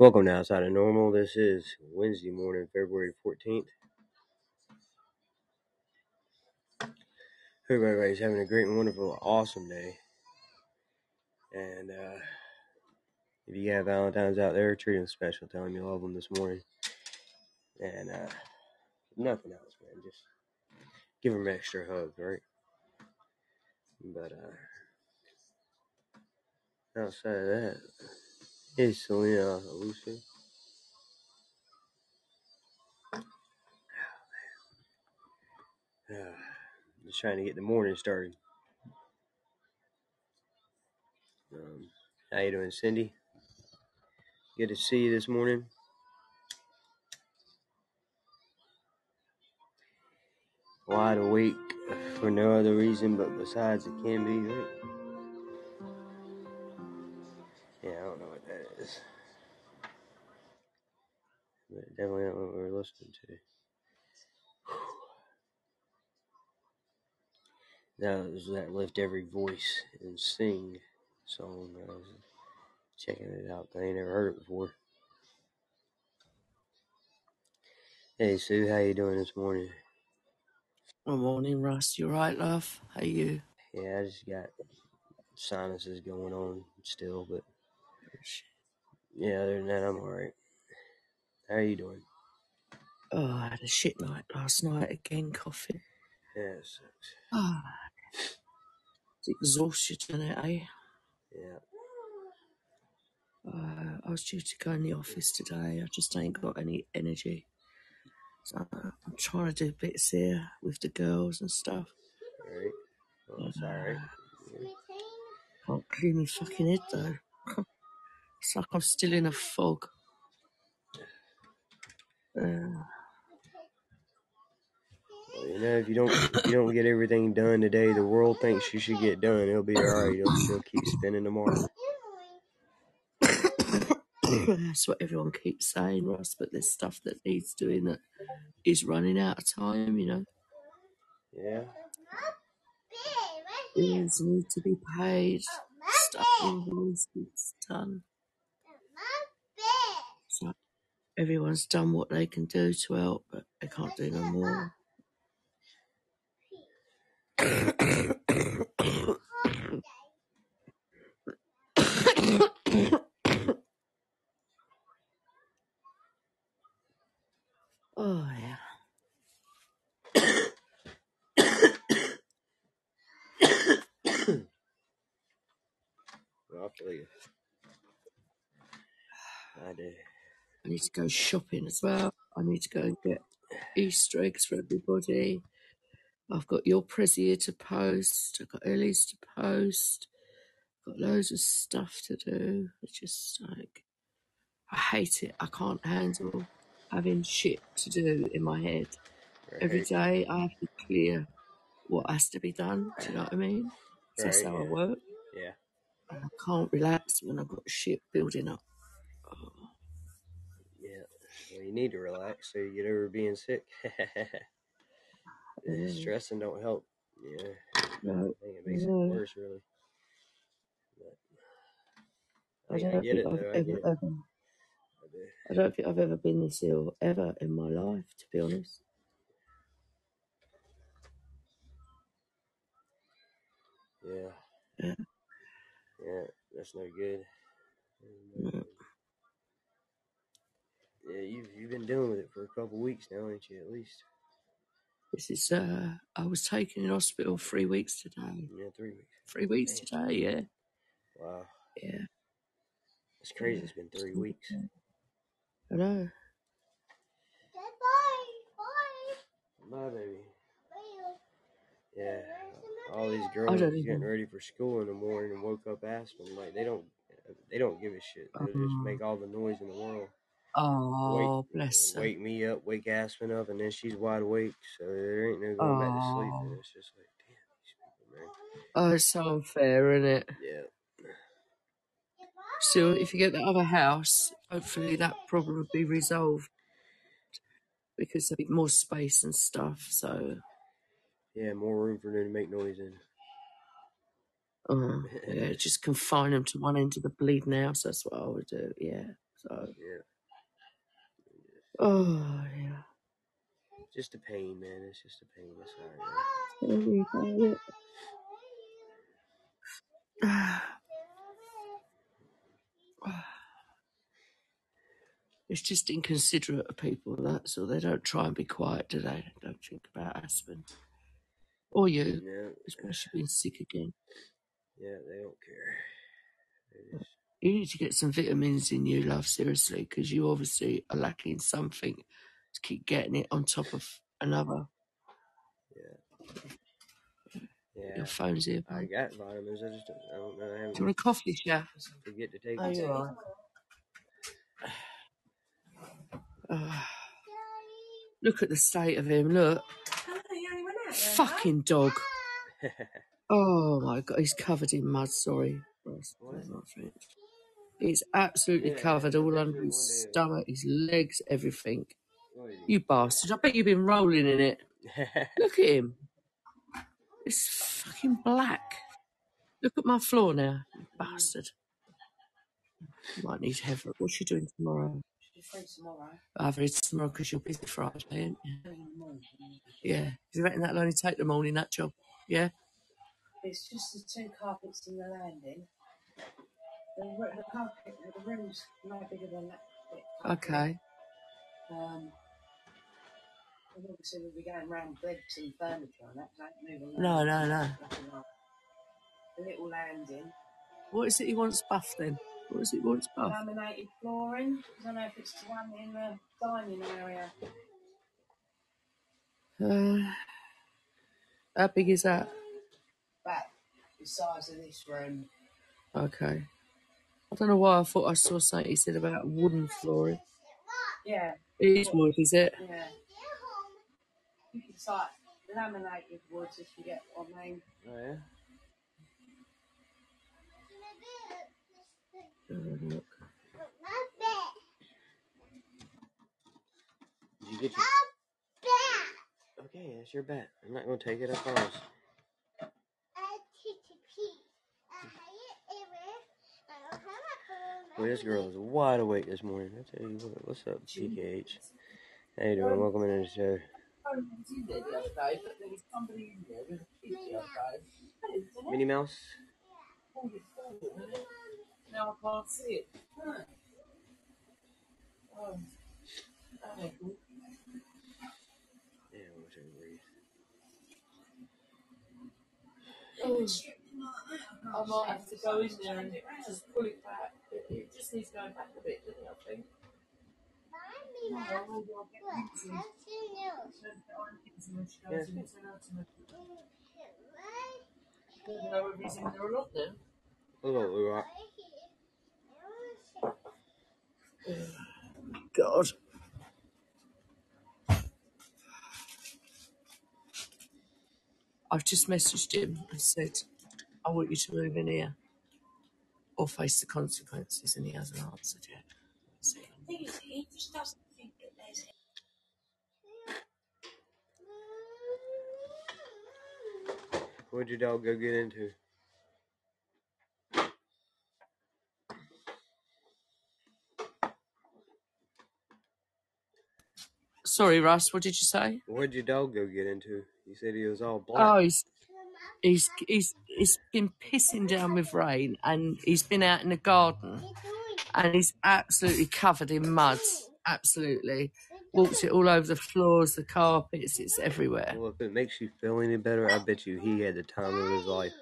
Welcome to Outside of Normal. This is Wednesday morning, February 14th. Hope everybody's having a great and wonderful, awesome day. And uh, if you have Valentine's out there, treat them special. Tell them you love them this morning. And uh, nothing else, man. Just give them extra hugs, right? But uh, outside of that, hey, Selena Lucy. Uh, just trying to get the morning started. Um, how you doing, Cindy? Good to see you this morning. Wide awake for no other reason but besides it can be, right? Is. But definitely not what we're listening to. That was that lift every voice and sing song. I was checking it out. I ain't never heard it before. Hey Sue, how you doing this morning? Good morning, Russ. You right, love? How you? Yeah, I just got sinuses going on still, but yeah, other than that, I'm alright. How are you doing? Oh, I had a shit night last night again, coughing. Yeah, it sucks. Ah, it's exhaustion, eh? Yeah, Uh, I was due to go in the office today. I just ain't got any energy. So I'm trying to do bits here with the girls and stuff. alright. Well, it's alright. Yeah. Can't clear my fucking head though. it's like I'm still in a fog. Uh, Well, you know, if you don't if you don't get everything done today, the world thinks you should get done. It'll be alright. It'll still keep spinning tomorrow. that's what everyone keeps saying, Russ. But there's stuff that needs doing that is running out of time. You know, Yeah. bills need to be paid, stuff needs to be done. So everyone's done what they can do to help, but they can't do no more. oh yeah. Well, I feel you. I do. I need to go shopping as well. I need to go and get Easter eggs for everybody. I've got your press to post. I've got Ellie's to post. I've Got loads of stuff to do. It's just like I hate it. I can't handle having shit to do in my head. Every Right. day I have to clear what has to be done. Do you know what I mean? So that's Right. how I work. Yeah. I can't relax when I've got shit building up. Well, you need to relax so you get over being sick. yeah. Stressing don't help. Yeah. No, I think it makes it worse, really. But I I, I don't get think it I've though. I ever, get it. ever, I do. I don't think I've ever been this ill ever in my life, to be honest. Yeah. Yeah, Yeah. That's no good. No. Mm-hmm. Uh, yeah, you've you've been dealing with it for a couple weeks now, ain't you? At least. This is, uh, I was taken in hospital three weeks today. Yeah, three weeks. Three weeks Damn. today, yeah. Wow. Yeah, It's crazy. yeah. It's been three think weeks. about it. I know. My baby. Yeah. All these girls getting even. ready for school in the morning and woke up Aspen like they don't they don't give a shit. They'll just Oh, make all the noise in the world. Wake oh, bless her. wake me up, wake Aspen up, and then she's wide awake, so there ain't no going back to sleep. And Oh, it's just like, damn, these people, man. oh, it's so unfair, isn't it? Yeah. Still, if you get the other house, hopefully that problem will be resolved because there'll be more space and stuff. So, Yeah, more room for them to make noise in. uh, yeah, just confine them to one end of the bleeding house. That's what I would do. Yeah. So, Yeah. Oh yeah. Just a pain, man. It's just a pain. It's all right. Tell me about it. It's just inconsiderate of people, that's all. They don't try and be quiet, do they? They don't think about Aspen. Or you, Yeah, especially being sick again. yeah, they don't care. They just, You need to get some vitamins in you, love, seriously, because you obviously are lacking something to keep getting it on top of another. yeah. Yeah. Your phone's here, I babe. got vitamins. I just don't, I don't know. I Do haven't you want a coffee, Chef? forget to take Oh, them. you are. Look at the state of him. Look, fucking dog. Oh my god, he's covered in mud. Sorry, Ross, What? My friend. He's absolutely Yeah, covered all under his stomach, his legs, everything. Oh, what is You bastard! I bet you've been rolling in it. Look at him. It's fucking black. Look at my floor now, you bastard. Might need heaven. What's she doing tomorrow? Either it's tomorrow because you're busy Friday, ain't you? Yeah. You reckon that'll only take the morning, that job? Yeah? It's just the two carpets in the landing. The, ro- the carpet, the room's no bigger than that. bit. Okay. Um, and obviously we'll be going round beds and furniture and that. Don't move No, no, no. Like The little landing. What is it he wants buffed then? What is it he wants buffed? Laminated flooring. I don't know if it's the one in the dining area. Uh, how big is that? About the size of this room. Okay. I don't know why I thought I saw something he said about wooden flooring. Yeah, It is wood, is it? yeah. I think it's like laminated wood if you get what I mean. Oh yeah. Have a look. Did you get your? Okay, that's your bet. I'm not gonna take it. I promise. Boy, this girl is wide awake this morning. I tell you what. What's up, PKH? How you doing? Welcome into the show. Minnie Mouse. Now I can't see it. Oh. Yeah, I wish I could breathe. Oh. I might have to go in there and just pull it back. It, it just needs going back a bit, doesn't it, I think? Yeah. I don't know if he's in there or not then. Hello, Lurock. God. I've just messaged him and said, I want you to move in here or face the consequences, and he hasn't answered yet. Let's see. He, he just doesn't think that there's What'd your dog go get into? Sorry, Russ, what did you say? What'd your dog go get into? You said he was all black. Oh, he's he's he's he's been pissing down with rain, and he's been out in the garden, and he's absolutely covered in mud. Absolutely, walks it all over the floors, the carpets. It's everywhere. Well, if it makes you feel any better, I bet you he had the time of his life.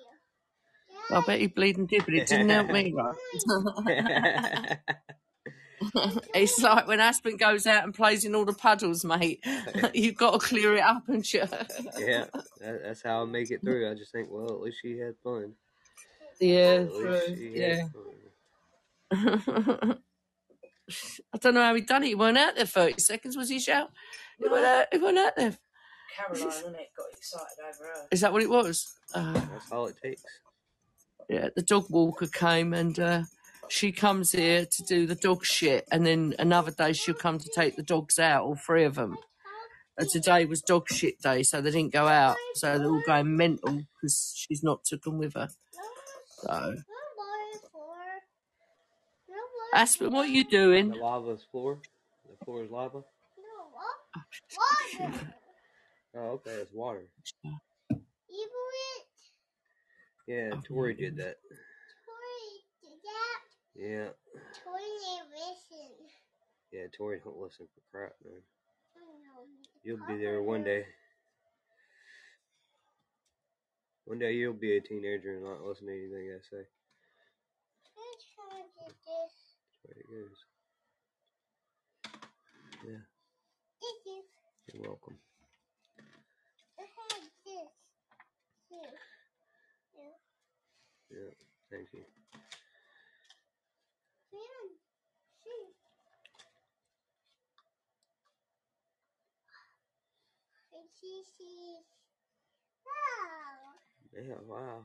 I bet he bleeding did, but it didn't help me. Russ. it's like when Aspen goes out and plays in all the puddles, mate. You've got to clear it up and shit. yeah, that, that's how I make it through. I just think, well, at least she had fun. Yeah, At least she Yeah. had fun. I don't know how he done it. He weren't out there 30 seconds, was he, Shout? He weren't out, he weren't out there. Caroline, isn't it? Got excited over her. Is that what it was? Uh, That's all it takes. yeah, the dog walker came and uh, she comes here to do the dog shit, and then another day she'll come to take the dogs out, all three of them. And today was dog shit day, so they didn't go out. So they're all going mental because she's not took them with her. So Aspen, what are you doing? The lava's floor. The floor is lava. Sugar. Oh, okay, it's water. Even it, Yeah, Tori did that. Tori, did that, Yeah, Tori listen. yeah, Tori don't listen for crap, man. You'll be there one day. One day you'll be a teenager and not listen to anything I say. I'm trying to this. That's where it goes. Yeah, This is, you're welcome. I have this. Here. Yeah, thank you. Man, see. And she sees. Wow. Yeah, wow.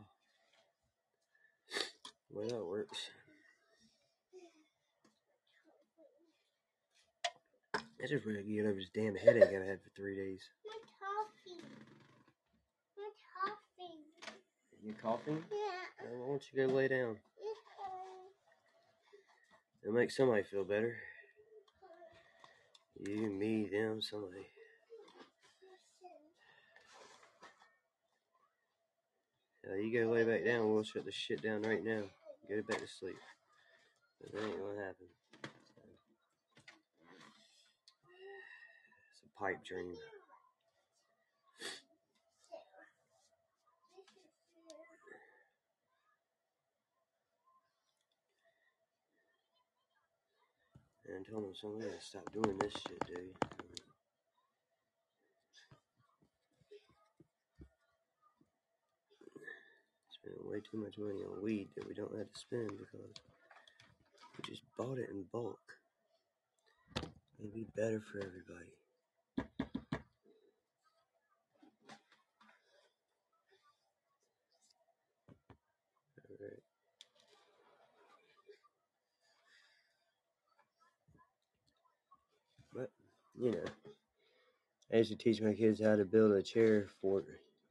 Well, that works. I just ready to get over this damn headache I've had for three days. My toffee. My toffee. You coughing? Yeah. Well, why don't you go lay down? It'll make somebody feel better. You, me, them, somebody. Uh, you go lay back down. We'll shut this shit down right now. Go back to sleep. But that ain't gonna happen. It's a pipe dream. And told him them somebody to stop doing this shit, dude. Way too much money on weed that we don't have to spend because we just bought it in bulk. It'd be better for everybody. Alright. But, you know, I used to teach my kids how to build a chair fort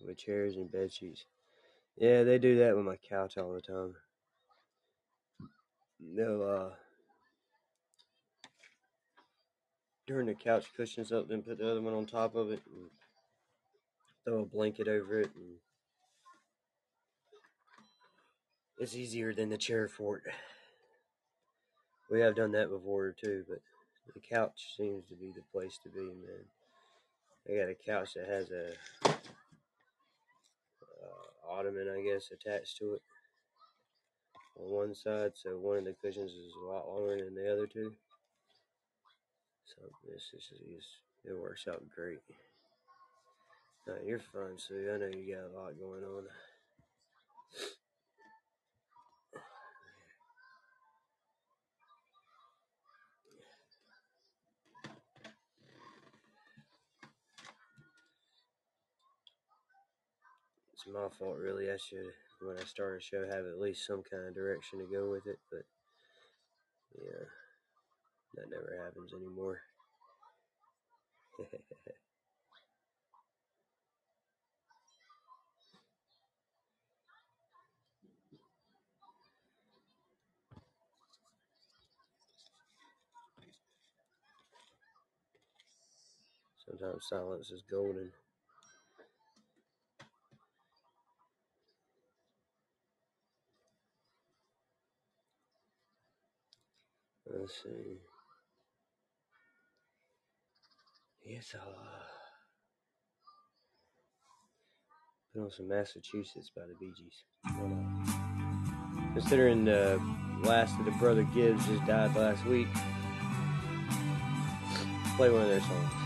with chairs and bed sheets. Yeah, they do that with my couch all the time. They'll uh turn the couch cushions up, then put the other one on top of it, and throw a blanket over it, and it's easier than the chair fort. We have done that before too, but the couch seems to be the place to be, man. I got a couch that has a ottoman, I guess, attached to it on one side, so one of the cushions is a lot longer than the other two. So this is is it works out great. Now you're fine, Sue. I know you got a lot going on. It's my fault, really. I should, when I start a show, have at least some kind of direction to go with it, but yeah, that never happens anymore. Sometimes silence is golden. Let's see. Yes, uh, put on some Massachusetts by the Bee Gees. Considering the last of the Brother Gibbs just died last week, play one of their songs.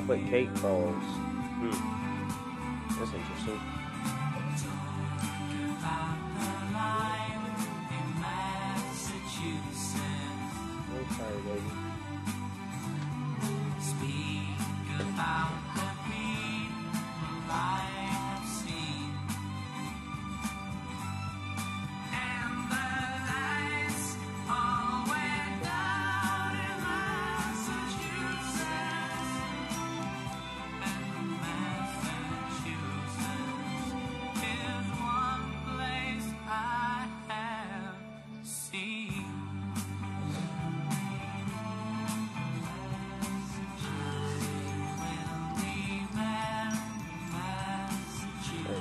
Chocolate cake balls.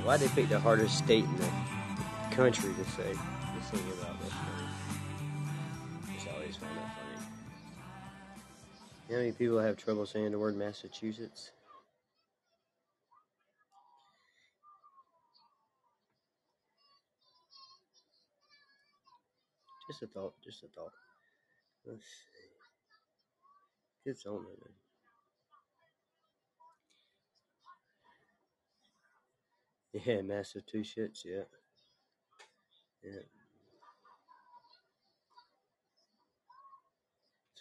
Why'd they pick the hardest state in the country to say to sing about this place? Just always find that funny. You know how many people have trouble saying the word Massachusetts? Just a thought, just a thought. Let's see. It's on there. Yeah, Massachusetts, yeah. Yeah.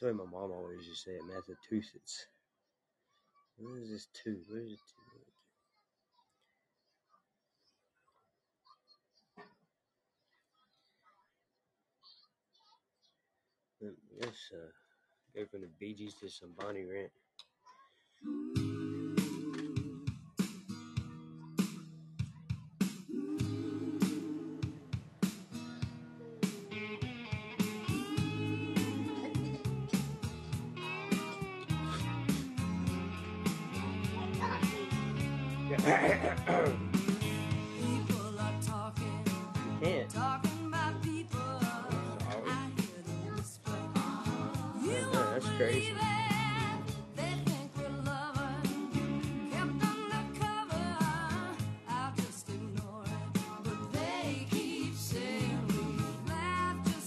That's my mom always used to say Massachusetts. Where is this two? Where is it two? Let- Let's uh, go from the Bee Gees to some Bonnie Raitt.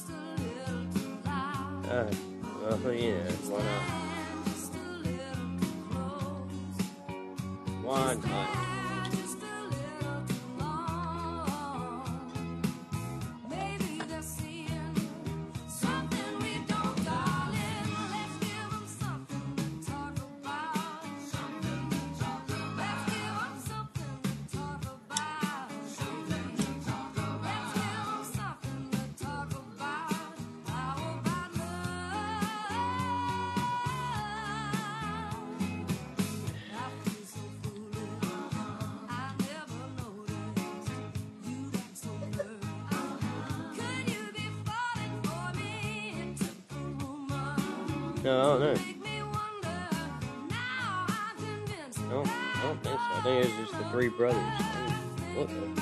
A little too loud. Uh, well, yeah, why not? Stand just three brothers. Oh, what the?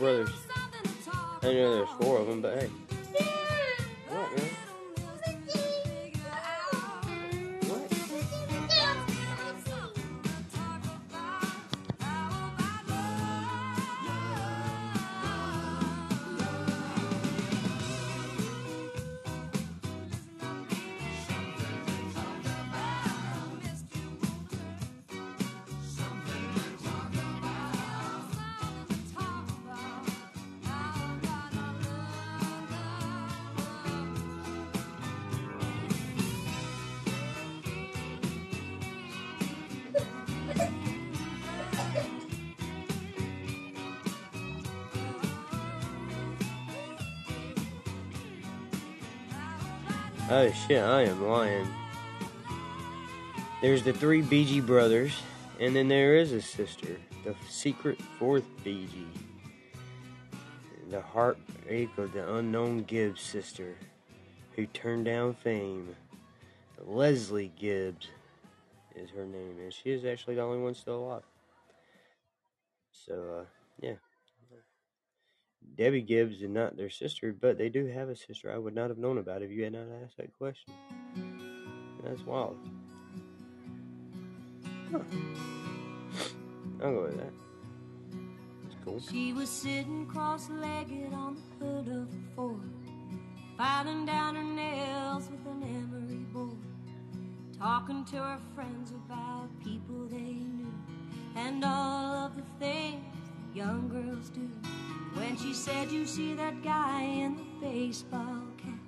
Brothers. I know there's four of them, but hey. Oh shit, I am lying. There's the three Bee Gee brothers, and then there is a sister, the secret fourth Bee Gee. The heartache of the unknown Gibbs sister, who turned down fame. Leslie Gibbs is her name, and she is actually the only one still alive. So, uh, yeah. Debbie Gibbs is not their sister, but they do have a sister I would not have known about if you had not asked that question. That's wild. Huh. I'll go with that. That's cool. She was sitting cross-legged on the hood of a Ford, filing down her nails with an emery board, talking to her friends about people they knew and all of the things young girls do. When she said, "You see that guy in the baseball cap?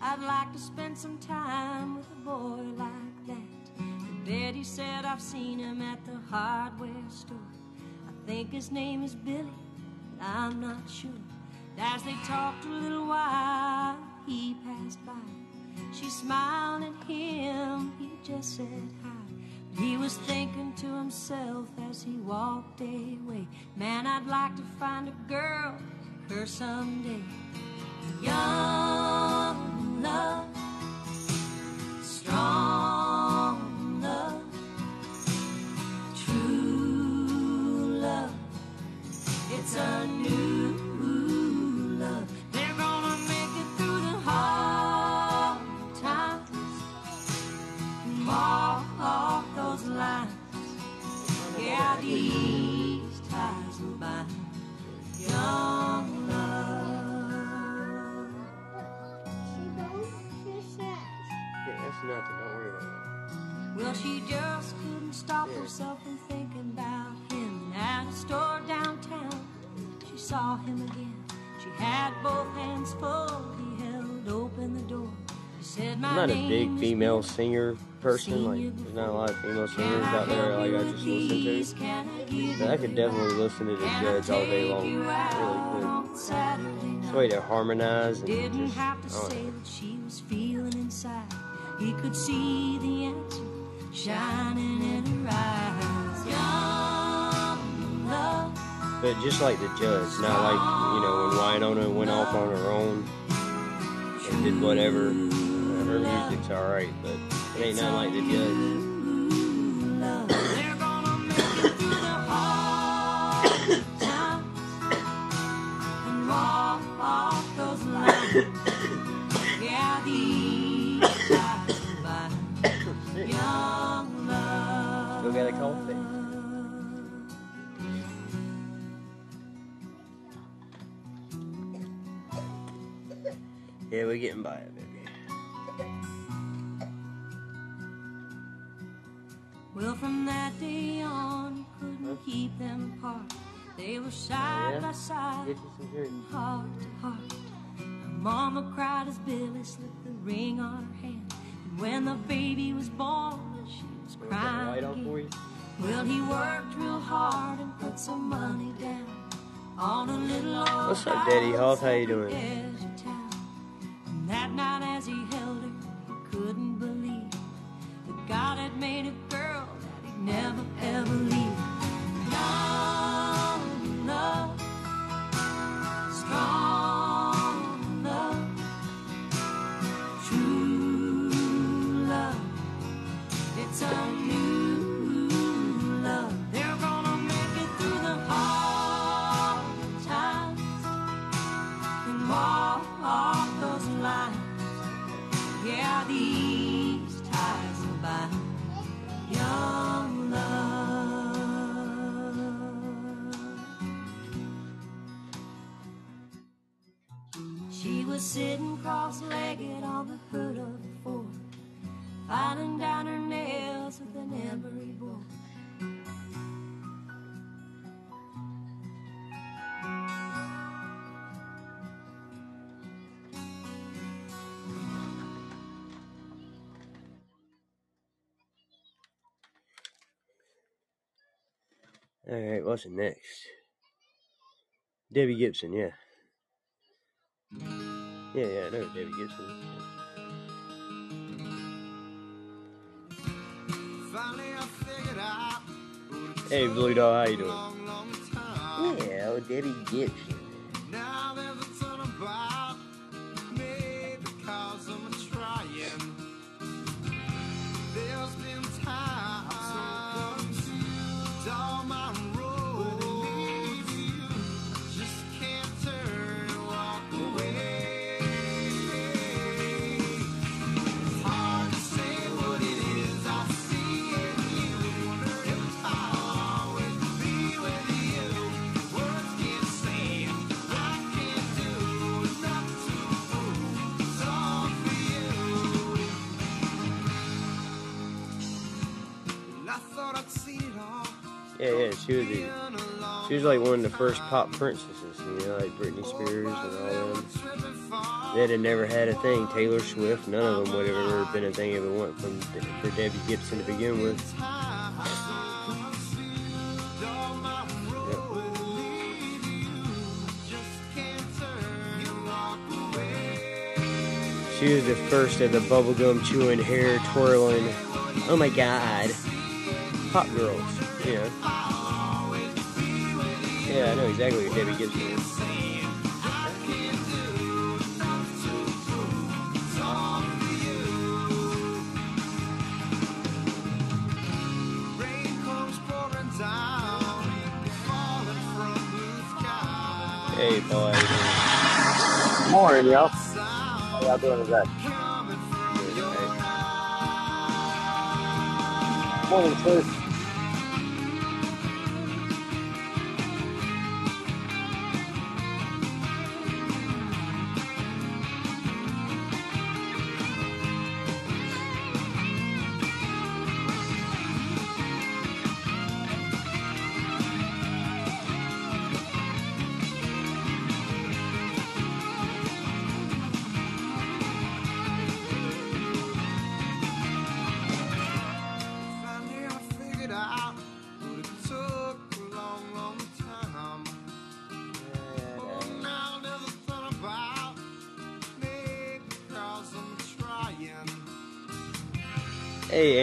I'd like to spend some time with a boy like that." And Betty said, "I've seen him at the hardware store." I think his name is Billy, but I'm not sure. And As they talked a little while, he passed by. She smiled at him, he just said. But he was thinking to himself as he walked away, Man, I'd like to find a girl her someday. Young love, strong she just couldn't stop herself from thinking about him. At a store downtown, she saw him again. She had both hands full. He held open the door. He said, "My I'm not a big female singer person. Like, there's not a lot of female singers out there like I just listen to. But I could definitely listen to the Judds all day long. Really good. It's way to harmonize and Didn't just, have to oh, I don't say know. what she was feeling inside. He could see the answer shining in her eyes. Young love, But just like the Judds, not like, you know, when Wynonna went off on her own and did whatever. Her music's alright, but it ain't nothing like the Judds. Yeah, we're getting by it, baby. Well, from that day on, couldn't keep them apart. They were oh, side Yeah? by side, Get you some drink. heart to heart. Her mama cried as Billy slipped the ring on her hand. And when the baby was born, she was crying. again. Well, he worked real hard and put some money down on a little old What's up, Daddy Hoff? How you doing? And that night, as he held her, he couldn't believe that God had made a girl that he'd never ever leave. Young love, strong These ties love. She was sitting cross-legged on the hood of the Ford, filing down her nails with an emery board. All right, what's next? Debbie Gibson, yeah. Yeah, yeah, I know Debbie Gibson. Hey, Blue Dog. how you doing? Yeah, oh, Debbie Gibson. Yeah, yeah, she was she was like one of the first pop princesses, you know, like Britney Spears and all them. They'd have never had a thing. Taylor Swift, none of them would have ever been a thing if it went from for Debbie Gibson to begin with. She was the first of the bubblegum chewing, hair twirling. Oh my God, pop girls, know. Yeah, I know exactly what Debbie Gibson is. Rain comes pouring down, falling from blue skies. Hey, boy. Morning, y'all. How y'all doing today? Morning, sir.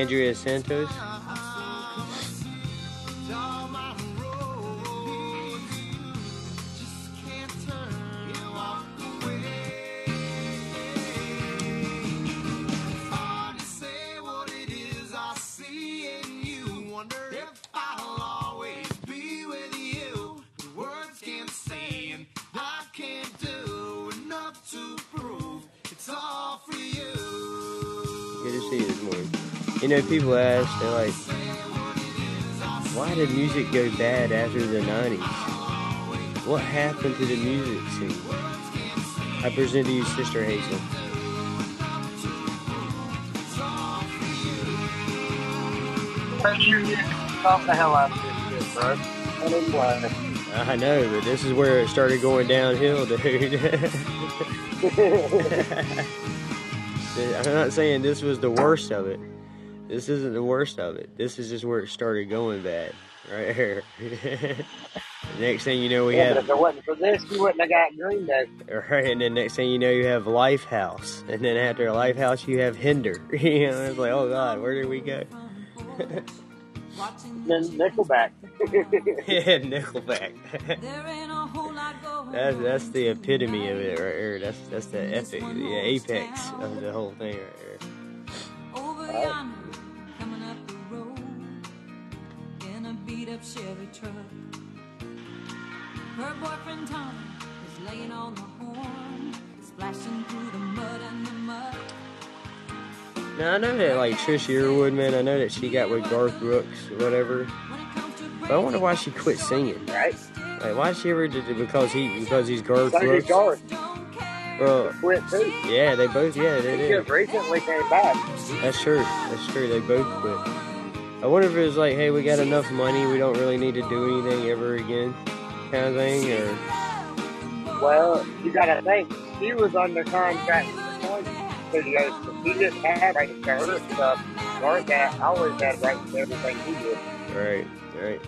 Andrea Santos. People ask, they're like, why did music go bad after the 90s? What happened to the music scene? I present to you Sister Hazel. The hell out of this shit, bro. I know, but this is where it started going downhill, dude. I'm not saying this was the worst of it. This isn't the worst of it. This is just where it started going bad, right here. next thing you know, we yeah, but have if it wasn't for this, you wouldn't have got Green Day. Right, and then next thing you know, you have Lifehouse, and then after Lifehouse, you have Hinder. you know, it's like, oh God, where did we go? Then Nickelback. yeah, Nickelback. There ain't a whole lot going that's that's the epitome of it right here. That's that's the epic, the apex of the whole thing right here. over yonder, up Chevy truck. Her boyfriend Tom is laying on the horn, splashing through the mud and the mud. Now I know that like Trish Yearwood, man. I know that she got with Garth Brooks or whatever. When it comes to But I wonder why she quit singing. Right? Like, why she ever did it? Because he because he's Garth So Brooks. Garth. Well, Quit too. yeah, they both. Yeah, they He did. just recently came back. That's true. That's true. They both quit. I wonder if it was like, hey, we got enough money, we don't really need to do anything ever again, kind of thing, or Well, you gotta think, he was under contract with the Point Studios, but he didn't have rights to her stuff. Garth had, always had rights to everything he did. right, right.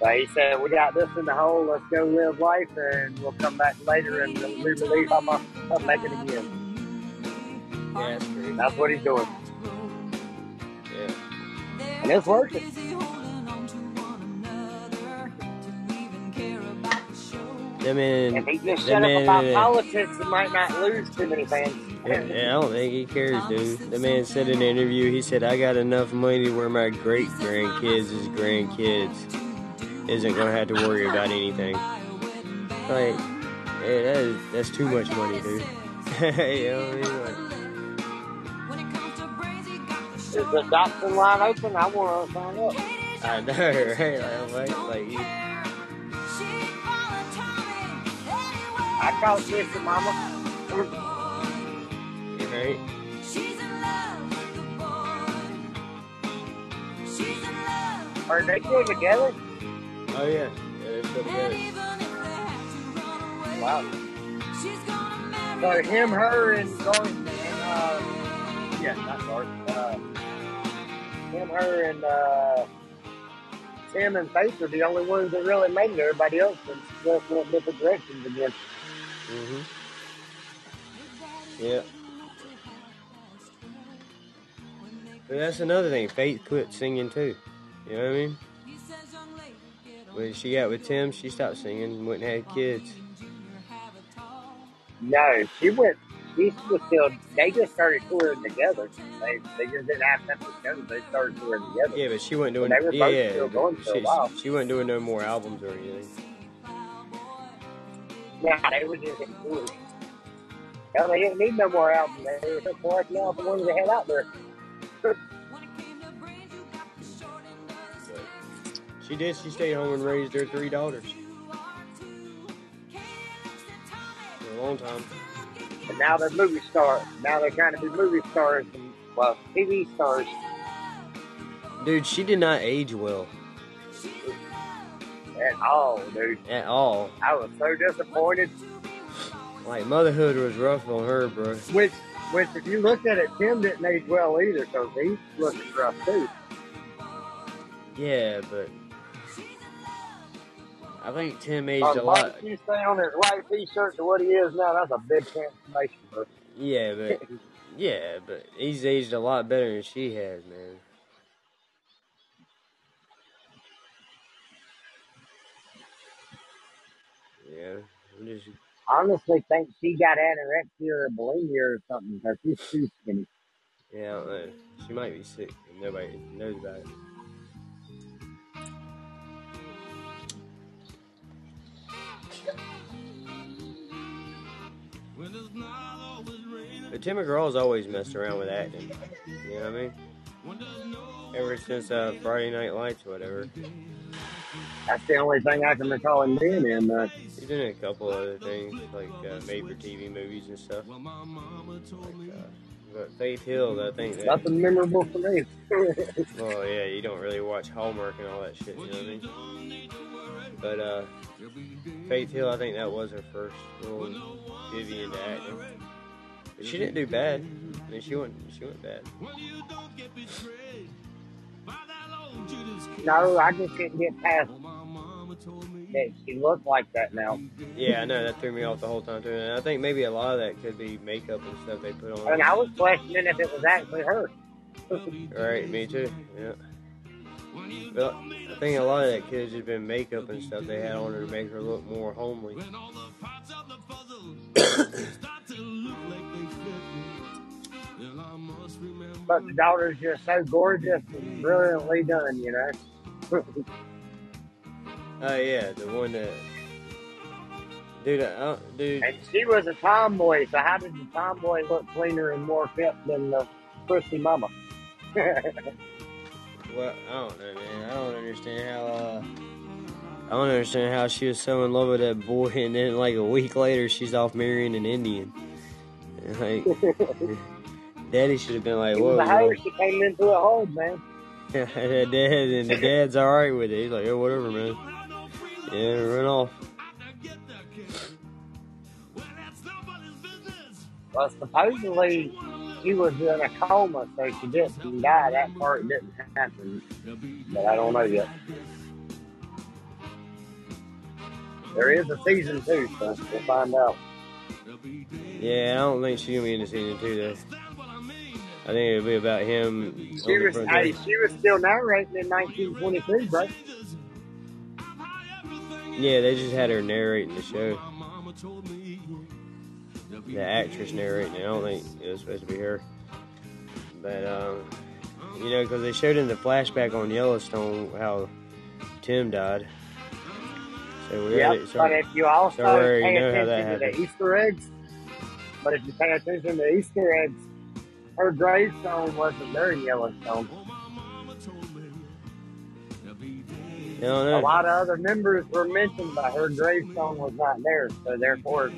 So he said, we got this in the hole, let's go live life, and we'll come back later and we believe I'm to make it again. Yeah, that's. That's what he's doing. Yeah, And it's working. That man, If he just that shut man, up about uh, politics, he might not lose too many fans. Yeah, yeah, I don't think he cares, dude. The man said in an interview, he said, I got enough money where my great grandkids' grandkids isn't going to have to worry about anything. Like, yeah, that is, that's too much money, dude. you know Is the adoption line open? I want to sign up. I know, right? Like, like, like I called Sister Mama. you right? Are they still together? Oh, yeah. Yeah, they're still together. Wow. So him, her, and Garth, and uh, yeah, not Garth. Uh, him, her, and uh, Tim and Faith are the only ones that really made it. Everybody else has just went different directions again. hmm Yeah. But that's another thing. Faith quit singing too. You know what I mean? When she got with Tim, she stopped singing and went and had kids. No, she went. She was still. They just started touring together. They they just didn't have nothing together. They started touring together. Yeah, but she wasn't doing. They were both yeah, still going for a she, while. she wasn't doing no more albums or anything. Yeah, they were just tours. Hell, they didn't need no more albums. They were collecting all the ones they had out there. She did. She stayed home and raised her three daughters for a long time. Now they're movie stars. Now they're trying to be movie stars and well, TV stars. Dude, she did not age well At all, dude. at all. I was so disappointed. Like motherhood was rough on her, bro. Which, which, if you look at it, Tim didn't age well either, because he's looking rough too. Yeah, but I think Tim aged a lot. You stay on his white t-shirt to what he is now, that's a big transformation, bro. Yeah, but yeah, but he's aged a lot better than she has, man. Yeah, I'm just honestly think she got anorexia or bulimia or something, because she's too skinny. yeah, I don't know. She might be sick and nobody knows about it. But Tim McGraw's always messed around with acting. You know what I mean? Ever since uh, Friday Night Lights or whatever. That's the only thing I can recall him being in. Uh, He's been in a couple other things, like uh, made for TV movies and stuff. Like, uh, but Faith Hill, I think that. nothing memorable for me. Well, yeah, you don't really watch Hallmark and all that shit, you know what I mean? But uh, Faith Hill, I think that was her first little divvy into acting. But she didn't do bad. I mean, she went, she went bad. no, I just couldn't get past that she looked like that now. Yeah, I know that threw me off the whole time too. And I think maybe a lot of that could be makeup and stuff they put on. And I was questioning if it was actually her. Right, me too. Yeah. But I think a lot of that could have just been makeup and stuff they had on her to make her look more homely. But the daughter's just so gorgeous and brilliantly done, you know. Oh yeah, the one that, dude, I don't, dude. And she was a tomboy, so how did the tomboy look cleaner and more fit than the pussy mama? Well, I don't know, man. I don't understand how. Uh, I don't understand how she was so in love with that boy, and then like a week later, she's off marrying an Indian. Like, Daddy should have been like, "Whoa." a hoe. She came into a hole, man. the dad and the dad's all right with it. He's like, "Oh, whatever, man." Yeah, run off. Well, supposedly she was in a coma, so she didn't die. That part didn't happen, but I don't know yet. There is a season two, so we'll find out. Yeah, I don't think she's gonna be in the season two though. I think it'll be about him. She was, hey, she was still narrating in 1923, bro. Yeah, they just had her narrating the show. The actress narrating. it. I don't think it was supposed to be her. But um, you know, because they showed in the flashback on Yellowstone how Tim died. So we Yep. already, so, but if you also so pay attention to the. Easter eggs, but if you pay attention to the Easter eggs, her gravestone wasn't there in Yellowstone. A lot of other members were mentioned, but her gravestone was not there. So therefore,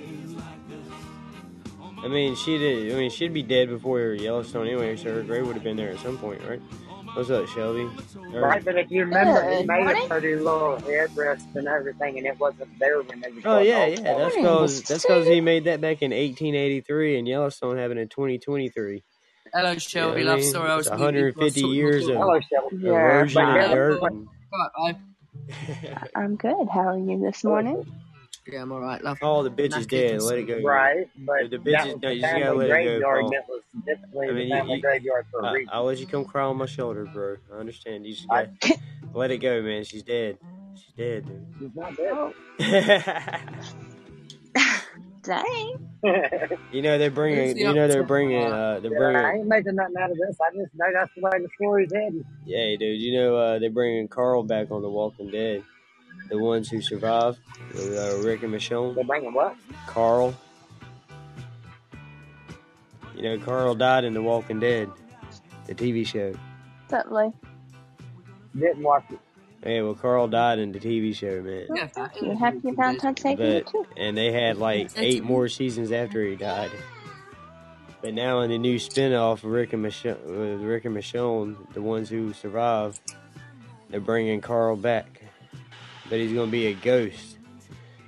I mean, she did. I mean, she'd be dead before Yellowstone anyway, so her grave would have been there at some point, right? What's up, Shelby? Or- right? But if you remember, he Good made morning. it for the little headrest and everything, and it wasn't there when they were Oh yeah, yeah. the That's because that's because he made that back in 1883, and Yellowstone happened in 2023. Hello, You know Shelby. what I Love. mean? Sorry, I was. I was 150 years to of Hello, Shelby. Yeah, erosion and dirt. And, I'm good. How are you this morning? Yeah, I'm alright, love. oh, the bitch is dead. Let it go. Right, but The that bitches, was no, you just gotta let it go, graveyard Paul. that was typically I mean, the you, family you, graveyard for a I. I'll let you come cry on my shoulder, bro. I understand. You just I, got let it go, man. She's dead. She's dead, dude. she's not dead. Oh, dang. you know they're bringing. You know they're bringing. Uh, they're Yeah, I ain't making nothing out of this. I just know that's the way the story's heading. Yeah, dude. You know uh, they're bringing Carl back on The Walking Dead. The ones who survived with uh, Rick and Michonne. They're bringing what? Carl. You know Carl died in The Walking Dead, the TV show. What's up, Lou? Didn't watch it. Yeah, well Carl died in the TV show, man. Yeah, you. Happy really good. Valentine's Day But too. and they had like eight more seasons after he died. But now in the new spinoff, Rick and Michonne, with Rick and Michonne, the ones who survived, they're bringing Carl back, but he's gonna be a ghost,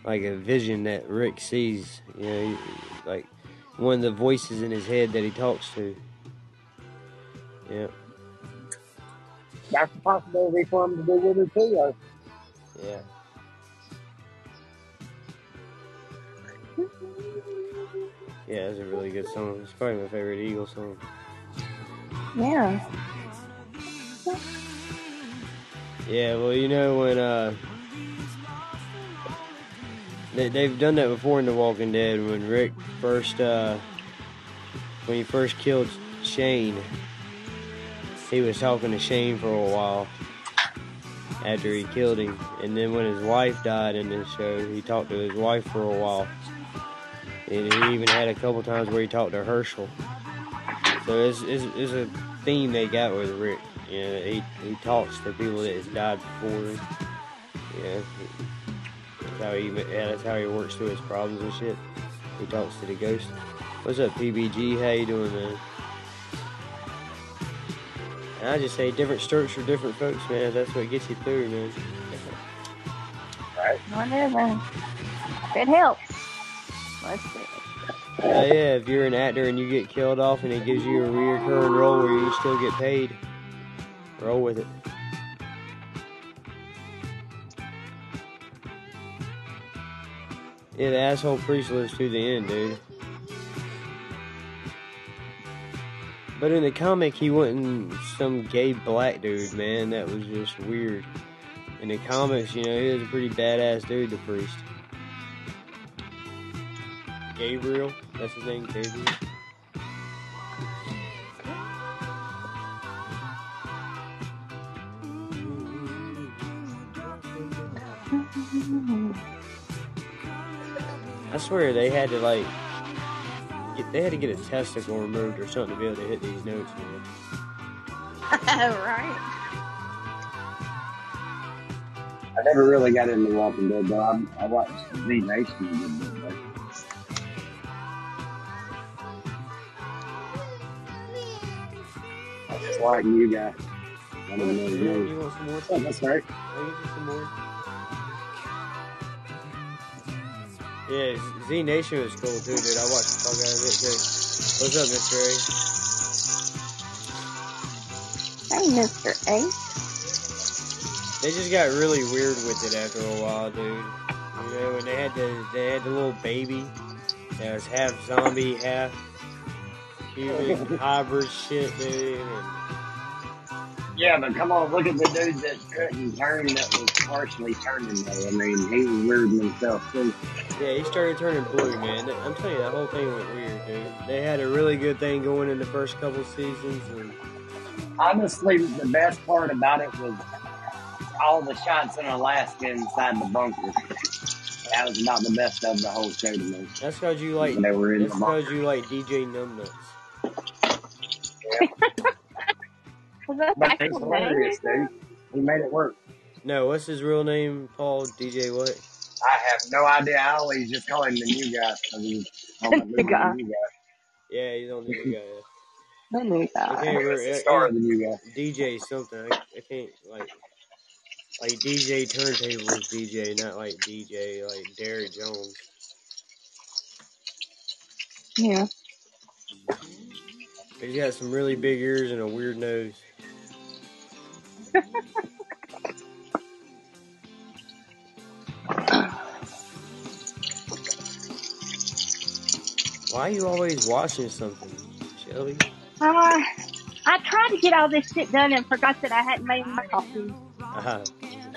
like a vision that Rick sees. You know, like one of the voices in his head that he talks to. Yeah, That's a possibility for him to do with it too. yeah. Yeah, it's a really good song. It's probably my favorite Eagle song. Yeah. Yeah, well, you know when uh, they they've done that before in The Walking Dead when Rick first uh, when he first killed Shane, he was talking to Shane for a while after he killed him, and then when his wife died in this show, he talked to his wife for a while, and he even had a couple times where he talked to Hershel. So it's it's, it's a theme they got with Rick. You know, he he talks to people that has died before. Yeah, that's how he yeah, that's how he works through his problems and shit. He talks to the ghost. What's up, PBG? How you doing, man? And I just say different strokes for different folks, man. That's what gets you through, man. Right. Whatever. It helps. Let's see. Uh, yeah, if you're an actor and you get killed off and it gives you a reoccurring role where you still get paid, roll with it. Yeah, the asshole priest lives to the end, dude. But in the comic, he wasn't some gay black dude, man. That was just weird. In the comics, you know, he was a pretty badass dude, the priest. Gabriel, that's his name, Gabriel. I swear they had to like, get, they had to get a testicle removed or something to be able to hit these notes, man. right. I never really got into Walking Dead, though. I, I watched Z Nation a good bit, though. I just like you guys. I don't know You, you want some more? Oh, that's right. I'll get you some more. Yeah, Z- Nation was cool too, dude. I watched the fuck out of it too. What's up, Mr. A? Hey, Mr. Ace. They just got really weird with it after a while, dude. You know, when they had the they had the little baby that was half zombie, half pubic hybrid shit, dude. And Yeah, but come on, look at the dude that couldn't turn that was partially turning though. I mean, he was weirding himself too. yeah, he started turning blue, man. I'm telling you, that whole thing went weird, dude. They had a really good thing going in the first couple seasons, and Honestly, the best part about it was all the shots in Alaska inside the bunker. That was about the best of the whole show to me. that's because you like When they were in that's the bunker. because you like DJ Numbnuts. Was that But the actual name? hilarious, dude. He made it work. No, what's his real name? Paul DJ what? I have no idea. I always just call him the new guy. I mean, my The guy. the new guy. Yeah, he's on the new guy. The new I guy. can't remember. That's the it- star it- of the new guy. DJ something. I, I can't like like DJ turntables DJ, not like DJ like Derek Jones. Yeah. He's got some really big ears and a weird nose. Why are you always watching something, Shelby? Uh, I tried to get all this shit done and forgot that I hadn't made my coffee. Uh,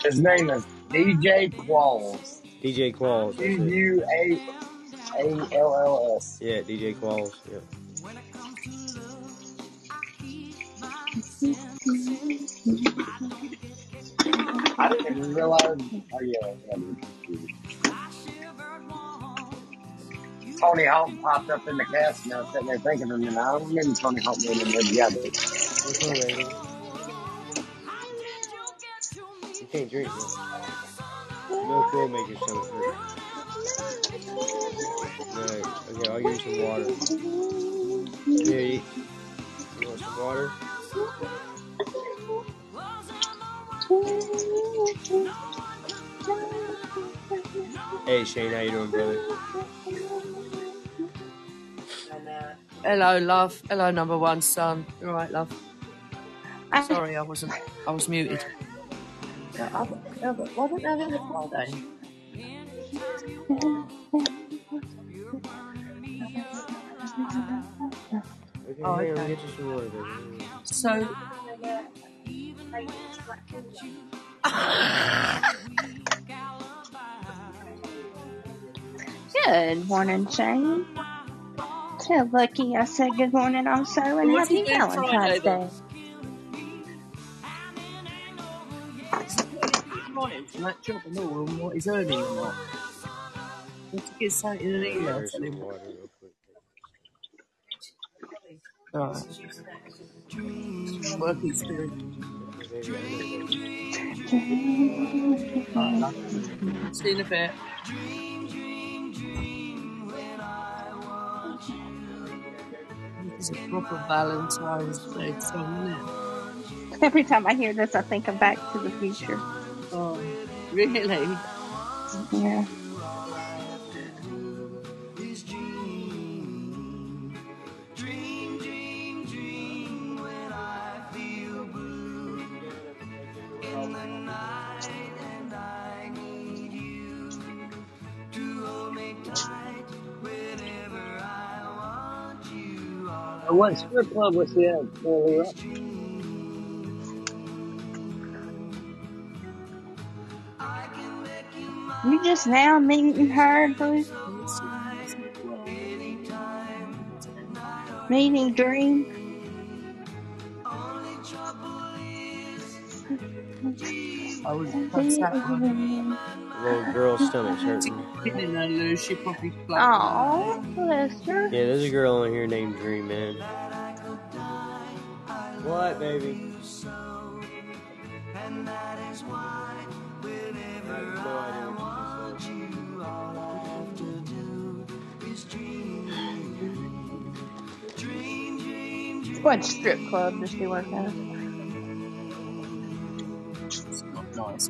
His name is DJ Qualls. DJ Qualls. Q That's it. U A A L L S. Yeah, DJ Qualls. Yeah. I didn't even realize. Oh yeah. Tony Hawk popped up in the cast, and I was sitting there thinking, and I don't remember Tony Hawk being in there together. You can't drink, man. Milk will make your stomach hurt. Right. Okay, I'll give you some water. Here. You want some water? Hey, Shane, how you doing, brother? Hello, love. Hello, number one son. All right, love? I, Sorry, I wasn't. I was muted. Yeah, I, but why don't they have a Friday? Okay, Oh, okay. get you some water, baby. So, good morning, Shane. Tell Lucky I said good morning also and What's he happy doing Friday Valentine's then? Day. morning from that job and all, and what he's earning and what. Want to get something in an email Here's to some him. water, real quick. Alright. Work experience. Okay, baby, I know, baby. Alright, love. See you in a bit. It's a proper Valentine's Day song, isn't it? Every time I hear this, I think of Back to the Future. Oh, really? Yeah. What strip club was he uh, at earlier? You just now meeting her, Bruce? Meeting Dream? I was that's that. Little girl's stomach's hurting. Didn't know Lou, she probably flapped. Aw, bless her. Yeah, there's a girl on here named Dream Man. What, baby? I have no idea what you just said. What strip club does she work at? Nice.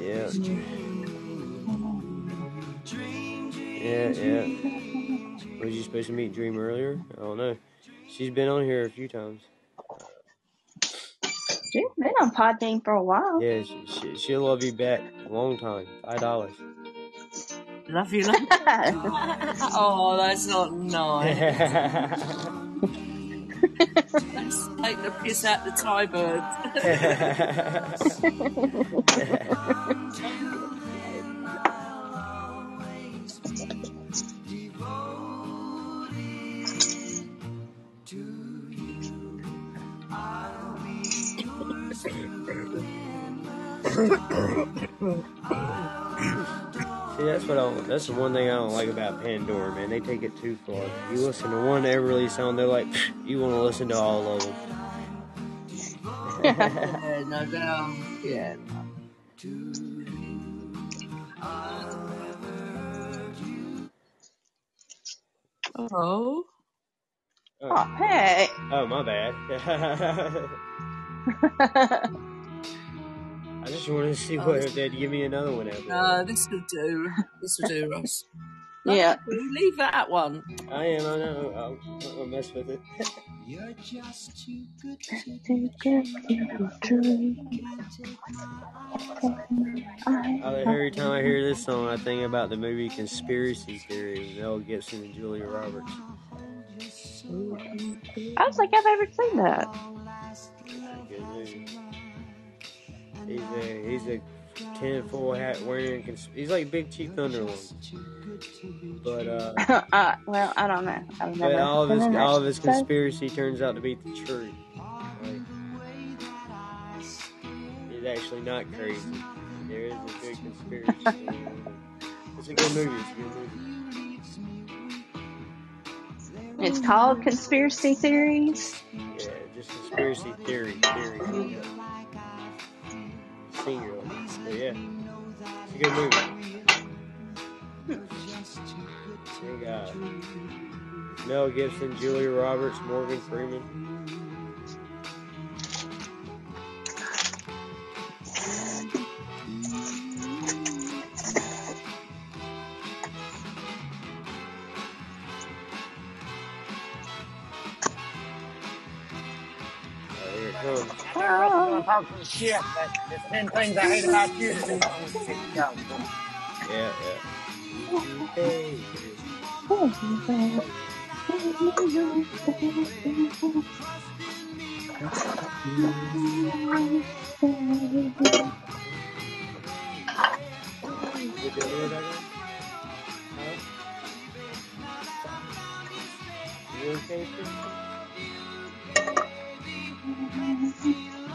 Yeah, yeah. yeah. Was you supposed to meet Dream earlier? I don't know. She's been on here a few times. She's been on Podbean for a while. Yeah, she, she, she'll love you back a long time. Five dollars. Love you, love Oh, that's not nice. Like the piss out the Thai bird. See, that's what I don't, that's the one thing I don't like about Pandora, man. They take it too far. You listen to one Everly song, they're like, you want to listen to all of them. Um, yeah, no, no, yeah. Oh, Oh, hey. Oh, my bad. I just wanted to see what if they'd give me another one after. no, this will do. This will do, Ross. Yeah. Leave that one. I am, I know. I'll, I'll mess with it. You're just too good to Too good to be true. I I- every time I hear this song, I think about the movie Conspiracy Theory with Mel Gibson and Julia Roberts. I don't think I've ever seen that. A. He's a he's a tinfoil hat wearing. Cons- he's like Big Chief Thunderlord, but uh, uh, well, I don't know. I've but never all of his all of his So- conspiracy turns out to be the truth. Like, he's actually not crazy. There is a big conspiracy. it's a good movie. It's a good movie. It's called Conspiracy Theories. Yeah, just conspiracy theory, theory. Singular. But yeah, it's a good movie. They got Mel Gibson, Julia Roberts, Morgan Freeman. Some shit, there's 10 things I hate about you. Yeah?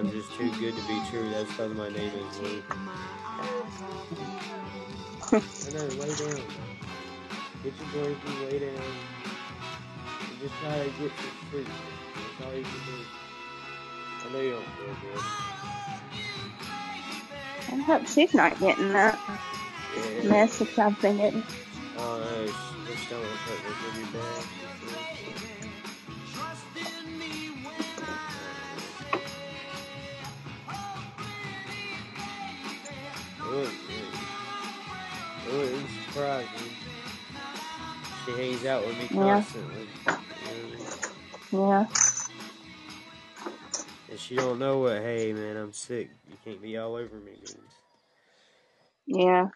I'm just too good to be true. That's because my name is Lou. I know, lay down. Get your blankie, lay down. And just try to get some sleep. That's all you can do. I know you don't feel good. I hope she's not getting that Yeah. message I've been getting. Oh no, the stomach hurt was really bad. Wouldn't, it wouldn't surprise me. She hangs out with me constantly. you know? Yeah. And she don't know what, hey man, I'm sick. You can't be all over me means. Yeah.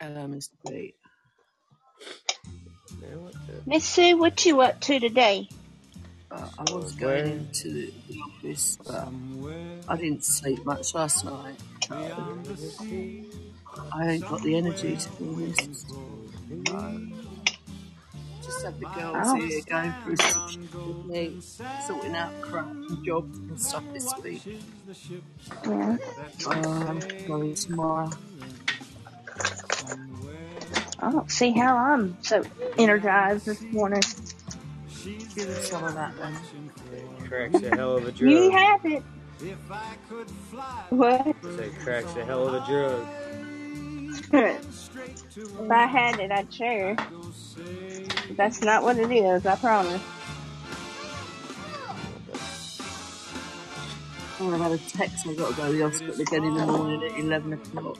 Hello, Mr. Pete. Man, what the? Miss Sue, what you up to today? Uh, I was going into the office, but I didn't sleep much last night. I ain't got the energy to be honest. just had the girls Oh. here going through some with me, sorting out crap and jobs and stuff this week. Yeah. Um, going tomorrow. I don't see how I'm so energized this morning. Give us some of that then. Cracks a hell of a drug. You drug. have it. What? Say cracks a hell of a drug. if I had it, I'd share. That's not what it is, I promise. Oh, I've had a text. I've got to go to the hospital again in the morning at 11 o'clock.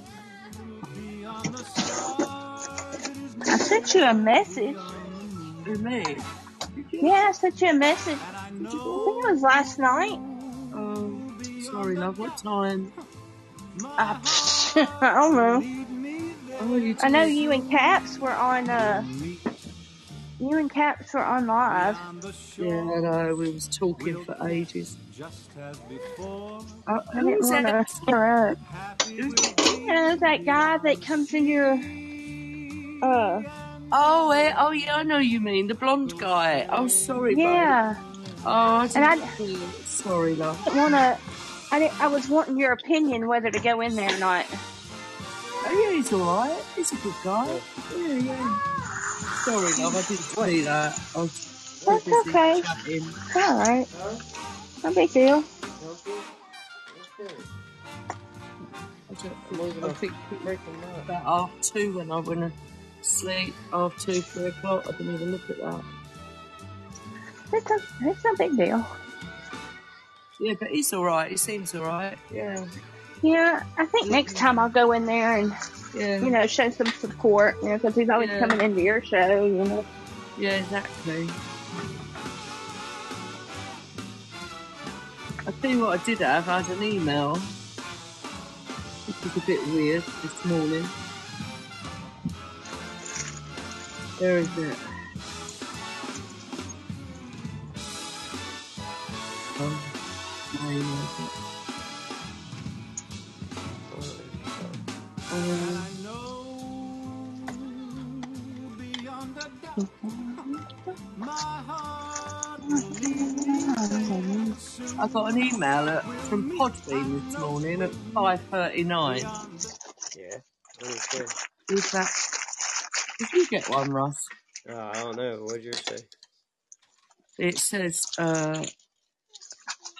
I sent you a message. Who, me? Yeah, I sent you a message. I think it was last night. Oh, sorry, love. What time? I, I don't know. Oh, I know you and Caps were on. uh You and Caps were on live. Yeah, I know. We was talking for ages. Uh, I who didn't want that? to interrupt. Who's- You know that guy that comes in your. Uh, Oh, eh, oh, yeah, I know you mean the blonde guy. Oh, sorry, yeah. Oh, I didn't. And I- see it. Sorry, love. didn't want to. I, I was wanting your opinion whether to go in there or not. Oh, yeah, he's all right. He's a good guy. Yeah, yeah. Sorry, love. I didn't see that. I was That's okay. chatting. It's all right. No big deal. I, I think about half two when I went sleep. Half two, three o'clock. I didn't even look at that. It's, a, it's no big deal. Yeah, but he's all right. He seems all right. Yeah, Yeah, I think next time I'll go in there and, yeah, you know, show some support, you know, because he's always Yeah. coming into your show, you know. yeah, exactly. I tell you what, I did have. I had an email. This was a bit weird this morning. Where is it? Oh, my email. Um, I got an email at, from Podbean this morning at 5.39. Yeah. What is that? Is that... Did you get one, Russ? Oh, I don't know. What'd yours say? It says, uh,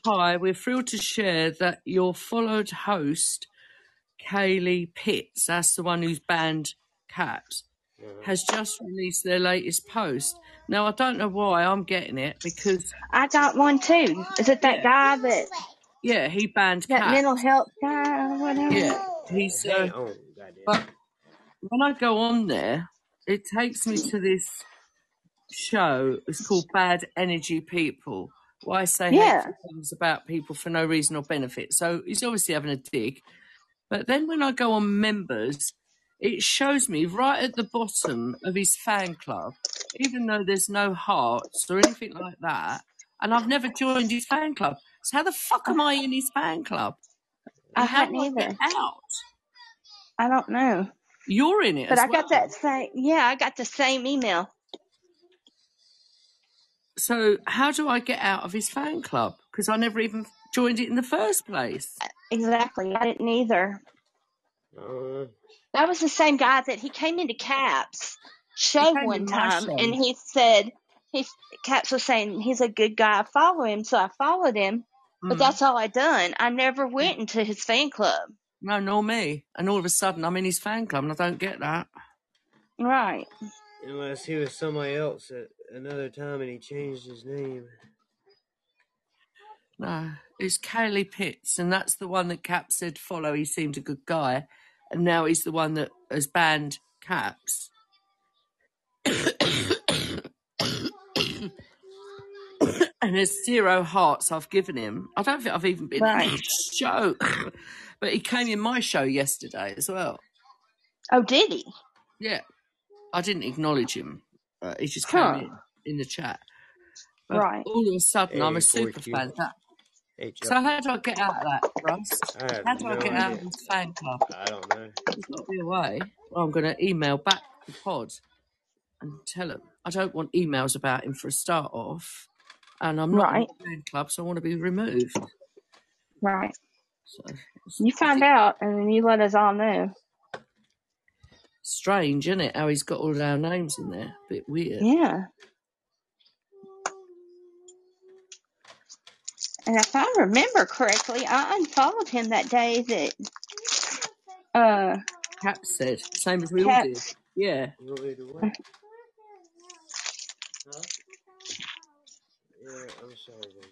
Hi, we're thrilled to share that your followed host, Kaylee Pitts, that's the one who's banned cats, Uh-huh. has just released their latest post. Now, I don't know why I'm getting it because, I got one too. Is it that guy that, yeah, he banned that cats. mental health guy or whatever? Yeah, he's. Uh, Damn. Oh, but when I go on there, it takes me to this show. It's called Bad Energy People. Why say Yeah. things about people for no reason or benefit? So he's obviously having a dig. But then when I go on members, it shows me right at the bottom of his fan club, even though there's no hearts or anything like that, and I've never joined his fan club. So how the fuck am I in his fan club? I And how hadn't do I get either. out? I don't know. You're in it But as I got that same, yeah, I got the same email. So how do I get out of his fan club? Because I never even joined it in the first place. Exactly. I didn't either. Uh, That was the same guy that he came into Caps show one time show. and he said he Caps was saying he's a good guy, I follow him, so I followed him. But Mm. that's all I done. I never went into his fan club. No, nor me. And all of a sudden, I'm in his fan club, and I don't get that. Right. unless he was somebody else at another time and he changed his name. No, it's Kaylee Pitts, and that's the one that Cap said follow. He seemed a good guy, and now he's the one that has banned Caps. and there's zero hearts I've given him. I don't think I've even been in Right. his show, but he came in my show yesterday as well. Oh, did he? Yeah, I didn't acknowledge him. Uh, he just Huh. came in in the chat. But Right. all of a sudden, I'm Hey, a super 42. fan. That, Hey, Chuck. so how do I get out of that, Russ? I have How do I no get out of idea. this fan club? I don't know. There's got to be a way. Well, I'm going to email back the pod and tell them. I don't want emails about him for a start off, and I'm not Right. in a fan club, so I want to be removed. Right. So You found out and then you let us all know. strange, isn't it? How he's got all our names in there. A bit weird. Yeah. And if I remember correctly, I unfollowed him that day that uh Cap said, same as we all did. Yeah. You want me to what? Huh? Yeah, I'm sorry, baby.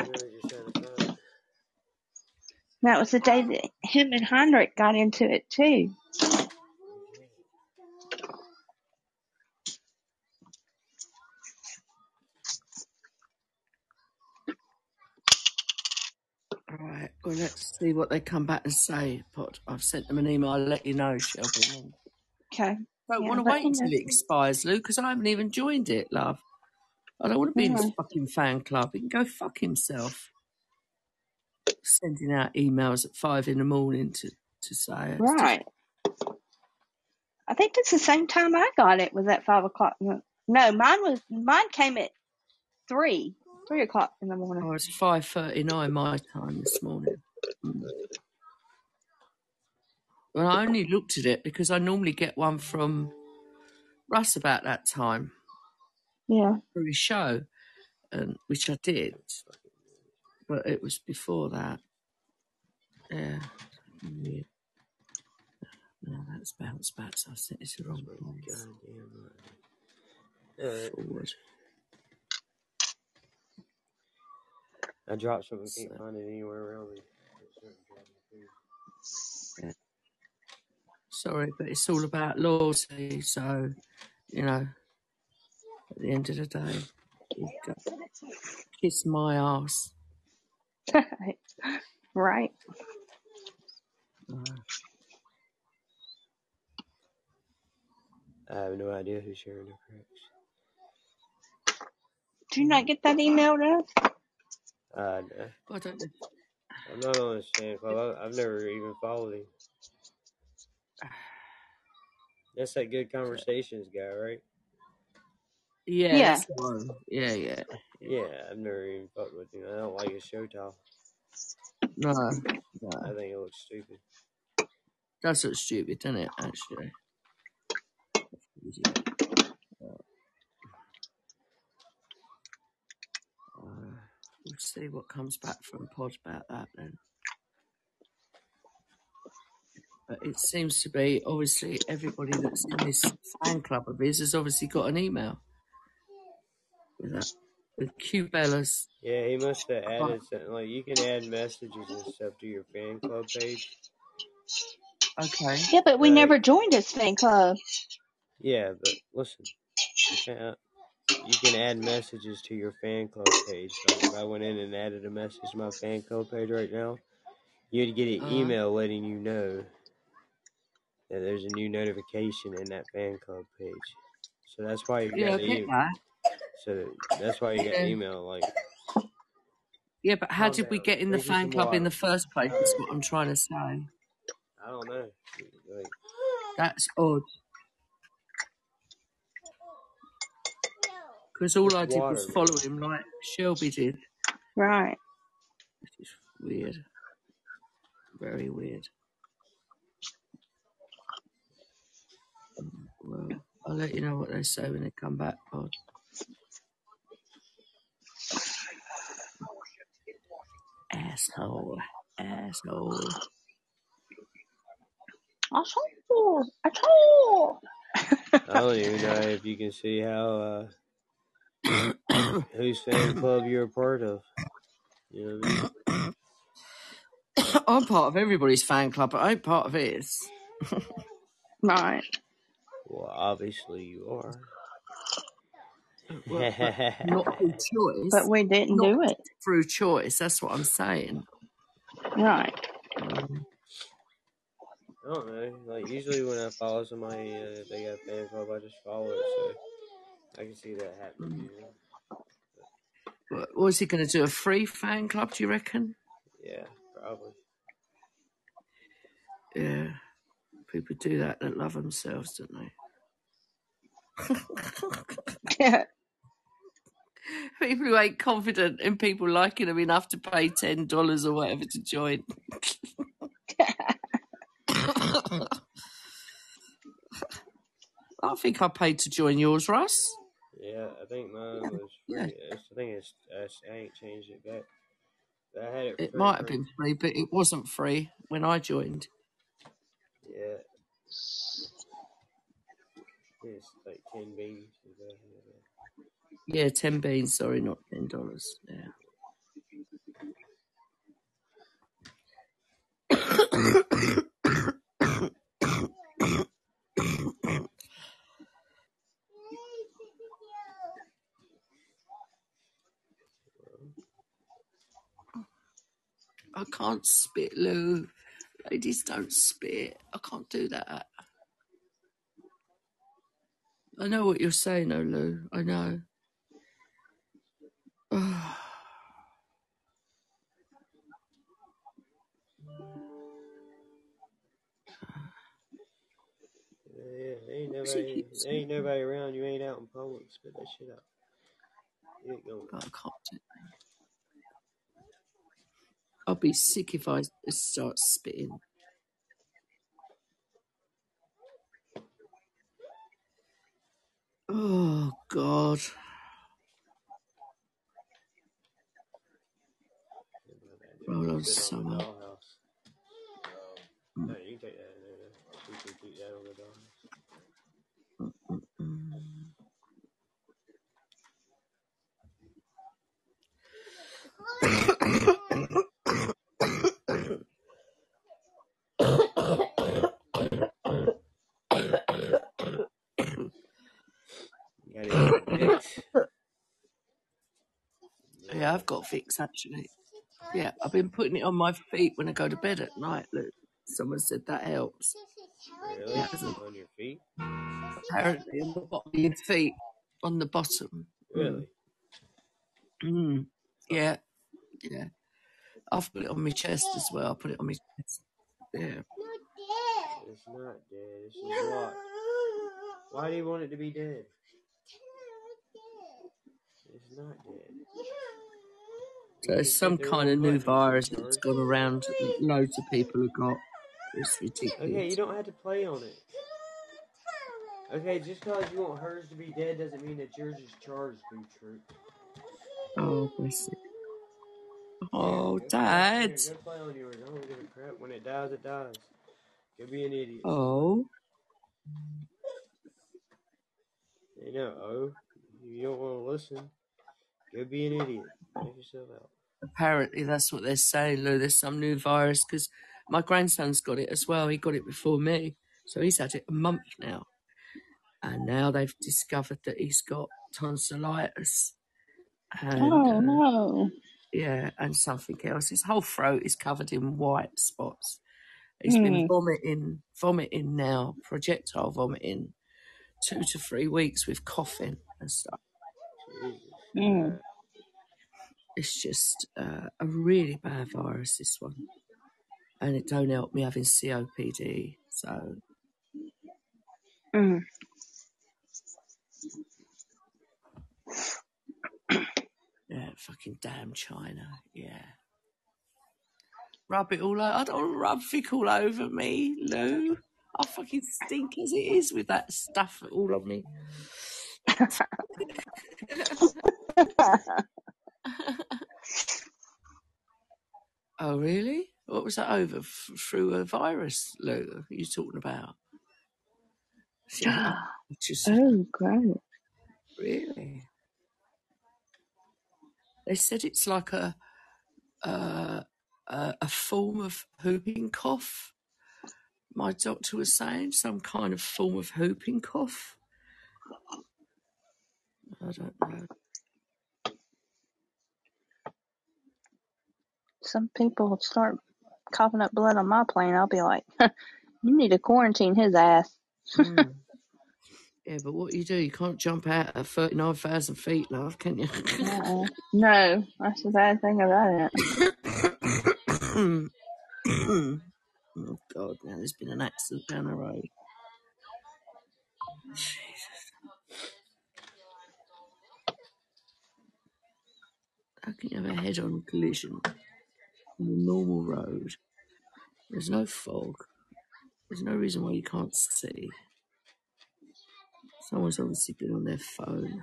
I'm really just trying to find it. that was the day that him and Heinrich got into it too. All right. Well, let's see what they come back and say. Pot. I've sent them an email. I'll let you know, Shelby. Okay. Don't Yeah, want to wait until it expires, Lou, because I haven't even joined it, love. I don't want to be in Yeah. this fucking fan club. He can go fuck himself. Sending out emails at five in the morning to, to say it's just Right. I think it's the same time I got it was at five o'clock. No, no, mine was mine came at three. Three o'clock in the morning. oh, it's five thirty nine my time this morning. Mm. Well, I only looked at it because I normally get one from Russ about that time Yeah. for his show, and which I did, but it was before that. Yeah. Weird. No, that's bounced back, so I think it's the wrong place. Goddamn right. Alright. Forward. I dropped something, can't So, find it anywhere around me. It's starting to drive me crazy. yeah. Sorry, but it's all about loyalty. So, you know, at the end of the day, you go kiss my ass. right. Uh, I have no idea who's sharing the cracks. Did you not get that email, Russ? Uh, no. I don't know. I'm not on his fan club. I, I've never even followed him. That's that good conversations guy, right? Yeah, Yeah. that's the one. Yeah, yeah. Yeah, I've never even fucked with him. I don't like his show towel. No, I think it looks stupid. That's look stupid, doesn't it, actually? Uh, we'll see what comes back from Pod about that then. But it seems to be obviously everybody that's in this fan club of his has obviously got an email with that with Q Bella's. Yeah, he must have added something. Like, you can add messages and stuff to your fan club page. Okay. Yeah, but we But, never joined his fan club. yeah, but listen. You can, add messages to your fan club page. Like, if I went in and added a message to my fan club page right now, you'd get an Uh-huh. email letting you know that there's a new notification in that fan club page. So that's why you Yeah, got I the get e- that. So that's why you get Yeah. email. Like, Yeah, but how did we get in the fan club in the first place? Is what I'm trying to say. I don't know. Like, That's odd. Because all I did was man. follow him like Shelby did. Right. Which is weird. Very weird. Well, I'll let you know what they say when they come back, Pod. Asshole. Asshole. Asshole. Asshole. I don't even know if you can see how uh, whose fan club you're a part of. You know what I mean? I'm part of everybody's fan club, but I'm part of his. Right. Well, obviously you are. Well, not through choice. But we didn't Not do it. through choice. That's what I'm saying. Right. Um, I don't know. Like usually when I follow somebody, uh, they got a fan club, I just follow it. So I can see that happening. You know? what- was he going to do a free fan club? Do you reckon? Yeah, probably. Yeah, people do that that love themselves, don't they? people who ain't confident in people liking them enough to pay ten dollars or whatever to join. I think I paid to join yours, Russ. Yeah, I think mine was free. Yeah. I think it's, it's I ain't changed it back. I had it. It might have been free, but it wasn't free when I joined. Yeah. It's like ten beans. Yeah, ten beans. Sorry, not ten dollars. Yeah. I can't spit, Lou. Ladies don't spit. I can't do that. I know what you're saying, though, Lou. I know. Yeah. Ain't nobody. Ain't nobody around. You ain't out in public. Spit that shit out. It going. I can't do that. I'll be sick if I start spitting. Oh God! Roll on Spit on the summer. dollhouse. No, you can take that in there. though. You can keep that on the dollhouse. Mm. You got it fixed. Yeah, I've got Vicks actually. Yeah, I've been putting it on my feet when I go to bed at night. Look, someone said that helps. Really? On your feet? apparently on the bottom of your feet, on the bottom. Really? Mm. Yeah, yeah. I've put it on my chest as well. I put it on my chest. Yeah. It's not dead. It's just what? Why do you want it to be dead? It's not dead. So it's some kind of new virus that's gone around. Loads of people have got. It's oh, ridiculous. Okay, you don't have to play on it. Okay, just because you want hers to be dead doesn't mean that yours is charged, Boo Troop. Oh, bless it. Oh, Dad. Go play on yours. I don't give a crap. When it dies, it dies. Go be an idiot. Oh, You know, oh, you don't want to listen. Go be an idiot. Take yourself out. apparently that's what they're saying, Lou. There's some new virus because my grandson's got it as well. He got it before me. So he's had it a month now. And now they've discovered that he's got tonsillitis. And, oh uh, no. yeah, and something else. His whole throat is covered in white spots. He's been Hmm. vomiting, vomiting now, projectile vomiting, two to three weeks with coughing and stuff. Jesus. Mm. It's just uh, a really bad virus, this one. And it don't help me having COPD. So, Mm. yeah, fucking damn China. Yeah. Rub it all over. I don't want to rub Vic all over me, Lou. I fucking stink as it is with that stuff all on me. Oh, really? What was that over? F- through a virus, Lou? You talking about? Yeah, just oh, great. really. They said it's like a a, a, a form of whooping cough. My doctor was saying some kind of form of whooping cough. I don't know. some people start coughing up blood on my plane, I'll be like, you need to quarantine his ass. mm. Yeah, but what you do, you can't jump out at 39,000 feet, love, can you? no, no, that's the bad thing about it. oh, God, now there's been an accident down the road. Jesus. How can you have a head on collision? On a normal road? There's no fog. There's no reason why you can't see. Someone's obviously been on their phone.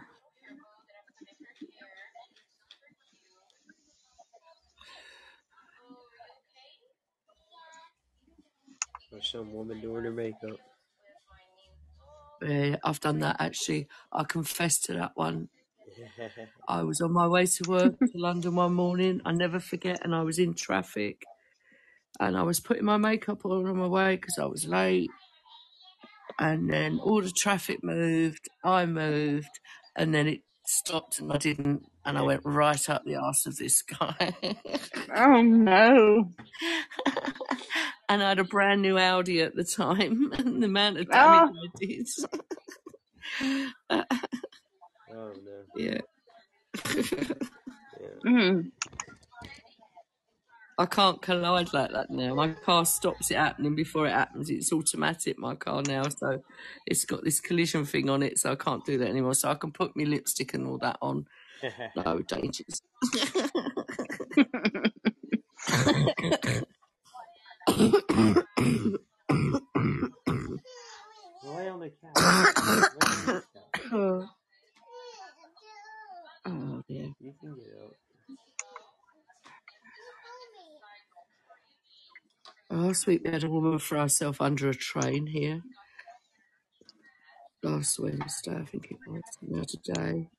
Or some woman doing her makeup. Yeah, I've done that actually. I confess to that one. I was on my way to work to London one morning. I never forget, and I was in traffic, and I was putting my makeup on on my way because I was late. And then all the traffic moved, I moved, and then it stopped, and I didn't, and I went right up the arse of this guy. Oh no. and I had a brand new Audi at the time, and the amount of Oh, damage ah. I did. oh no. yeah. Yeah. mm. I can't collide like that now. My car stops it happening before it happens. It's automatic, my car now, so it's got this collision thing on it, so I can't do that anymore. So I can put my lipstick and all that on. No dangers. Lay on the couch. Can get out. Last week we had a woman throw herself under a train here. Last Wednesday, I think it was. Now today.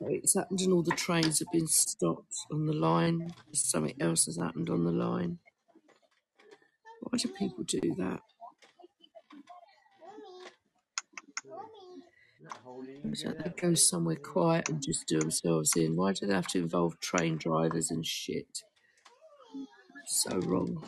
It's happened and all the trains have been stopped on the line. Something else has happened on the line. Why do people do that? Not holding. You Why don't they out. go somewhere quiet and just do themselves in? Why do they have to involve train drivers and shit? So wrong.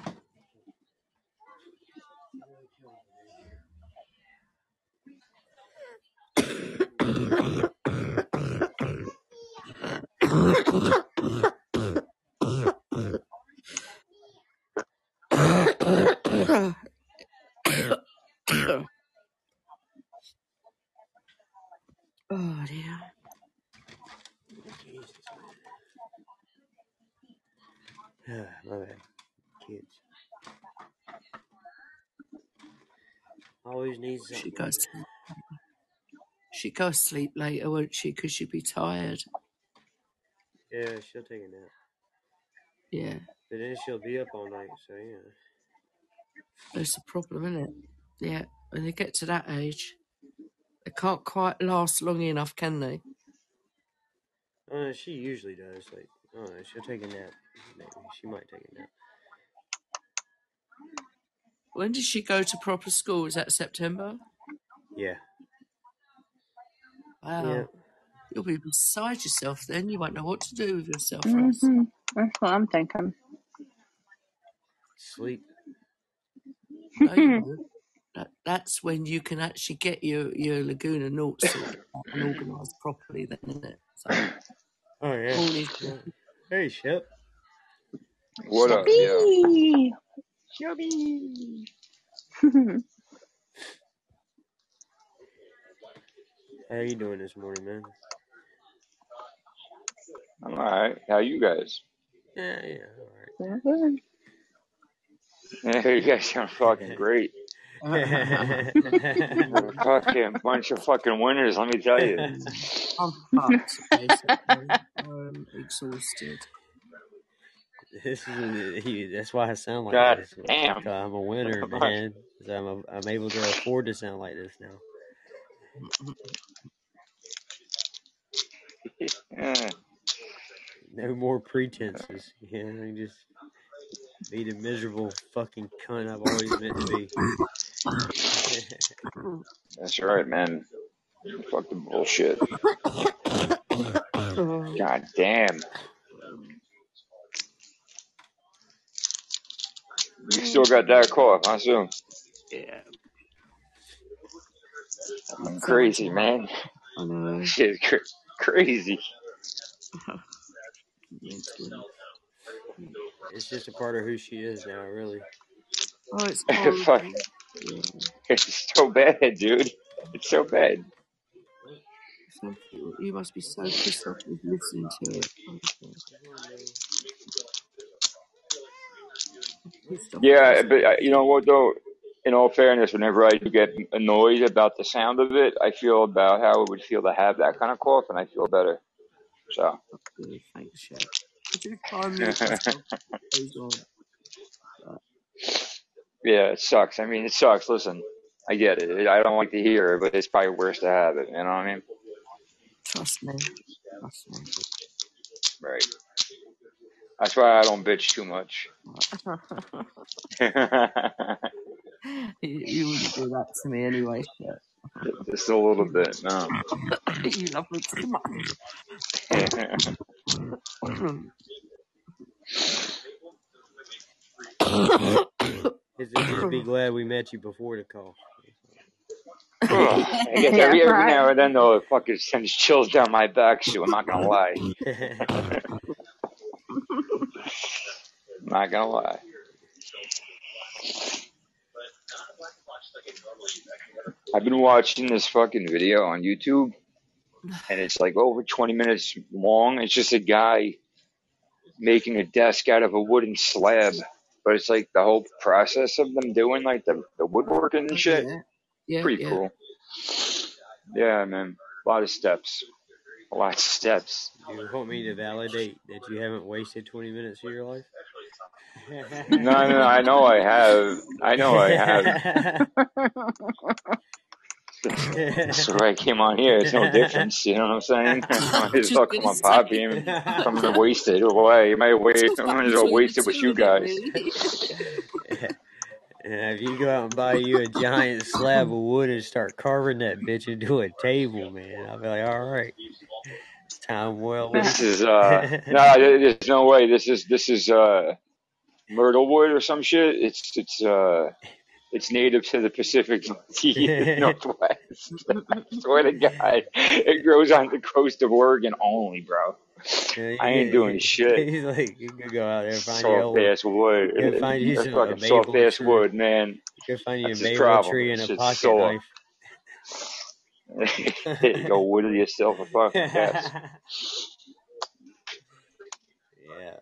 Oh dear. Jesus, man. My bad. Kids. Always needs She something. goes to she goes sleep later, won't she? Because she'll be tired. Yeah, she'll take a nap. Yeah, But then she'll be up all night, so yeah. that's the problem, isn't it? Yeah, when they get to that age, they can't quite last long enough, can they? Uh, she usually does. Like, I she'll take a nap. Maybe she might take a nap. When did she go to proper school? Is that September? Yeah. Wow. Yeah. You'll be beside yourself then. You won't know what to do with yourself, Ross. hmm That's what I'm thinking. Sleep. No, you won't. That, that's when you can actually get your, your Laguna Naught sorted out and organised properly, then, isn't it? So, Oh yeah. morning. yeah. Hey, Shep. What up? Yeah. Bee. Chubby. How you doing this morning, man? I'm alright. How you guys? Yeah, yeah, all Mhm. Yeah, you guys sound fucking great. Right. You're a fucking bunch of fucking winners, let me tell you. I'm fucked, basically. I'm exhausted. this is he, that's why I sound like God this. damn. I'm a winner, man. I'm a, I'm able to afford to sound like this now. Yeah. No more pretenses. You know, you just be the miserable fucking cunt I've always meant to be. That's right, man. Fuck the bullshit. God damn. You still got that cough, I assume. Yeah. I'm crazy, man. I know. Shit, cra- crazy. It's just a part of who she is now, really. Oh, it's Fuck. horrible. Yeah. It's so bad, dude. It's so bad. So you must be so pissed off with listening to it. honestly. Pissed off with Yeah, listening. but uh, you know what though? In all fairness, whenever I do get annoyed about the sound of it, I feel about how it would feel to have that kind of cough, and I feel better. So, Good, thanks, Chef. I do try and mute myself what goes on. But yeah, it sucks. I mean, it sucks. Listen, I get it. I don't like to hear it, but it's probably worse to have it. You know what I mean? trust me, trust me. Right. That's why I don't bitch too much. you, you wouldn't do that to me anyway, Chef. Just a little bit, no. you love me too much. Just, just be glad we met you before the call. I guess every, every right. now and then though, it fucking sends chills down my back. So I'm not gonna lie. not gonna lie. I've been watching this fucking video on YouTube, and it's like over 20 minutes long. It's just a guy making a desk out of a wooden slab, but it's like the whole process of them doing like the, the woodworking and shit. yeah, yeah, Pretty yeah. cool. Yeah, man. A lot of steps. A lot of steps. you want me to validate that you haven't wasted 20 minutes of your life? No, no, I know I have. I know I have. That's why I came on here. It's no difference. You know what I'm saying? I just Just talk come gonna on say I'm gonna waste it away. You might waste. I'm all just between waste it with you guys. And if you go out and buy you a giant slab of wood and start carving that bitch into a table, man, I'll be like, all right, time well This is uh no, there- there's no way. This is this is uh myrtle wood or some shit. It's it's uh it's native to the Pacific Northwest. I swear to God, it grows on the coast of Oregon only, bro. Yeah, I ain't doing shit. He's like, you could go out there and find Soft ass wood. you could find you some a fucking soft ass wood, man. You could find you a That's maple tree and a Shit's pocket sore. knife. go, whittle yourself a fucking desk. yeah.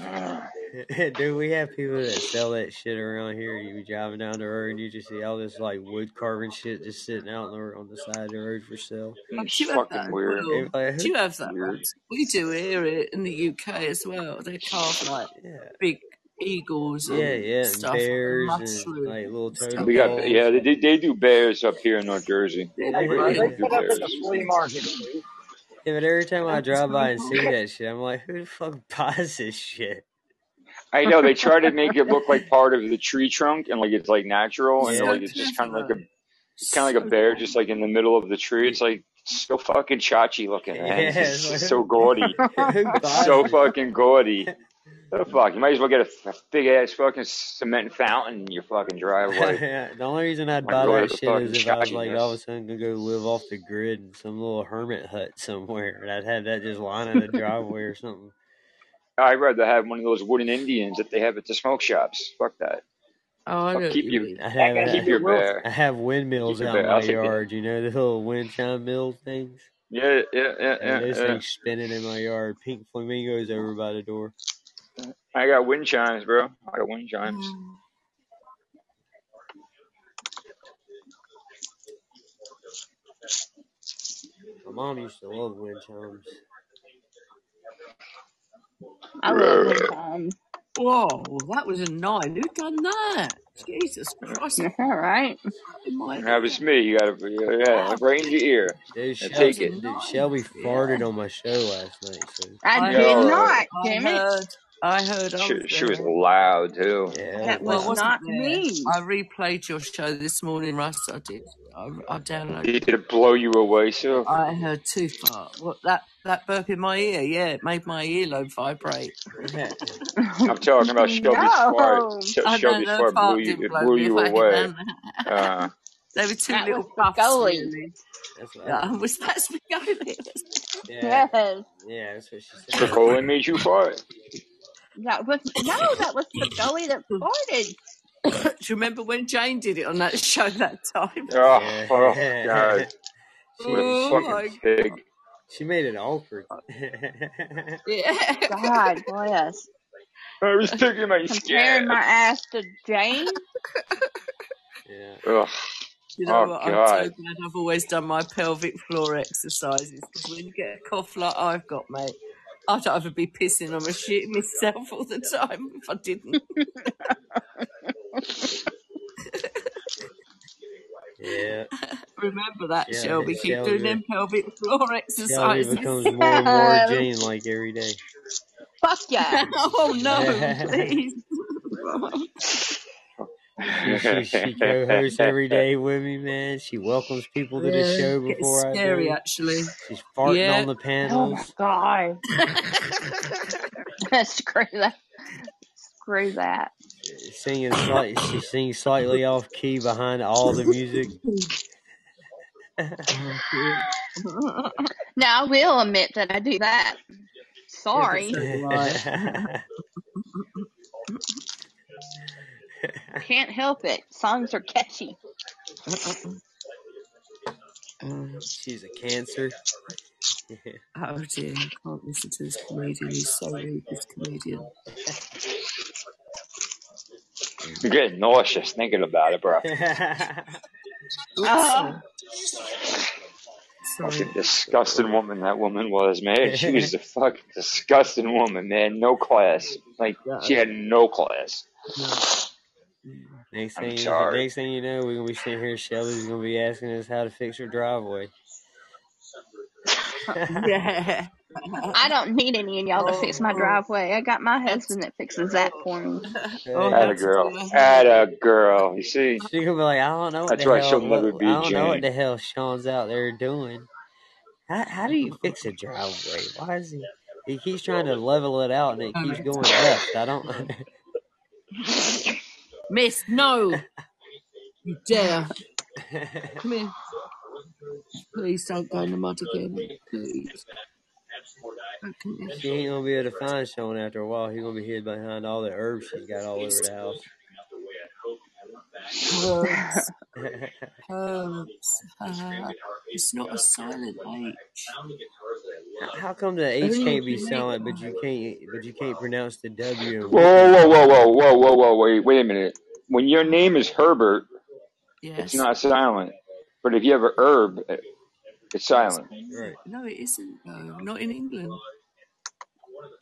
Ah. Dude, we have people that sell that shit around here. You be driving down the road and you just see all this like wood carving shit just sitting out on the, on the side of the road for sale. Have It's you fucking as weird. like, Do you have that? Weird. We do here in the UK as well. They carve like yeah. big eagles Yeah, and yeah, and stuff, and bears and mushrooms like little and stuff. totem We got yeah, they they they do bears up here in North Jersey. Yeah, Hey, bro, really. they They do put up at bears. the flea market too. Yeah, but every time I drive by and see that shit, I'm like, who the fuck buys this shit? I know they try to make it look like part of the tree trunk and like it's like natural and Yeah. Like it's just kind of like a it's kind of like a bear just like in the middle of the tree. It's like so fucking chachi looking, man. Yeah, It's it's like, so gaudy. It's so fucking gaudy. The fuck? You might as well get a, a big ass fucking cement fountain in your fucking driveway. the only reason I'd buy that shit is if I was like all of a sudden gonna go live off the grid in some little hermit hut somewhere, and I'd have that just lining the driveway or something. I'd rather have one of those wooden Indians that they have at the smoke shops. Fuck that. Oh, I know keep you. I'd have guy keep a, your bear. I have windmills your out in my yard. You know the little wind chime mill things. Yeah, yeah, yeah, And yeah, those yeah. things spinning in my yard. Pink flamingos over by the door. I got wind chimes, bro. I got wind chimes. My mom used to love wind chimes. I love wind chimes. Whoa, that was a nine. Who done that? Jesus Christ! Yeah, right. That was me. You gotta, yeah, wow, right in your ear. Dude, Now Shel- take it. dude, nine. Shelby Yeah, farted on my show last night, so I I did not, damn it. Heard. I heard. I she, was she was there. loud too. yeah, That it Well, I was was. wasn't not there. me. I replayed your show this morning, Russ. I did. I, I downloaded. Did it blow you away, sir? I heard too far. What that that burp in my ear? Yeah, it made my earlobe vibrate. I'm talking about Shelby's fart. no. Sh- I know Shelby's the fart blew fart you. didn't It blow blew me you away. away. Man. Uh, They were two That was little puffs, Spicoli. really. That's what I, Yeah, was that spaghetti? yeah, Yes. yeah, that's what she said. Spicoli made you fart. That was no, that was Spicoli that farted. Do you remember when Jane did it on that show that time? Oh, oh Yeah. oh God. She What a Oh my fucking pig. she made it awkward. yeah. God bless. I was taking my Comparing my ass to Jane. yeah. Ugh. You know Oh what? I'm so glad I've always done my pelvic floor exercises because when you get a cough like I've got, mate, I'd either be pissing or shitting myself all the time if I didn't. Yeah. Remember that, Yeah. Shelby. Keep doing them pelvic floor Shelby exercises. becomes more and more Jane like every day. Fuck yeah. oh no, please. She, she, she co-hosts every day with me, man. She welcomes people to the Yeah, show it's before I scary do. actually. She's farting Yeah. on the panels. Oh my god. Screw that. Screw that. Singing slight, she sings slightly off key behind all the music. Now I will admit that I do that. Sorry. That's right. Can't help it. Songs are catchy. Um, She's a cancer. oh dear, I can't listen to this comedian. He's so rude, this comedian. I'm getting nauseous thinking about it, bro. Oops, Oh, sorry. Fucking disgusting woman that woman was, man. She was a fucking disgusting woman, man. No class. Like she had no class. Next thing, you, next thing you know, we're gonna be sitting here. Shelby's gonna be asking us how to fix her driveway. Yeah. I don't need any of y'all to fix my Oh, driveway. I got my husband that fixes that for me. oh, Hey, how Atta to girl. do a girl. You see? she gonna be like, I don't know what That's the why hell. she'll never What, be I don't know what the hell Sean's out there doing. How how do you fix a driveway? Why is he? He keeps trying to level it out and it keeps going left. I don't. Miss, no! You dare. Come here. Please don't go in the mud again. Please. She ain't gonna be able to find Sean after a while. He's gonna be hid behind all the herbs she's got all over the house. Herbs. Herbs. Uh, it's not a silent H. How- How come the H can't be if you make silent, but you can't, but you can't pronounce the W? Whoa, whoa, whoa, whoa, whoa, whoa, whoa, wait, wait a minute. When your name is Herbert, yes. it's not silent. But if you have a herb, it's silent. right. No, it isn't, though. Not in England.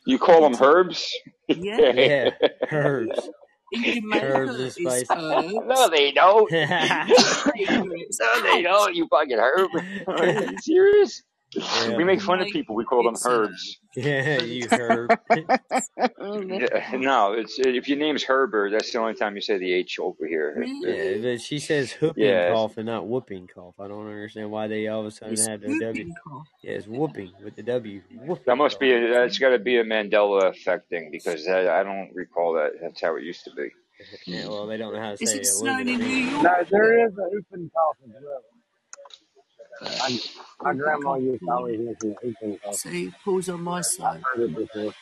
You call them herbs? Yeah. Yeah, herbs, In herbs and spices. no, they don't. No, they don't, you fucking herb. Are you serious? We make fun of people, we call them it's herbs. yeah, you herb. Yeah, no, it's if your name's Herbert, that's the only time you say the H over here. Yeah, but she says whooping Yeah, cough and not whooping cough. I don't understand why they all of a sudden It's have the W. cough. Yeah, it's whooping with the W. that must cough. be a, that's got to be a Mandela effect thing because that, I don't recall that. That's how it used to be. Yeah, well, they don't know how to Is say it it snowing in New. York? No, there is a whooping cough as well. I, my Whooping grandma used to always mention the whooping cough. See, Paul's on my I've side. heard it before.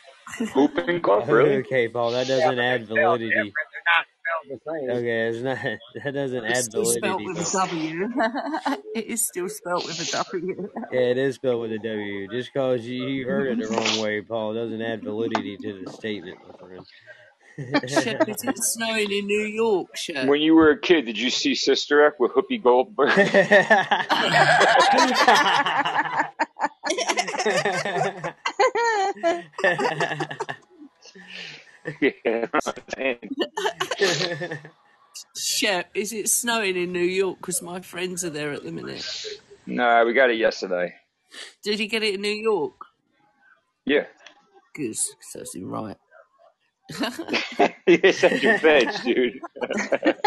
Whooping cough, really? Okay, Paul, that doesn't but add they're validity. different. They're not spelled the same. Okay, it's not. That doesn't It's add still spelled validity, with a Paul. W. it is still spelled with a W. Yeah, it is spelled with a W. Just because you, you heard it the wrong way, Paul, doesn't add validity to the statement, my friend. Shep, is it snowing in New York, Shep? When you were a kid, did you see Sister Act with Whoopi Goldberg? yeah, I'm saying. Shep, is it snowing in New York? Because my friends are there at the minute. no, we got it yesterday. Did he get it in New York? Yeah. Good, serves him right. You're such a bitch, dude.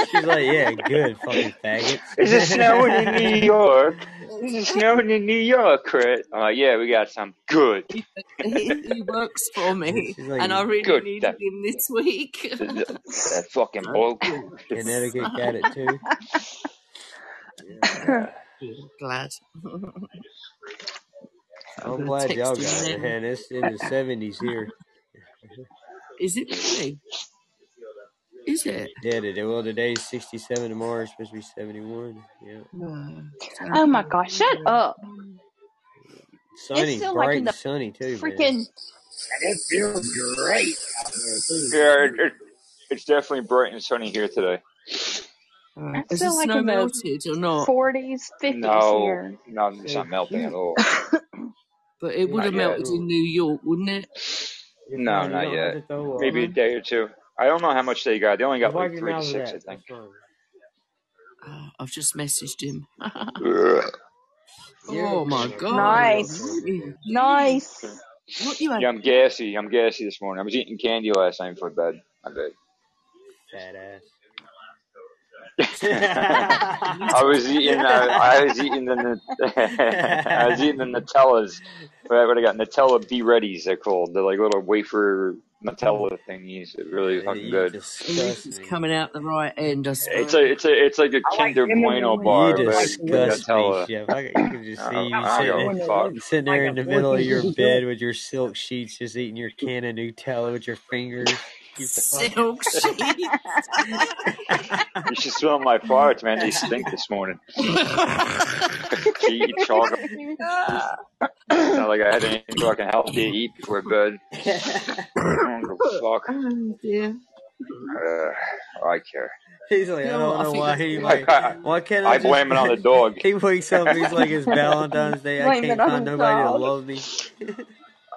She's like, yeah, good, fucking faggots. Is it snowing in New York? Is it snowing in New York, Crit? Uh, yeah, we got some good. he, he works for me, like, and I really Good. needed That, him this week. that, that fucking bloke. Connecticut got it too. Yeah. Glad. I'm I'm glad y'all got it, man. It's in the 70s here. Is it really? Is it? Yeah, today. Well, today's 67 tomorrow. It's supposed to be 71. Yeah. Oh my gosh, shut up. Sunny, still like bright in and the sunny too, man. Freaking It feels great out there too. Yeah, it, it, it's definitely bright and sunny here today. Uh, I has the feel like snow in the melted or not? 40s, 50s No, here. no, it's not melting at all. But it would Not have yet. melted in New York, wouldn't it? You're No, not don't yet. to throw up. Maybe a day or two. I don't know how much they got. They only got Wipe like three to mouth with six, I think. Oh, I've just messaged him. Oh my god. Nice. Nice. What you had? Yeah, I'm gassy. I'm gassy this morning. I was eating candy last night before bed. I bet. Fat ass. I was eating. Uh, I was eating the. I was eating the Nutellas. But what I got Nutella B Readies. They're called. They're like little wafer Nutella thingies. They're really fucking good. At least it's coming out the right end, I It's a. It's a. It's like a I like Kinder them Bueno bar, You but like disgust me, Nutella. Chef. I, you can just see you I sitting don't when give they a look fuck. sitting there in the middle of your bed with your silk sheets, just eating your can of Nutella with your fingers. You fucking. Silk sheet. You should smell my farts, man. They stink this morning. Eat chocolate. It's not like I had anything fucking healthy to eat before bed. I don't give a fuck. oh dear. Uh, I care. He's like, You I don't I know why he like. Why can't I I just? blame it on the dog. he wakes up. He's like, it's Valentine's Day. I can't find the nobody to love me.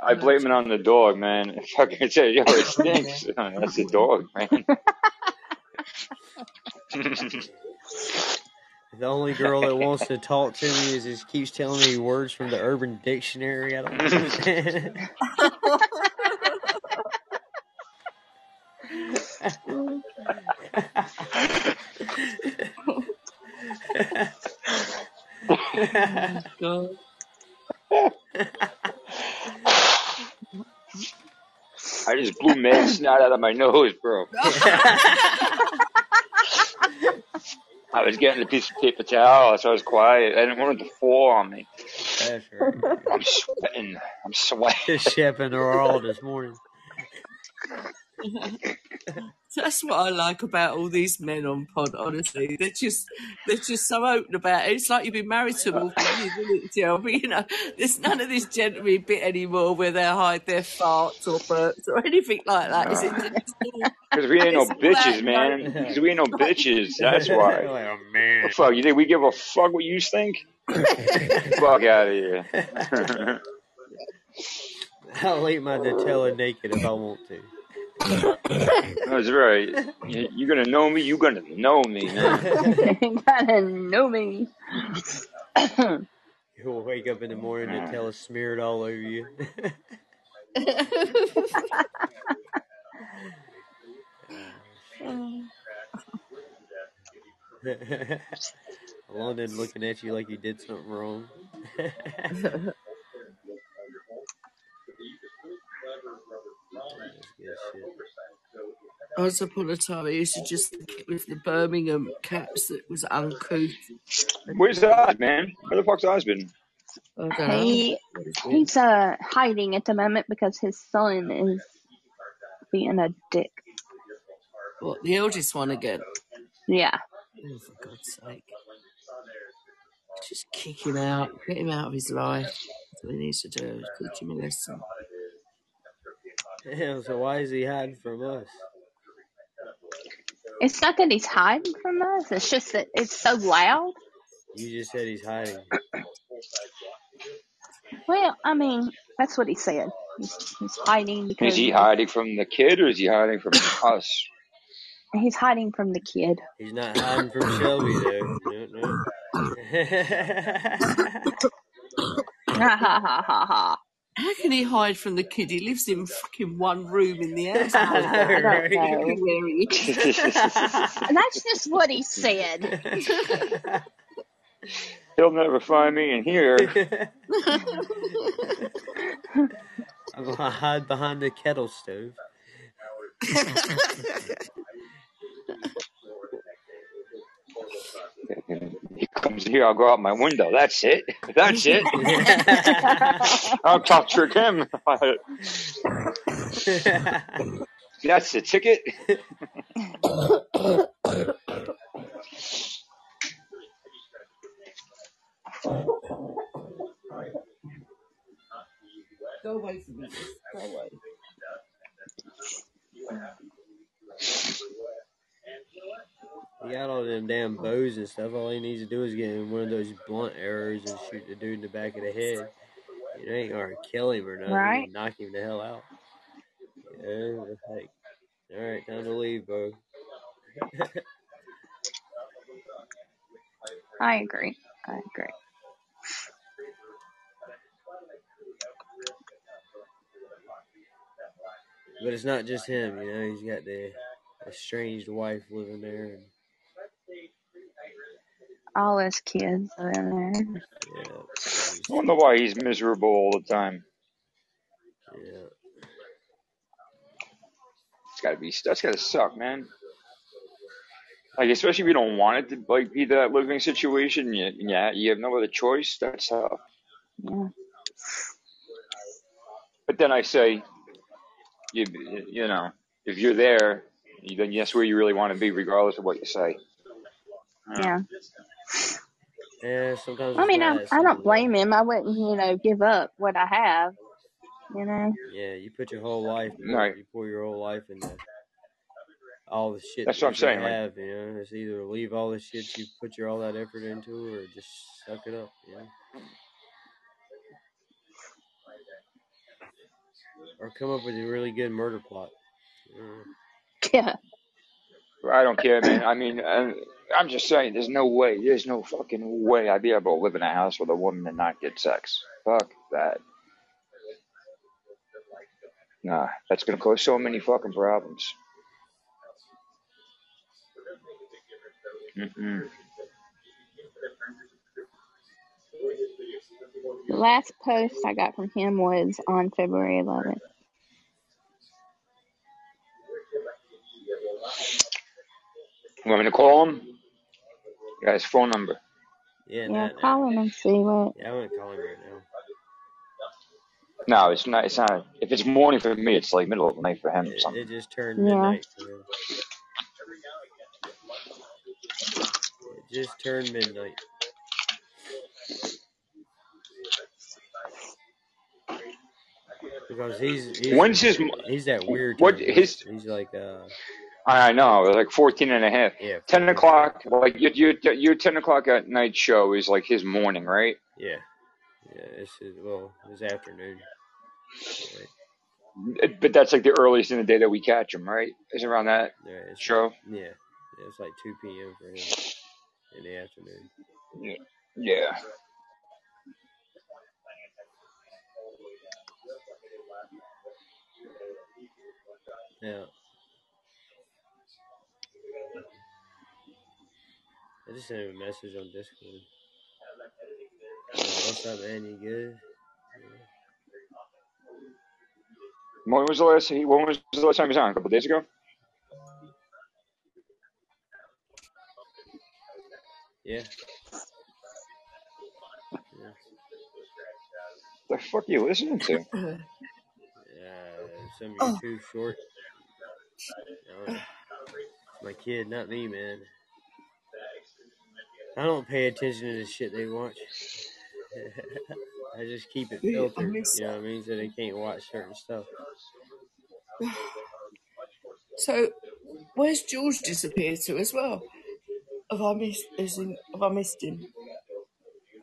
I blame it on the dog, man. Fucking say, yo, it stinks. That's the dog, man. The only girl that wants to talk to me is just keeps telling me words from the Urban Dictionary. I don't understand. God. I just blew mad snot out of my nose, bro. I was getting a piece of paper towel, so I was quiet. I didn't want it to fall on me. That's right. I'm sweating. I'm sweating. Just Shep are all this morning. That's what I like about all these men on pod. Honestly, they're just they're just so open about it. It's like you've been married to them all for years, isn't it, Jill? But you know, there's none of this gentleman bit anymore where they hide their farts or burps or anything like that. Is it? Because we ain't no it's all out bitches, man. Because we ain't no bitches. That's why. oh man. The fuck? You think we give a fuck what you think? fuck out of here. I'll eat my Nutella naked if I want to. That's right. You- You're gonna know me. You're gonna know me, man. you gotta know me. You'll wake up in the morning, Nutella smeared all over you. London looking at you like you did something wrong. That's good shit. Once upon a time, I used to just think it was the Birmingham Caps that was uncouth. Where's that, man? Where the fuck's Oz been? I. He What is it? he's uh hiding at the moment because his son is being a dick. What the eldest one again? Yeah. Oh, for God's sake! Just kick him out. Get him out of his life. That's what he needs to do. Teach him a lesson. Damn, so why is he hiding from us? It's not that he's hiding from us, it's just that it's so loud. You just said he's hiding. Well, I mean, that's what he said. He's, he's hiding Is he hiding from the kid or is he hiding from us? he's hiding from the kid. He's not hiding from Shelby though. No, no. Ha ha ha ha ha. How can he hide from the kid? He lives in fucking one room in the house. I don't know. Where he that's just what he said. He'll never find me in here. I'm gonna hide behind the kettle stove. He comes here, I'll go out my window. That's it. That's it. I'll talk trick him. That's the ticket. Go away from me. Go away. He got all them damn bows and stuff. All he needs to do is get in one of those blunt arrows and shoot the dude in the back of the head. It ain't gonna kill him or nothing. Right. Knock him the hell out. Yeah, like, all right, time to leave, bro. I agree. I agree. But it's not just him, you know. He's got the estranged wife living there, and All his kids living in there. yeah, I wonder why he's miserable all the time. yeah. It's gotta be. That's gotta suck, man. Like, especially if you don't want it to like be that living situation. Yeah, yeah, you have no other choice. That's tough. Yeah. But then I say, you you know, if you're there, then that's where you really want to be, regardless of what you say. Yeah. Yeah, sometimes I mean, I, I don't blame him. I wouldn't, you know, give up what I have. You know. Yeah, you put your whole life, Right. you pour your whole life in into all the shit That's that what I'm you saying, like- have. You know, it's either leave all the shit you put your all that effort into, or just suck it up. You know, or come up with a really good murder plot. Yeah. I don't care, man. I mean, I'm just saying, there's no way, there's no fucking way I'd be able to live in a house with a woman and not get sex. Fuck that. Nah, that's gonna cause so many fucking problems. Mm-mm. The last post I got from him was on February 11th. You want me to call him? You got his phone number. yeah, Yeah, not now. call him and see what. Yeah, I wouldn't call him right now. No, it's not. It's not. If it's morning for me, it's like middle of the night for him or It, something. it just turned Yeah. midnight for him. It just turned midnight. Because he's he's When's his? he's that weird What time. his? He's like uh I know, like 14 and a half. yeah 10 o'clock, like your, your, your 10 o'clock at night show is like his morning, right? Yeah, yeah. It's well his afternoon. Right. But that's like the earliest in the day that we catch him, right? Is around that Yeah, it's show? yeah, yeah. It's like two p.m. for him in the afternoon. Yeah. Yeah. Yeah. I just sent him a message on Discord. Uh, what's up, man? You good? When was the last? When was the last time he was on? A couple days ago. Yeah. Yeah. The fuck are you listening to? Yeah. Some of you too short. I don't know. It's my kid, not me, man. I don't pay attention to the shit they watch. I just keep it filtered. miss You know what I mean? So they can't watch certain stuff. So, where's George disappeared to as well? Have I missed? Is in, have I missed him?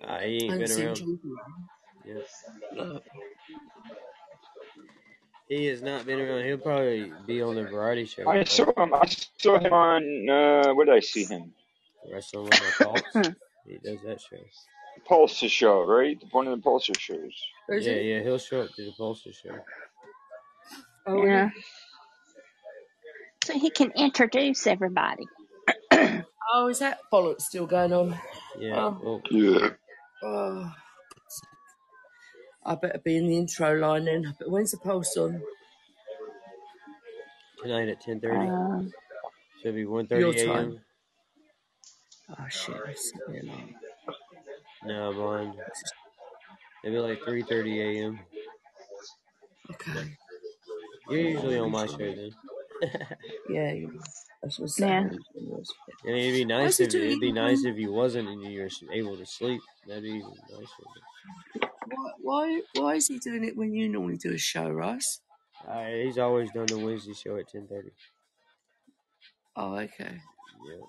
Uh, he I ain't haven't been around. George. Yeah. No. He has not been around. He'll probably be on the variety show. I saw him. I saw him on. Uh, where did I see him? Wrestling with my thoughts. Hmm. He does that show. Pulsar show, right? One of the Pulsar shows. Is Yeah, it? yeah, he'll show up to the Pulsar show. Oh, Yeah. yeah. So he can introduce everybody. Oh, is that bollocks still going on? Yeah. Oh, Well, Yeah. oh. I better be in the intro line then. But when's the pulse on? tonight at ten thirty. Um, So it'll be one Your time. a.m. Oh shit, it's a bit long. No, I'm on. Maybe like three thirty a.m. Okay. You're usually on my show then. Yeah, you- that's what Yeah. Sam was. And it'd be nice if it'd be nice if you wasn't and you were able to sleep. That'd be even nicer. Why, why, why is he doing it when you normally do a show, Russ? Uh, he's always done the Wednesday show at ten thirty. Oh, okay. Yeah.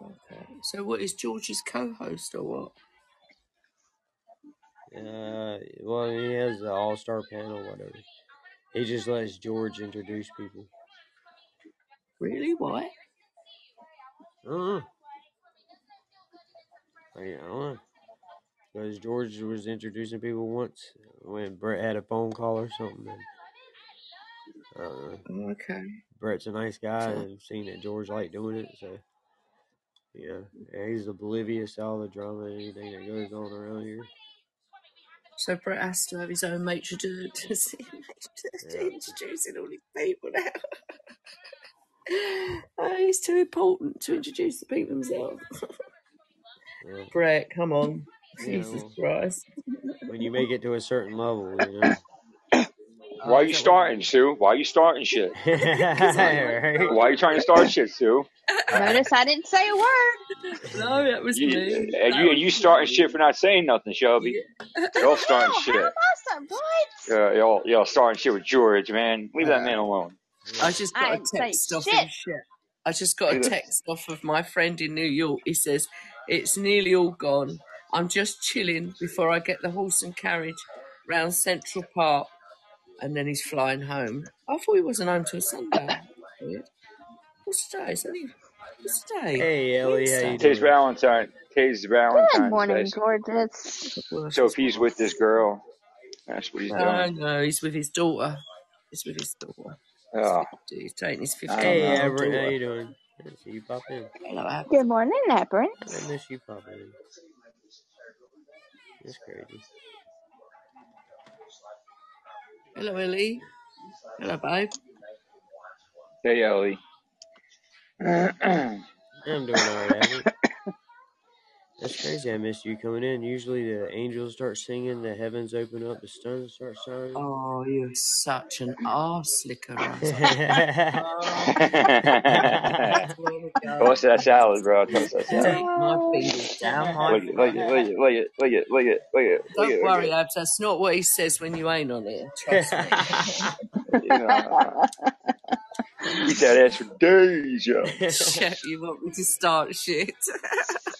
Okay. So, what is George's co-host or what? Uh, well, he has the all star panel, whatever. He just lets George introduce people. Really? Why? Don't. I, don't know. Because George was introducing people once when Brett had a phone call or something. And, I don't know. Oh, okay. Brett's a nice guy So, and seen that George liked doing it, so yeah, he's oblivious to all the drama and anything that goes on around here. so Brett has to have his own maitre d' to see Yeah, introducing all these people now. oh, he's too important to introduce the people himself. yeah, Brett, come on. yeah. Jesus Well, Christ. when you make it to a certain level, you know. Why are you starting, Sue? Why are you starting shit? Because I right? Why you trying to start shit, Sue? Notice I didn't say a word. No, that was You me. and you and you starting shit for not saying nothing, Shelby. Yeah. Y'all starting know. How shit. am I so what? Uh, y'all y'all starting shit with George, man. Leave that Uh, man alone. I just I got a didn't say text off shit. of shit. I just got a text off of my friend in New York. He says it's nearly all gone. I'm just chilling before I get the horse and carriage round Central Park, and then he's flying home. I thought he wasn't home till Sunday. That's. What's today? Is that what's today? Hey Ellie, how you Wednesday. Today's doing? Valentine. Today's Good morning, Day. gorgeous. So if he's with this girl, that's what he's no, doing. no, he's with his daughter. He's with his daughter. He's, Oh, 50. he's taking his I don't 15 Hey year know. old Everett, how daughter. you doing? I see you pop in. Hello, Ab. Good morning, I Labyrinth. miss you popping in. It's crazy. Hello, Ellie. Hello, babe. hey Ellie. I'm doing alright, Everett. That's crazy. I missed you coming in. Usually the angels start singing, the heavens open up, the sun starts shining. Oh, you're such an arse licker, Russ. yeah, Oh, that's where we go. Toss that salad, bro. Toss that salad. Stick my fingers down my Look it, look it, look throat. it, look it, look it, look it, look it, look Don't worry. Abs. That's not what he says when you ain't on it. Trust me. You eat that ass for days, yo. Shit, you want me to start shit?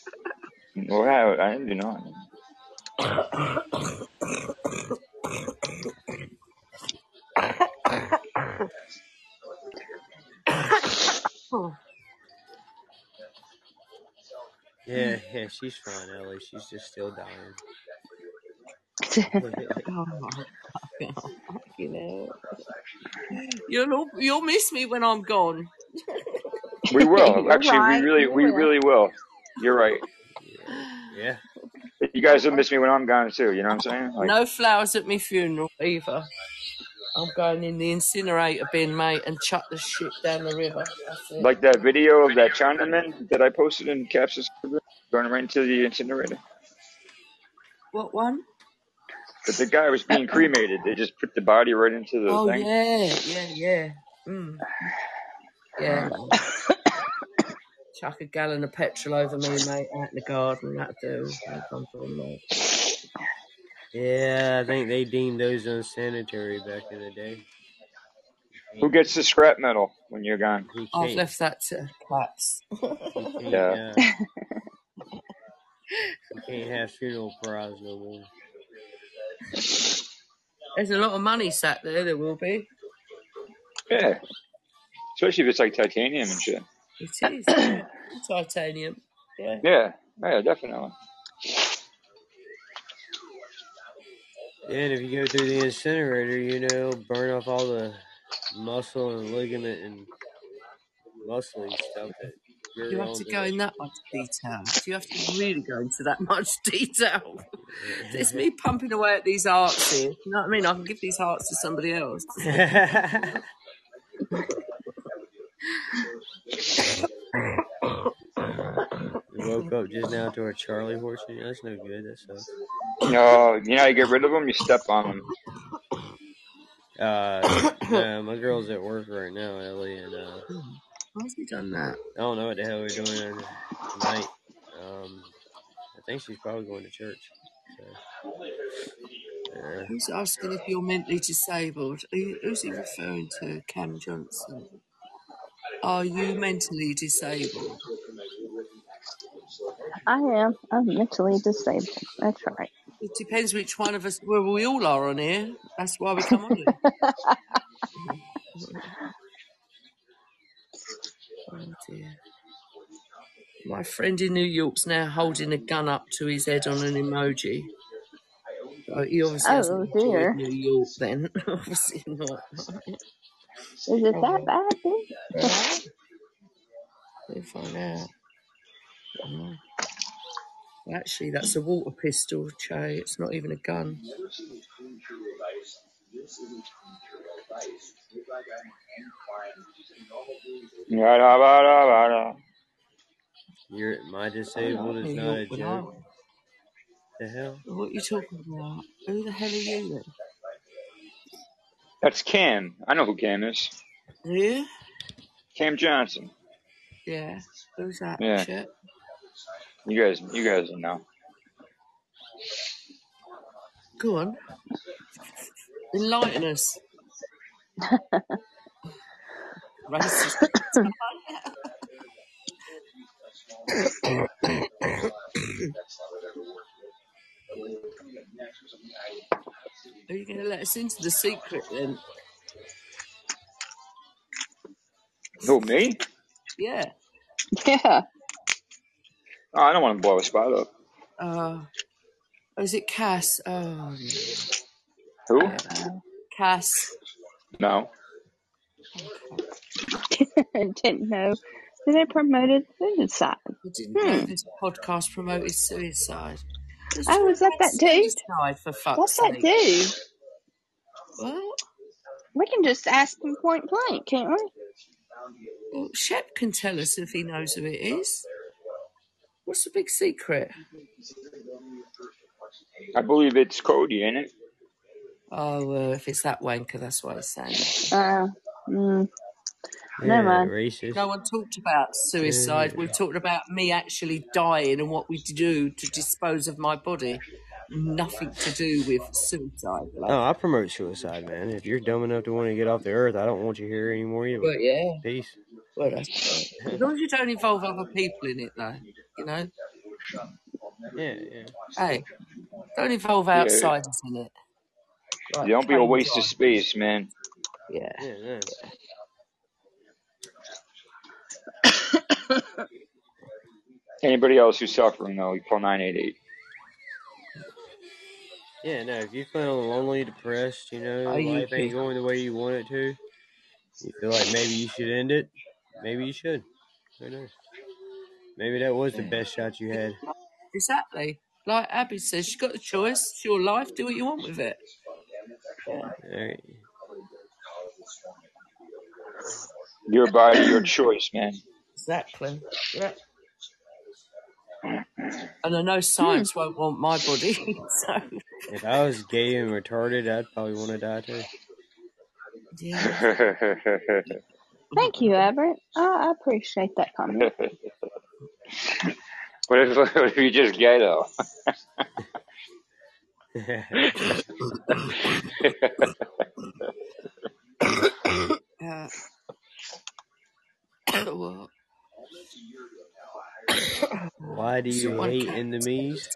Well, I, I didn't do nothing. Oh, yeah, yeah, she's fine, Ellie. She's just still dying. oh my God. You know. You'll, you'll miss me when I'm gone. We will. You're Actually, we really, You we will. really will. You're right. Yeah. You guys will miss me when I'm gone too. You know what I'm saying? Like, No flowers at my funeral either. I'm going in the incinerator bin, mate, and chuck the shit down the river. Like that video of that Chinaman that I posted in Cap's Instagram, going right into the incinerator. What one? But the guy was being cremated. They just put the body right into the Oh thing. yeah, yeah, yeah. Mm. Yeah. man. Chuck a gallon of petrol over me, mate, out in the garden. That'll do. No problem, mate. Yeah, I think they deemed those unsanitary back in the day. Who gets the scrap metal when you're gone? I've left that to cats. Yeah. uh, you can't have funeral pyres no more. There's a lot of money sat there. There will be. Yeah. Especially if it's like titanium and shit. It is. Yeah. Titanium. Yeah. Yeah. Yeah, definitely. Yeah, and if you go through the incinerator, you know, burn off all the muscle and ligament and muscly stuff that You have to go in that much detail. Do you have to really go into that much detail? It's me pumping away at these hearts here. You know what I mean? I can give these hearts to somebody else. woke up just now to our Charlie horse. That's no good. That sucks. No, you know you get rid of them? You step on them. Uh, no, my girl's at work right now, Ellie, and uh, Why's he done that? I don't know what the hell we're doing tonight. Um, I think she's probably going to church. So, yeah. Who's asking if you're mentally disabled? Are you, who's he referring to? Cam Johnson. Are you mentally disabled? I am. I'm mentally disabled. That's right. It depends which one of us. Well, we all are on here. That's why we come on here. oh dear. My friend in New York's now holding a gun up to his head on an emoji. So he obviously Oh hasn't enjoyed dear. New York then. obviously not. Is it that oh. bad? Then? We'll find out. Mm. Actually, that's a water pistol, Che. It's not even a gun. Yada-bada-bada. You're my disabled is not a York when I joke. went. The hell? What are you talking about? Who the hell are you then? That's Cam. I know who Cam is. Yeah? Cam Johnson. Yeah. Who's that? Yeah, Shit. You guys, you guys will know. Go on. Enlighten us. Racist. Are you going to let us into the secret then? Who me? Yeah. Yeah. Oh, I don't want to blow a spot up. Uh, oh, is it Cass? Oh, no. Who? yeah. Cass. No. Okay. Didn't know that they promoted suicide. I didn't know Hmm. this podcast promoted suicide. Let's Oh, talk is that about that dude? for fuck's What's that sake. dude? Well, We can just ask him point blank, can't we? well, Shep can tell us if he knows who it is. What's the big secret? I believe it's Cody, ain't it? Oh, uh, if it's that wanker, that's what he's saying it. Uh, mm, Yeah, never mind. racist. No one talked about suicide. Yeah. We've talked about me actually dying and what we do to dispose of my body. Nothing to do with suicide. Like, No, I promote suicide, man. If you're dumb enough to want to get off the earth, I don't want you here anymore either. but yeah, Peace. Well, that's fine. As long as you don't involve other people in it, though, you know. Yeah, yeah. Hey, don't involve Yeah. outsiders in it. Like Don't be a waste dry. of space, man. Yeah. Yeah, yeah. Anybody else who's suffering, though, you call 988. Yeah, no, if you feel lonely, depressed, you know, Are you life ain't too? going the way you want it to, you feel like maybe you should end it, maybe you should. Who knows? Maybe that was the best shot you had. Exactly. Like Abby says, you got the choice. It's your life. Do what you want with it. Yeah. Your body, your choice, man. Exactly. Yeah. And I know science won't want my body, so If I was gay and retarded, I'd probably want to die too. yeah. Thank you, Albert. I, I appreciate that comment. what, if, what if you just gay, though? Uh, what? Why do you Someone hate cat. enemies?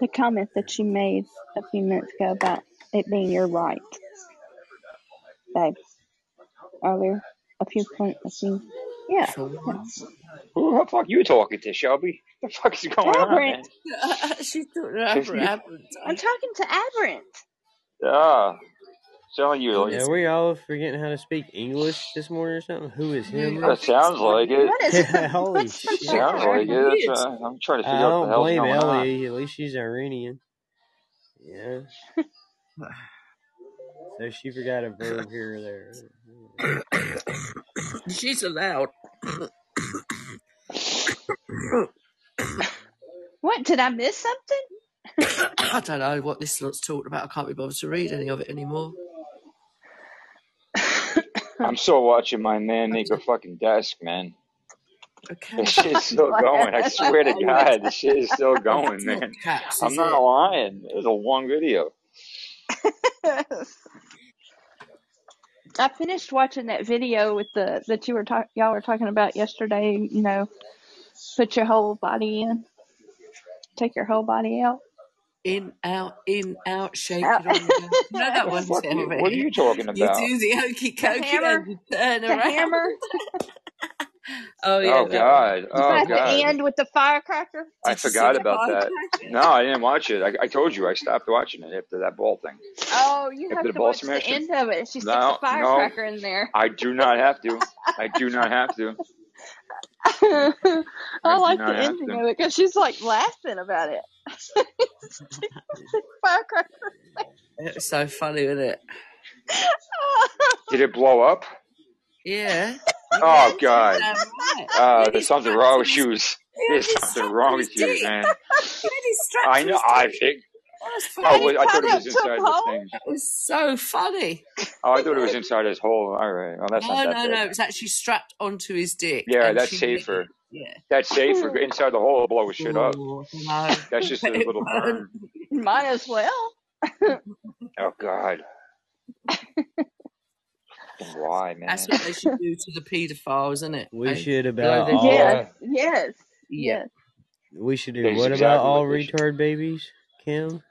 The comment that you made a few minutes ago about it being your right, babe. Earlier, a few points, a few, yeah. Yeah. Who the fuck you talking to, Shelby? The fuck is going on, man? Aberrant. She's talking about Aberrant. I'm talking to Aberrant. Ah, sound like you. Who Like, Are we all forgetting how to speak English this morning or something? Who is him? that sounds like it. What is Yeah, holy shit. Sounds like it. Weird. That's, uh, I'm trying to I figure out what the don't blame going on. Ellie. At least she's Iranian. Yeah. So she forgot a verb here or there. She's allowed. What did I miss something? I don't know what this lot's talking about. I can't be bothered to read any of it anymore. I'm still watching my man make a fucking desk, man. Okay. This shit's still going. I swear to God, this shit is still going, man. I'm not lying. It was a long video. I finished watching that video with the that you were talk y'all were talking about yesterday. You know, put your whole body in, take your whole body out. In, out, in, out, shake Out. it on. You know that The one, fuck? You, what are you talking about? You about? do the okey the cokey hammer, and you turn the around. hammer. Oh yeah, Oh that one. God. Oh the God. end with the firecracker. I Did you forgot about that. No, I didn't watch it. I, I told you I stopped watching it after that ball thing. Oh, you After have the to ball watch the smash end of it. She sticks a No, no, firecracker in there. I do not have to. I do not have to. I I like the ending to. of it because she's like laughing about it. firecracker. It was so funny, wasn't it? Did it blow up? Yeah. Oh God. Uh, there's it something wrong with shoes. There's something wrong with you, man. He had it strapped I know. I think. Oh, wait, I thought it was inside the thing. That was so funny. Oh, I thought it was inside his hole. All right. Well, that's No, not that no, no. It was actually strapped onto his dick, Yeah, that's safer. it. Yeah. That's safer. Inside the hole, blow shit up. No. That's just a little burn. Might as well. Oh God. Why, That's what they should do to the paedophiles, isn't it? We They should blow about their all. Yes, Yeah. yes, Yeah. yes. We should do That's what about all what they should. retard babies, Kim?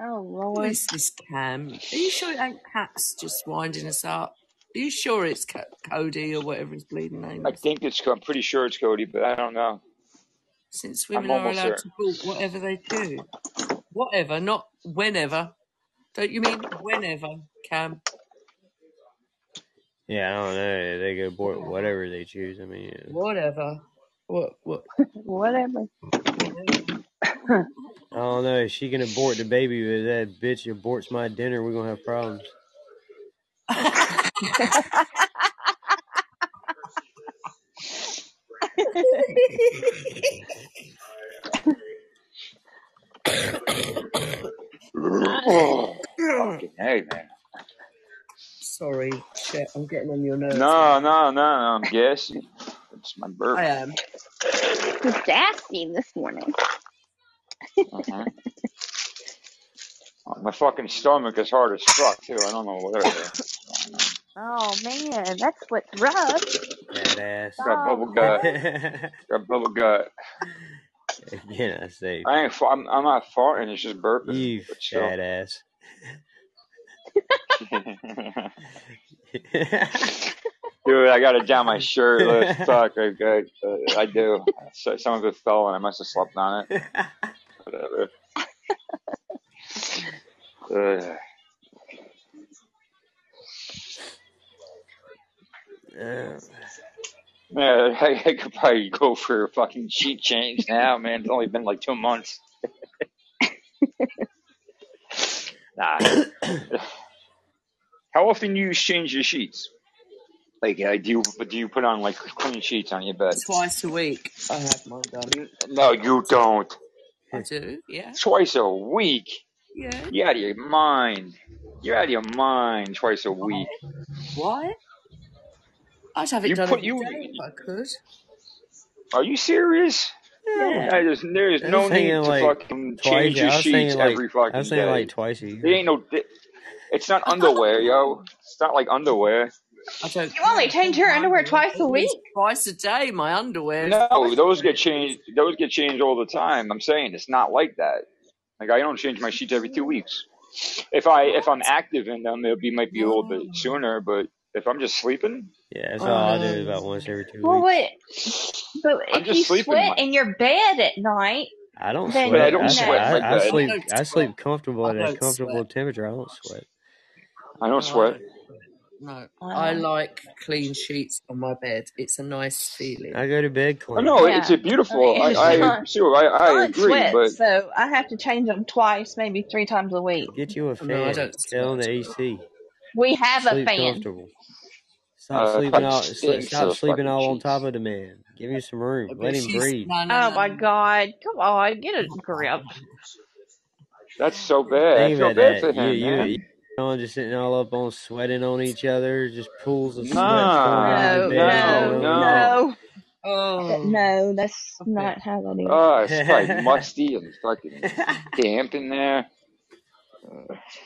Oh Who Lord. is this Cam? Are you sure it ain't Hats just winding us up? Are you sure it's Co- Cody or whatever his bleeding name I is? think it's. I'm pretty sure it's Cody, but I don't know. Since I'm women are almost allowed certain. to talk whatever they do. Whatever, not whenever. Don't you mean whenever, Cam? Yeah, I don't know. They go abort whatever they choose. I mean, yeah. Whatever. What? What? Whatever. Whatever. I don't know. If she can abort the baby, but that bitch aborts my dinner, we're gonna have problems. Oh, fucking hey, man. Sorry, shit. I'm getting on your nerves. No, no, no, no. I'm gassy. It's my burp. I am. It's gassy this morning. Uh-huh. Oh, My fucking stomach is hard as fuck too. I don't know what it is. Oh man, that's what's rough. That ass. Got Oh, bubble gut. Got bubble gut. Again, I say, I ain't. fa- I'm, I'm not farting. It's just burping. you But still. fat ass. Dude, I got it down my shirt. Look, fuck, I, I, I do. So, some of it fell and I must have slept on it. Whatever. Uh, Man, I, I could probably go for a fucking sheet change now, man. It's only been like two months. nah. How often do you change your sheets? Like, uh, do you do you put on like clean sheets on your bed? Twice a week, I have mine done. No, you don't. I do, yeah. Twice a week. Yeah. You're out of your mind. You're out of your mind. Twice a week. Why? I'd have it You done put every you. day if I could. Are you serious? Yeah. There's, there's no need to like fucking twice. change your sheets thinking like every I fucking was thinking day. like twice a It year. ain't no. Di- It's not underwear, yo. It's not like underwear. I don't You only change your underwear twice a At least week. twice a day, my underwear. No, those get changed. Those get changed all the time. I'm saying it's not like that. Like I don't change my sheets every two weeks. If I if I'm active in them, it'll be might be a little bit sooner. But if I'm just sleeping, Yeah, that's all I do Um, about once every two Well, weeks. wait, but I'm if just you sleeping. sweat My, in your bed at night, I don't then but I sweat. don't I, sweat in know. I, I bed. I sleep. don't I sweat. sleep comfortable I at a don't comfortable sweat. temperature. I don't sweat. I don't No, sweat. don't. No, I like clean sheets on my bed. It's a nice feeling. I go to bed Oh, clean. no, it's a beautiful. I I mean, I Sean, see. I I Sean agree, sweats, but so I have to change them twice, maybe three times a week. Get you a Oh, no, I fan. don't Get on the AC. We have a Sleep fan. comfortable. Stop Uh, sleeping fucking all. sl- stinks Stop of sleeping fucking all on cheeks. top of the man. Give him some room. But Let him she's breathe. no, no, Oh my. God! Come on, get a grip. That's so bad. I Think feel about bad for that. You him, you man. you know, just sitting all up on sweating on each other, just pools of sweat forming Nah, in No, no, no, no. no. Oh, No, that's stop not how that is. Oh, it's like musty and fucking damp in there.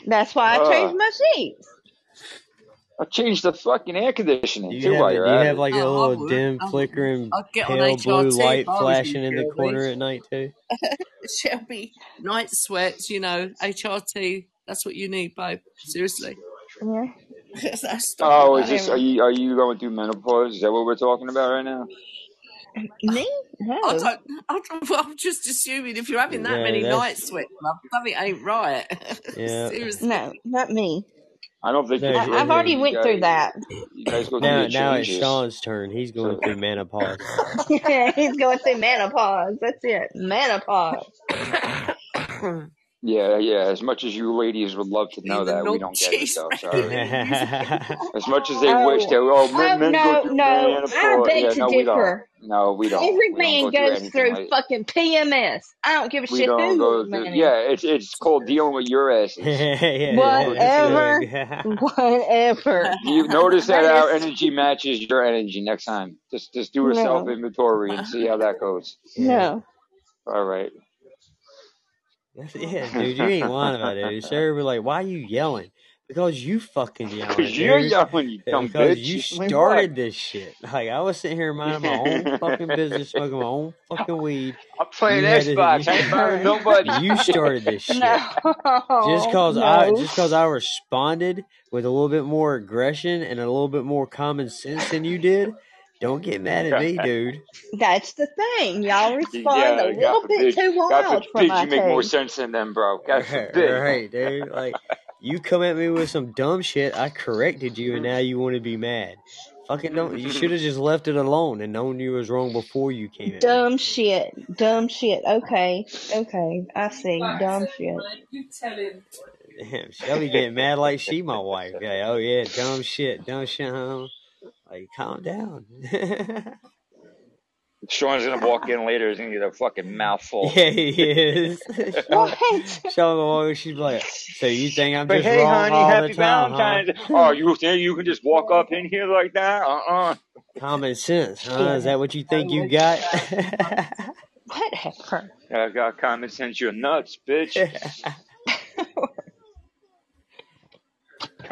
That's why I uh, changed my sheets. I changed the fucking air conditioning Do you too have while you're do you at have it. like a Oh, little dim I would. flickering I'd pale blue light I was flashing in the corner at night too? Shelby, night sweats, you know, HRT. That's what you need, babe. Seriously. Yeah. Oh, is this? Are you are you going through menopause? Is that what we're talking about right now? Me? I don't, I don't, well, I'm just assuming if you're having that No, many night that's sweats, love, something ain't right. yeah. Seriously. No, not me. I don't think No, you I, should. I've I already think you went through guys, that. you guys through now your now it's. Sean's turn. He's going So through menopause. yeah, He's going through menopause. That's it. Menopause. Yeah, yeah. As much as you ladies would love to know the that, we don't get it cheese though. Sorry. As much as they oh, wish that, Oh, oh, men, oh men go no, through no. I menopause. beg Yeah, to no, we don't. differ. No, we don't. Every We don't man go goes anything through like. fucking PMS. I don't give a We shit don't who go through. man. Yeah, it's it's called dealing with your asses. yeah, Whatever. Whatever. You notice that That our energy matches your energy next time. Just just do a self inventory and see how that goes. no. All right. That's, yeah, dude, you ain't lying about it. Dude. Sarah be like, why are you yelling? Because you fucking yelling, Cause you're dude. yelling, you dumb because you bitch. Like started this shit. Like I was sitting here minding my own fucking business, smoking my own fucking weed. I'm playing You had to, Xbox. I ain't bothering nobody. you started this shit. No. Just cause I just cause I responded with a little bit more aggression and a little bit more common sense than you did, don't get mad at me, dude. That's the thing. Y'all respond yeah, a God little bit forbid. too God wild for forbid my you make more sense than them, bro. God Right, forbid. right, dude. Like you come at me with some dumb shit, I corrected you, and now you want to be mad. Fucking don't. You should have just left it alone and known you was wrong before you came at me. Dumb shit. Dumb shit. Okay. Okay. I see. Dumb shit. You tell him. Damn, Shelby getting mad like she my wife. Yeah, oh yeah, dumb shit, dumb shit. Huh? Like, calm down. Sean's gonna walk in later. He's gonna get a fucking mouthful. yeah, he is. Sean, What? Sean will walk. She's like, so you think I'm But just hey, wrong honey, all happy the time, huh? Oh, you think you can just walk up in here like that? Uh uh Common sense, huh? Is that what you think you got? Whatever. I got common sense. You're nuts, bitch.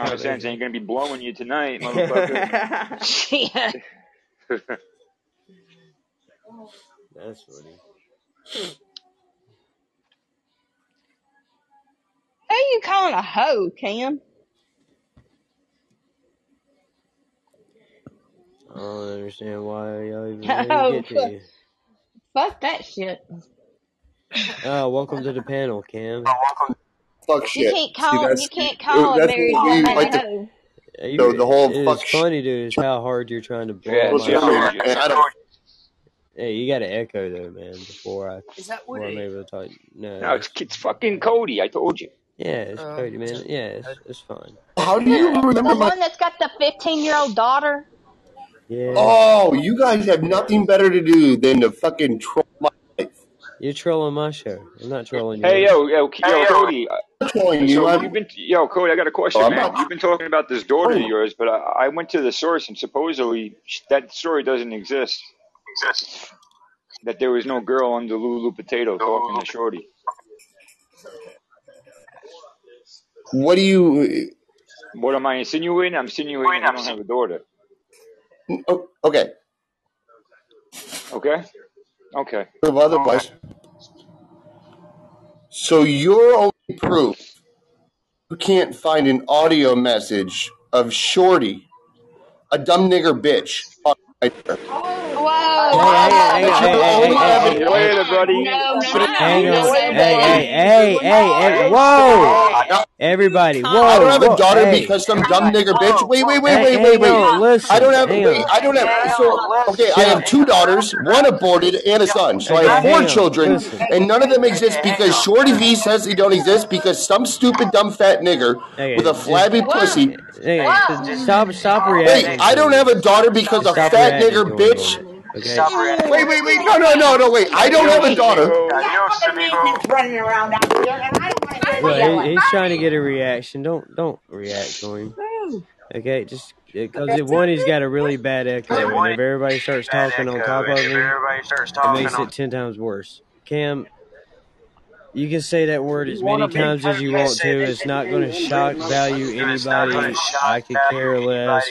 Common sense ain't gonna be blowing you tonight, motherfucker. Shit. That's funny. Who you calling a hoe, Cam? I don't understand why y'all even let it Oh, get to fuck, you. fuck that shit. Oh, welcome to the panel, Cam. Fuck You can't call that's you can't call a that's married what we woman like a to. hoe. You, The, the whole it's fuck shit. funny, dude, is how hard you're trying to blow Yeah, my Listen, it's I'm, shit. huge. and I don't. Hey, you got to echo though, man. Before I Is that before I'm Woody? able to talk. No, No. it's it's fucking Cody. I told you. Yeah, it's Oh, Cody, man. Yeah, it's, it's fine. How do you The remember my? one that's got the fifteen year old daughter. Yeah, Oh, you guys have nothing better to do than to fucking troll my life. You're trolling my show. I'm not trolling you. Hey, yours. yo, yo, yo, Cody. uh, I'm trolling you. So you've been, yo, Cody. I got a question, Oh, man. not. You've been talking about this daughter of Oh, yours, but I, I went to the source and supposedly that story doesn't exist. That there was no girl under Lulu Potato talking to Shorty. what do you? What am I insinuating? I'm insinuating I don't have a daughter. Oh, okay. Okay. Okay. Of otherwise, so your only proof you can't find an audio message of Shorty, a dumb nigger bitch. Talking. Whoa. Oh, hey, hey, hey, hey, only hey, hey, hey, See you later, buddy. No, no, Hang on. Hey, hey, hey, hey, hey, whoa! I Everybody, Calm I don't whoa, have a daughter hey, because some dumb nigger bitch. Wait, wait, wait, wait, wait, wait. on, I don't have. Wait. I don't have. So okay, I have two daughters, one aborted, and a son. So I have four children, and none of them exist because Shorty V says they don't exist because some stupid dumb fat nigger with a flabby pussy. Hey, just stop, stop Wait, I don't have a daughter because Just a fat reacting nigger to bitch. Gold. Okay? Wait, wait, wait. No, no, no, no. Wait. I don't have a daughter. Adios, running around out here, and I don't want to hear Look, he, he's trying to get a reaction. Don't, don't react to him. Okay, just because if one, he's got a really bad echo, and if everybody starts talking on top of him, it makes it ten times worse. Cam, you can say that word as many times as you want to. It's not going to shock value anybody. I could care less.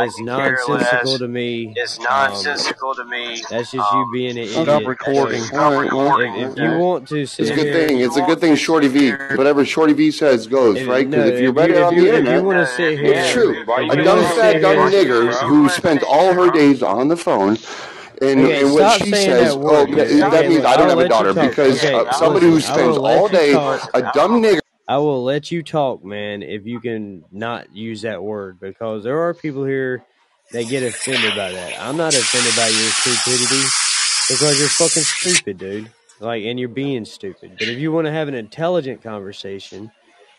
It's nonsensical to me. It's Um, nonsensical to me. that's just you being an idiot. Stop recording. So All right. Well, if, if you want to it's a good thing. It's a good thing Shorty V. Whatever Shorty V says goes, right? Because if you're read you on the internet, want to sit it's true. Why if you A you dumb fat dumb nigger who spent all her days on the phone, and Okay, and what she says, that oh, word, man. that Okay, means look, I don't have a daughter because Okay, uh, somebody who listen, I spends all day, talk. a dumb nigger. I will let you talk, man, if you can not use that word because there are people here that get offended by that. I'm not offended by your stupidity because you're fucking stupid, dude. Like, and you're being stupid. But if you want to have an intelligent conversation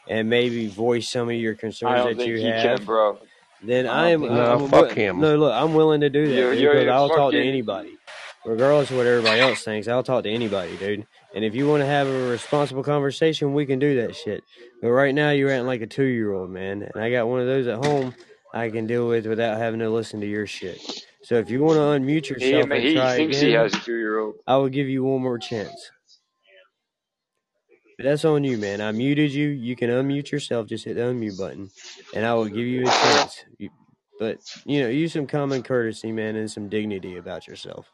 and maybe voice some of your I concerns don't that think you he have, can, bro. Then I I don't am. think I- he No, I'm can. fuck wi- him. no, look, I'm willing to do that, You're dude, you're because you're I'll talk to anybody, regardless of what everybody else thinks. I'll talk to anybody, dude. And if you want to have a responsible conversation, we can do that shit. But right now, you're acting like a two year old, man. And I got one of those at home I can deal with without having to listen to your shit. So if you want to unmute He yourself and he try thinks he has a two year old. I will give you one more chance. That's on you, man. I muted you. You can unmute yourself. Just hit the unmute button, and I will give you a chance. You, but you know, use some common courtesy, man, and some dignity about yourself.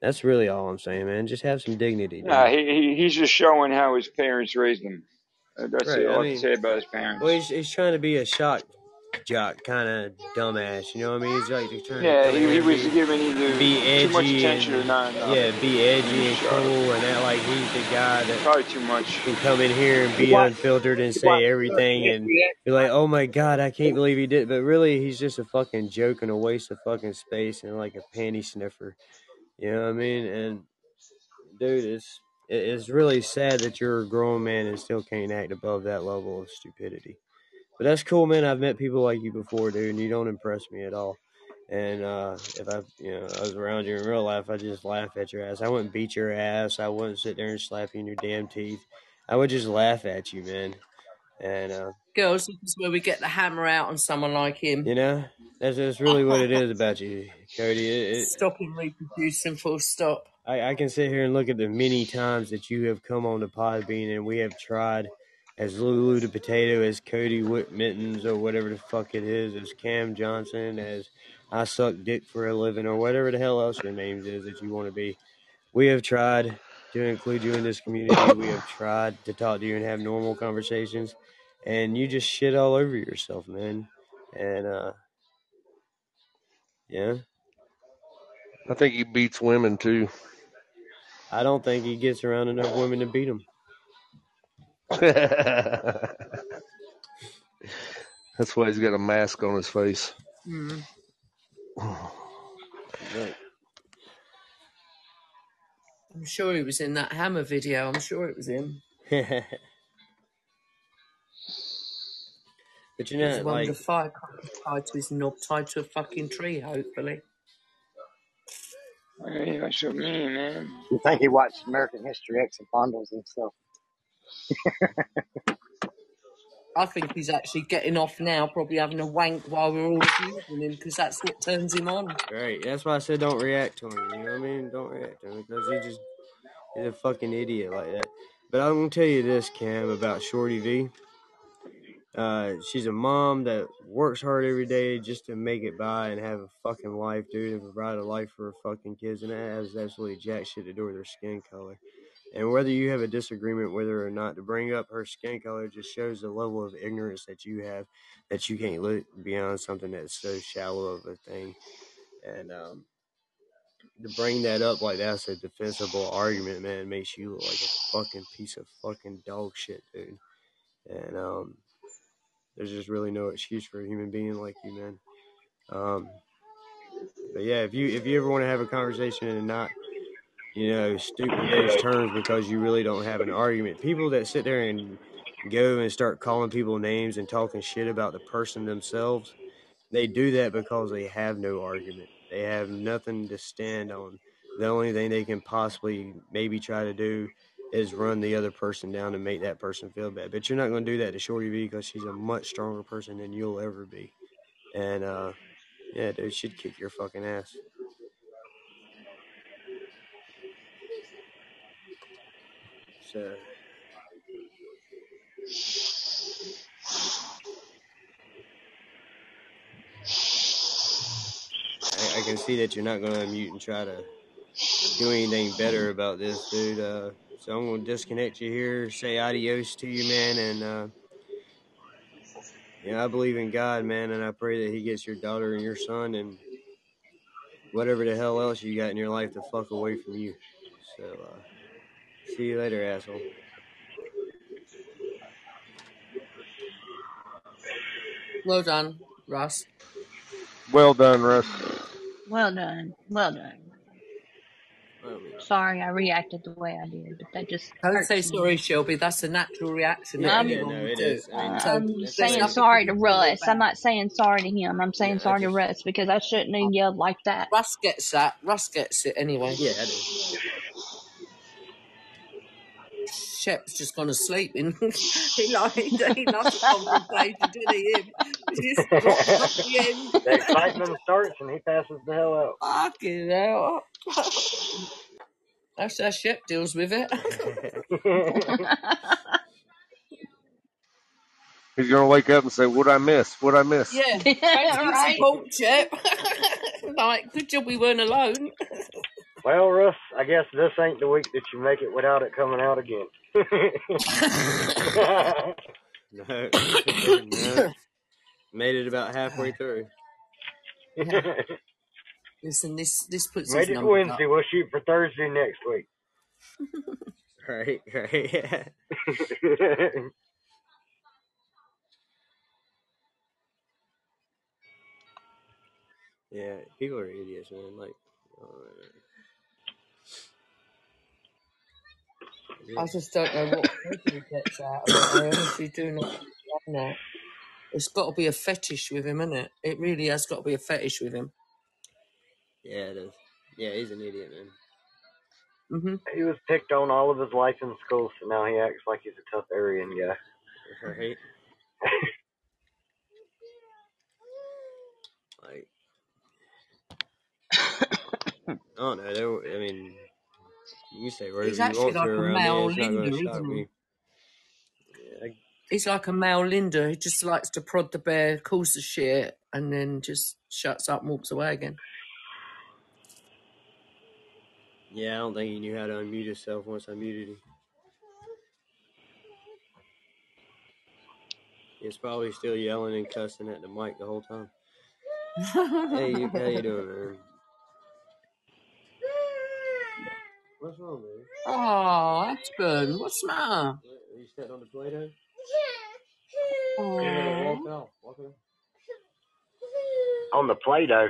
That's really all I'm saying, man. Just have some dignity, Nah, he, he he's just showing how his parents raised him. That's Right. all I I have to say about his parents. well, he's, he's trying to be a shock jock kind of dumbass. You know what I mean? He's like he's trying to Yeah, come he, he was be giving either be too much edgy attention or not enough. yeah, be edgy needs and to shut up. cool and that like he's the guy that Probably too much. can come in here and be unfiltered and say everything and be like, oh my god, I can't believe he did. But really, he's just a fucking joke and a waste of fucking space and like a panty sniffer. You know what I mean? And dude, it's it's really sad that you're a grown man and still can't act above that level of stupidity. But that's cool, man. I've met people like you before, dude, and you don't impress me at all. And uh, if I, you know, I was around you in real life, I just laugh at your ass. I wouldn't beat your ass. I wouldn't sit there and slap you in your damn teeth. I would just laugh at you, man. And uh, Girls, this is where we get the hammer out on someone like him. you know, that's that's really what it is about you, Cody. It, it, Stop reproducing, full stop. I, I can sit here and look at the many times that you have come on the Podbean and we have tried as Lulu the Potato, as Cody Whit Mittens, or whatever the fuck it is, as Cam Johnson, as I Suck Dick for a Living, or whatever the hell else your name is that you want to be. We have tried to include you in this community. We have tried to talk to you and have normal conversations, and you just shit all over yourself, man. And, uh, yeah, I think he beats women too. I don't think he gets around enough women to beat him. That's why he's got a mask on his face. Mm. Right. I'm sure he was in that hammer video. I'm sure it was him. but you There's know, one like, with a fire tied to his knob, tied to a fucking tree, hopefully. Hey, that's what I mean, man. You think he watched American History X and bundles and stuff? I think he's actually getting off now, probably having a wank while we're all abusing him, because that's what turns him on. right? That's why I said don't react to him. You know what I mean? Don't react to him because he just he's a fucking idiot like that. But I'm gonna tell you this, Cam, about Shorty V. Uh, she's a mom that works hard every day just to make it by and have a fucking life, dude, and provide a life for her fucking kids, and that has absolutely jack shit to do with her skin color. And whether you have a disagreement whether or not, to bring up her skin color just shows the level of ignorance that you have, that you can't look beyond something that's so shallow of a thing. And um, to bring that up like that's a defensible argument, man, makes you look like a fucking piece of fucking dog shit, dude. And um, there's just really no excuse for a human being like you, man. Um, but yeah, if you if you ever want to have a conversation and not, you know, to those terms because you really don't have an argument, people that sit there and go and start calling people names and talking shit about the person themselves, they do that because they have no argument. They have nothing to stand on. The only thing they can possibly maybe try to do is run the other person down and make that person feel bad. But you're not going to do that to Shorty V because she's a much stronger person than you'll ever be. And uh, yeah, dude, she'd kick your fucking ass. I, I can see that you're not going to mute and try to do anything better about this, dude. Uh, so I'm going to disconnect you here, say adios to you, man, and uh, yeah, I believe in God, man, and I pray that He gets your daughter and your son and whatever the hell else you got in your life to fuck away from you. So uh, see you later, asshole. Well done, Russ. Well done, Russ. Well done. Well done. Well, I Sorry I reacted the way I did, but that just Don't say me. sorry, Shelby. That's a natural reaction that yeah, I'm- yeah, no, would do. I mean, Uh, I'm there's saying sorry to Russ. I'm not saying sorry to him. I'm saying yeah, I sorry to Russ because I shouldn't have yelled like that. Russ gets that. Russ gets it anyway. yeah, I do. Shep's just gone to sleep. In he like he loves the conversation, didn't he? Him. He just dropped the end. The excitement starts and he passes the hell out. Fucking hell. That's how Shep deals with it. He's gonna wake up and say, "What I miss? What I miss?" yeah. Thanks for your right? support, Shep. like, good job we weren't alone. Well, Russ, I guess this ain't the week that you make it without it coming out again. no, no. Made it about halfway through. Listen, this this puts Made his it numbers up. Wednesday. We'll shoot for Thursday next week. Right, right. yeah, people are idiots, man. Like, uh, I just don't know what pleasure he gets out of it. I honestly do not know. It's got to be a fetish with him, isn't it? It really has got to be a fetish with him. yeah, it is. Yeah, he's an idiot, man. hmm he was picked on all of his life in school, so now he acts like he's a tough Aryan guy. Right? Like, I don't know. There, were- I mean, you say He's you actually want to like a male Linda, isn't he? Yeah, He's like a male Linda who just likes to prod the bear, calls the shit, and then just shuts up and walks away again. yeah, I don't think he knew how to unmute himself once I muted him. He's probably still yelling and cussing at the mic the whole time. Hey, you, how you doing, man? What's wrong, man? oh, Aspen, what's the matter? Are you stepping on the Play-Doh? Yeah, Aww. walk oh. off. Walk off. On the Play-Doh,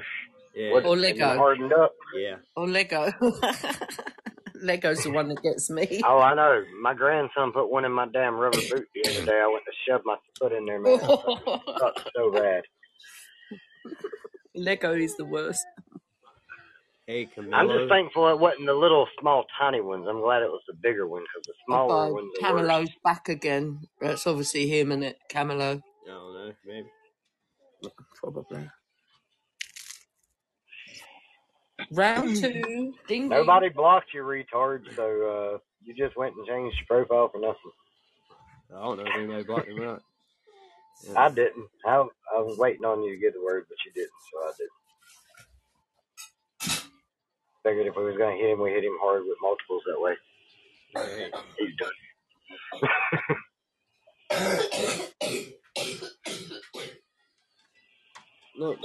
Yeah, what? Or And you Lego. hardened up. yeah. Or Lego. Lego's the one that gets me. Oh, I know. My grandson put one in my damn rubber boot the other day. I went to shove my foot in there, man. It sucked so bad. Lego is the worst. Hey, I'm just thankful it wasn't the little small tiny ones. I'm glad it was the bigger one because the smaller Oh, ones are worse. Camelo's back again. That's obviously him, and it Camelo, I don't know, maybe. probably. Round two. Ding ding. Nobody blocked you, retard. So uh, you just went and changed your profile for nothing. I don't know if anybody blocked him or not. Yeah. I didn't. I, I was waiting on you to get the word, but you didn't, so I didn't. Figured if we was gonna hit him, we hit him hard with multiples that way. Right. He's done. Look,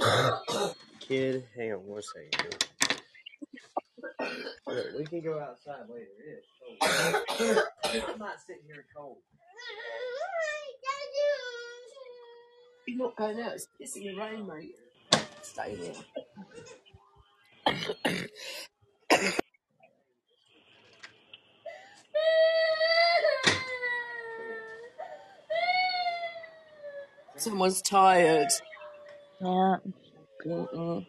kid, hang on one second. Look, we can go outside later. It is cold. I'm not sitting here cold. You're not going out. It's pissing the rain, mate. Stay there. Someone's tired. Yeah. Mm-mm.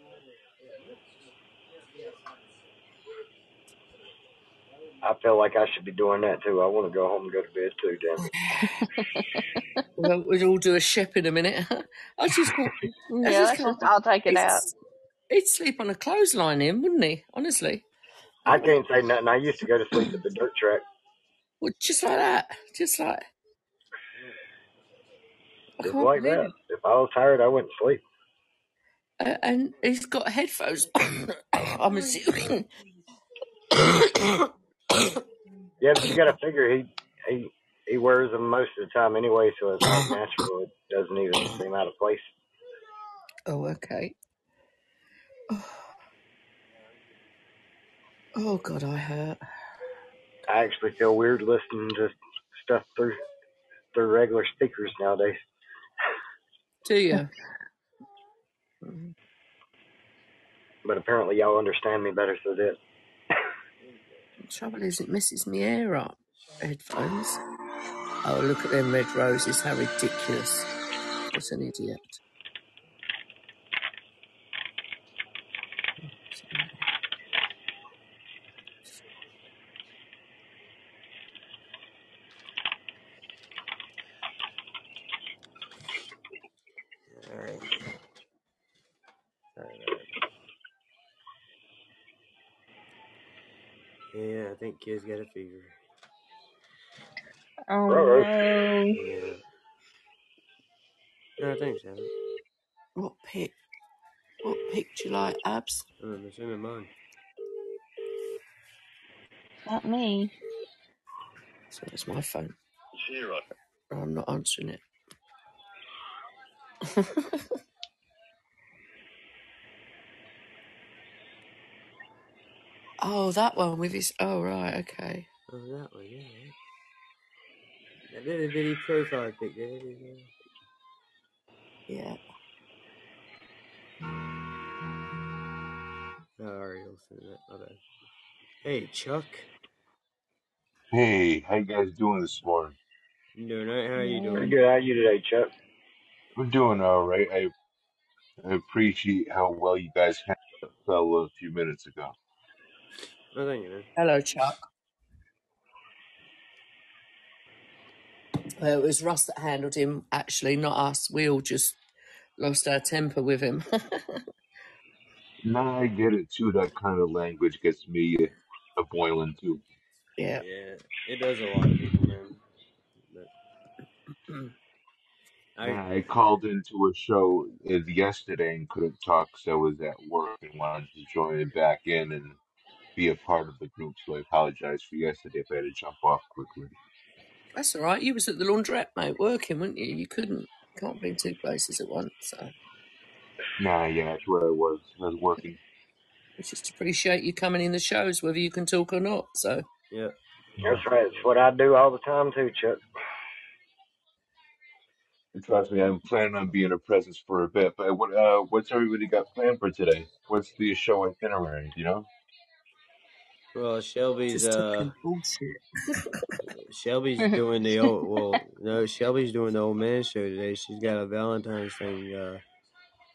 I feel like I should be doing that too. I want to go home and go to bed too, damn it. Well, we'll all do a ship in a minute. I just thought, I Yeah, just let's can't. just all take it out. He'd, he'd sleep on a clothesline, him, wouldn't he? Honestly. I can't say nothing. I used to go to sleep at the dirt track. Well, just like that. Just like. I Just can't like that. If I was tired, I wouldn't sleep. Uh, and he's got headphones. I'm assuming. Yeah, but you got to figure he he he wears them most of the time anyway, so it's like natural. It doesn't even seem out of place. oh, okay. Oh, Oh, God, I hurt. I actually feel weird listening to stuff through through regular speakers nowadays. Do you? But apparently, y'all understand me better, so this. The trouble is, it messes me hair up. Headphones. Oh, look at them red roses. How ridiculous. What an idiot. Alright. Sorry about that. Yeah, I think kid's got a fever. Oh no. Yeah. No, I think so. What pic? What pic do you like, Abs? I'm assuming mine. Not me. So it's my phone. I'm not answering it. oh, that one with his. Oh, right, okay. Oh, that one, yeah. That little bitty profile picture. there. there you go. Yeah. Oh, Ariel sent that. My bad. Hey, Chuck. Hey, how you guys doing this morning? You doing alright? How are you Yeah. pretty doing? good. How are you today, Chuck? We're doing all right. I, I appreciate how well you guys handled that fella a few minutes ago. Oh, thank you, man. Hello, Chuck. Well, it was Russ that handled him, actually, not us. We all just lost our temper with him. Nah, I get it too. That kind of language gets me uh, boiling too. yeah. Yeah, it does a lot of people, man. But I I called into a show uh, yesterday and couldn't talk so I was at work and wanted to join it back in and be a part of the group. So I apologize for yesterday if I had to jump off quickly. That's all right. You was at the laundrette, mate, working, weren't you? You couldn't, can't be in two places at once. So Nah, yeah, that's where I was. I was working. we just appreciate you coming in the shows, whether you can talk or not. So yeah. That's right. It's what I do all the time too, Chuck. And trust me, I'm planning on being a presence for a bit. But what, uh, what's everybody got planned for today? What's the show itinerary? You know? Well, Shelby's uh. Shelby's doing the old well no Shelby's doing the old man show today. She's got a Valentine's thing uh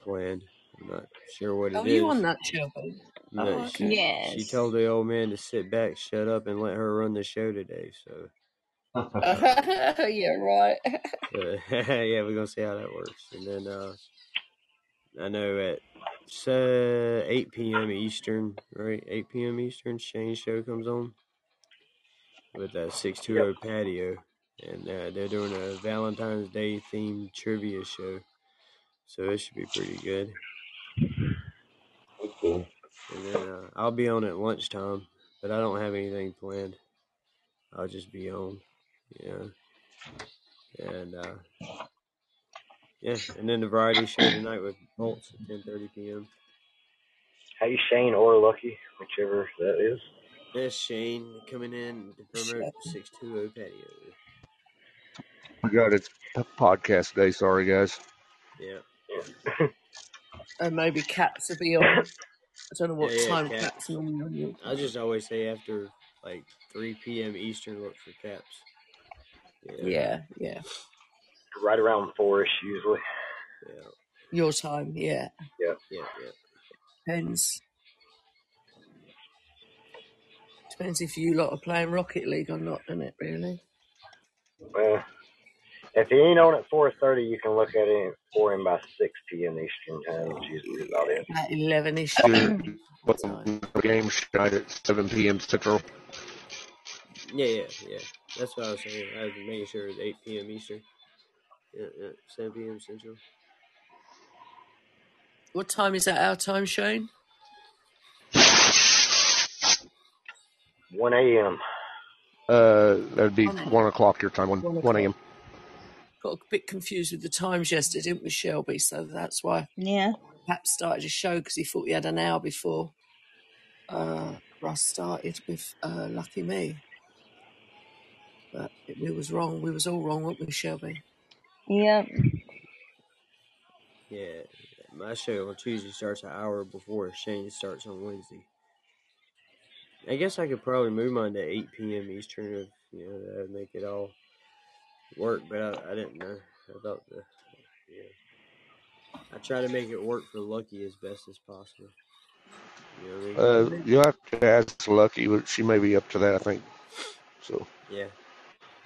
planned. I'm not sure what Oh, it you on that, Shelby? No, Oh, she okay. she Yes. told the old man to sit back, shut up, and let her run the show today. So, yeah, right. yeah, we're gonna see how that works. And then uh I know at uh, 8 p.m. Eastern, right? 8 p.m. Eastern, Shane's show comes on with that 620 patio, and uh, they're doing a Valentine's Day themed trivia show. So it should be pretty good. Okay. And then uh, I'll be on at lunchtime, but I don't have anything planned. I'll just be on, yeah. And uh, yeah, and then the variety show tonight with Bolts at 10:30 p.m. Hey, Shane or Lucky, whichever that is. That's Shane coming in to promote six two O patio. We got it. Podcast day. Sorry, guys. Yeah. And maybe cats will be on. I don't know what Yeah, yeah, time Caps. cats normally on your I just always say after like three p.m. Eastern, look for caps. Yeah, yeah. Right around four-ish usually. Yeah. Your time, yeah. Yeah. Yeah. Yeah. Depends. Depends if you lot are playing Rocket League or not, doesn't it, really? Well, if he ain't on at 4.30, you can look at it for him by 6 p.m. Eastern time, which is usually about it. At 11 ish. Good. The game night at 7 p.m. Central. Yeah, yeah, yeah. That's what I was saying. I was making sure it was 8 p.m. Eastern. Yeah, yeah, 7 p.m. Central. What time is that our time, Shane? 1 a.m. Uh, that'd be one o'clock your time. One, One one a.m. Got a bit confused with the times yesterday, didn't we, Shelby? So that's why Yeah. Pat started a show because he thought he had an hour before uh, Russ started with uh, Lucky Me. But it, we was wrong. We was all wrong, weren't we, Shelby? Yep. Yeah. My show on Tuesday starts an hour before Shane starts on Wednesday. I guess I could probably move mine to 8 p.m. Eastern if, you know, that would make it all work, but I, I didn't know. I thought the, yeah. I try to make it work for Lucky as best as possible. You know what I mean? Uh, you'll have to ask Lucky, but she may be up to that, I think. So, Yeah.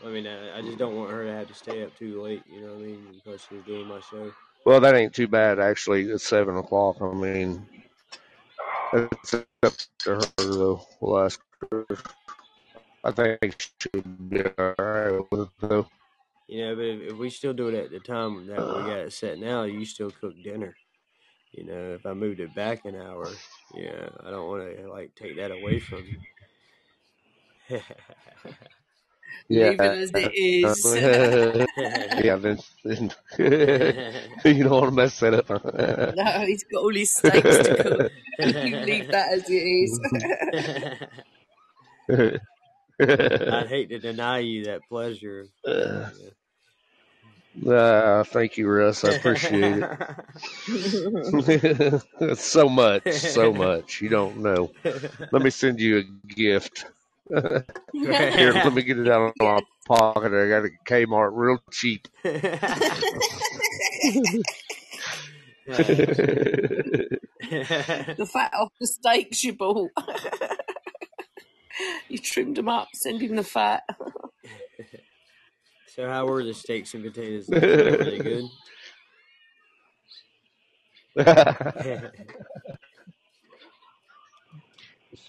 I mean, I, I just don't want her to have to stay up too late, you know what I mean, because she's doing my show. well, that ain't too bad actually. It's seven o'clock. I mean, it's up to her though. We'll ask her. I think she'll be alright with it though. You know, but if, if we still do it at the time that we got it set now, you still cook dinner. You know, if I moved it back an hour, yeah, I don't want to like take that away from you. Yeah. Leave it as it is. yeah, then, then you don't want to mess that up. no, he's got all his steaks to cook. you leave that as it is. I'd hate to deny you that pleasure. Uh, Ah, thank you, Russ. I appreciate it. so much, so much. You don't know. Let me send you a gift. Here, let me get it out of my pocket. I got it at Kmart real cheap. the fat off the steaks you bought. you trimmed them up, send him the fat. so, how were the steaks and potatoes? Were they good?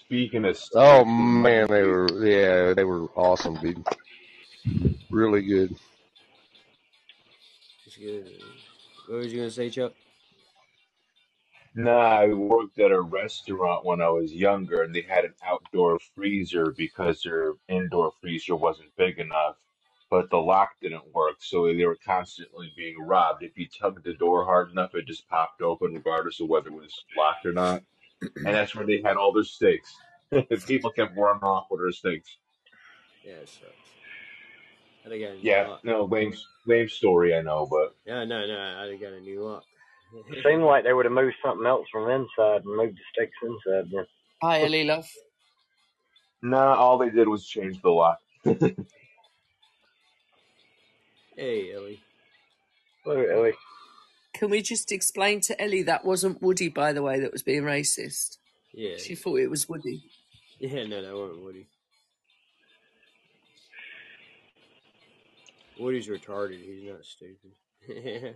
Speaking of steaks, oh man, they were yeah, they were awesome, dude. Really good. It's good. What was you gonna say, Chuck? Nah, I worked at a restaurant when I was younger, and they had an outdoor freezer because their indoor freezer wasn't big enough, but the lock didn't work, so they were constantly being robbed. If you tugged the door hard enough, it just popped open, regardless of whether it was locked or not. And that's where they had all their steaks. People kept running off with their steaks. Yeah, it sucks. I think got a new Yeah, lock. no, lame, lame story, I know, but Yeah, no, no, I got a new lock. It seemed like they would have moved something else from inside and moved the steaks inside. Then. Hi, Ellie, love. nah, all they did was change the lock. hey, Ellie. Hello, Ellie. Can we just explain to Ellie that wasn't Woody, by the way, that was being racist? Yeah. She thought it was Woody. Yeah, no, that wasn't Woody. Woody's retarded. He's not stupid.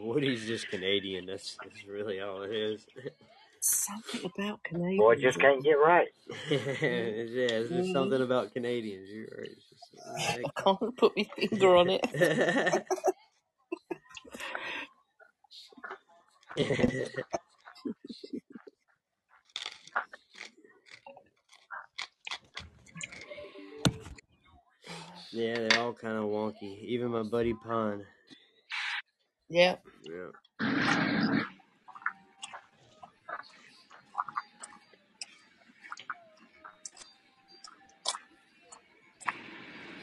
Woody's just Canadian. That's that's really all it is. Something about Canadians. Boy, Canadians. just can't get right. yeah, there's just something Mm, about Canadians. You're right. It's just, I can't put my finger on it. Yeah, they're all kind of wonky. Even my buddy Pond. Yeah. Yeah.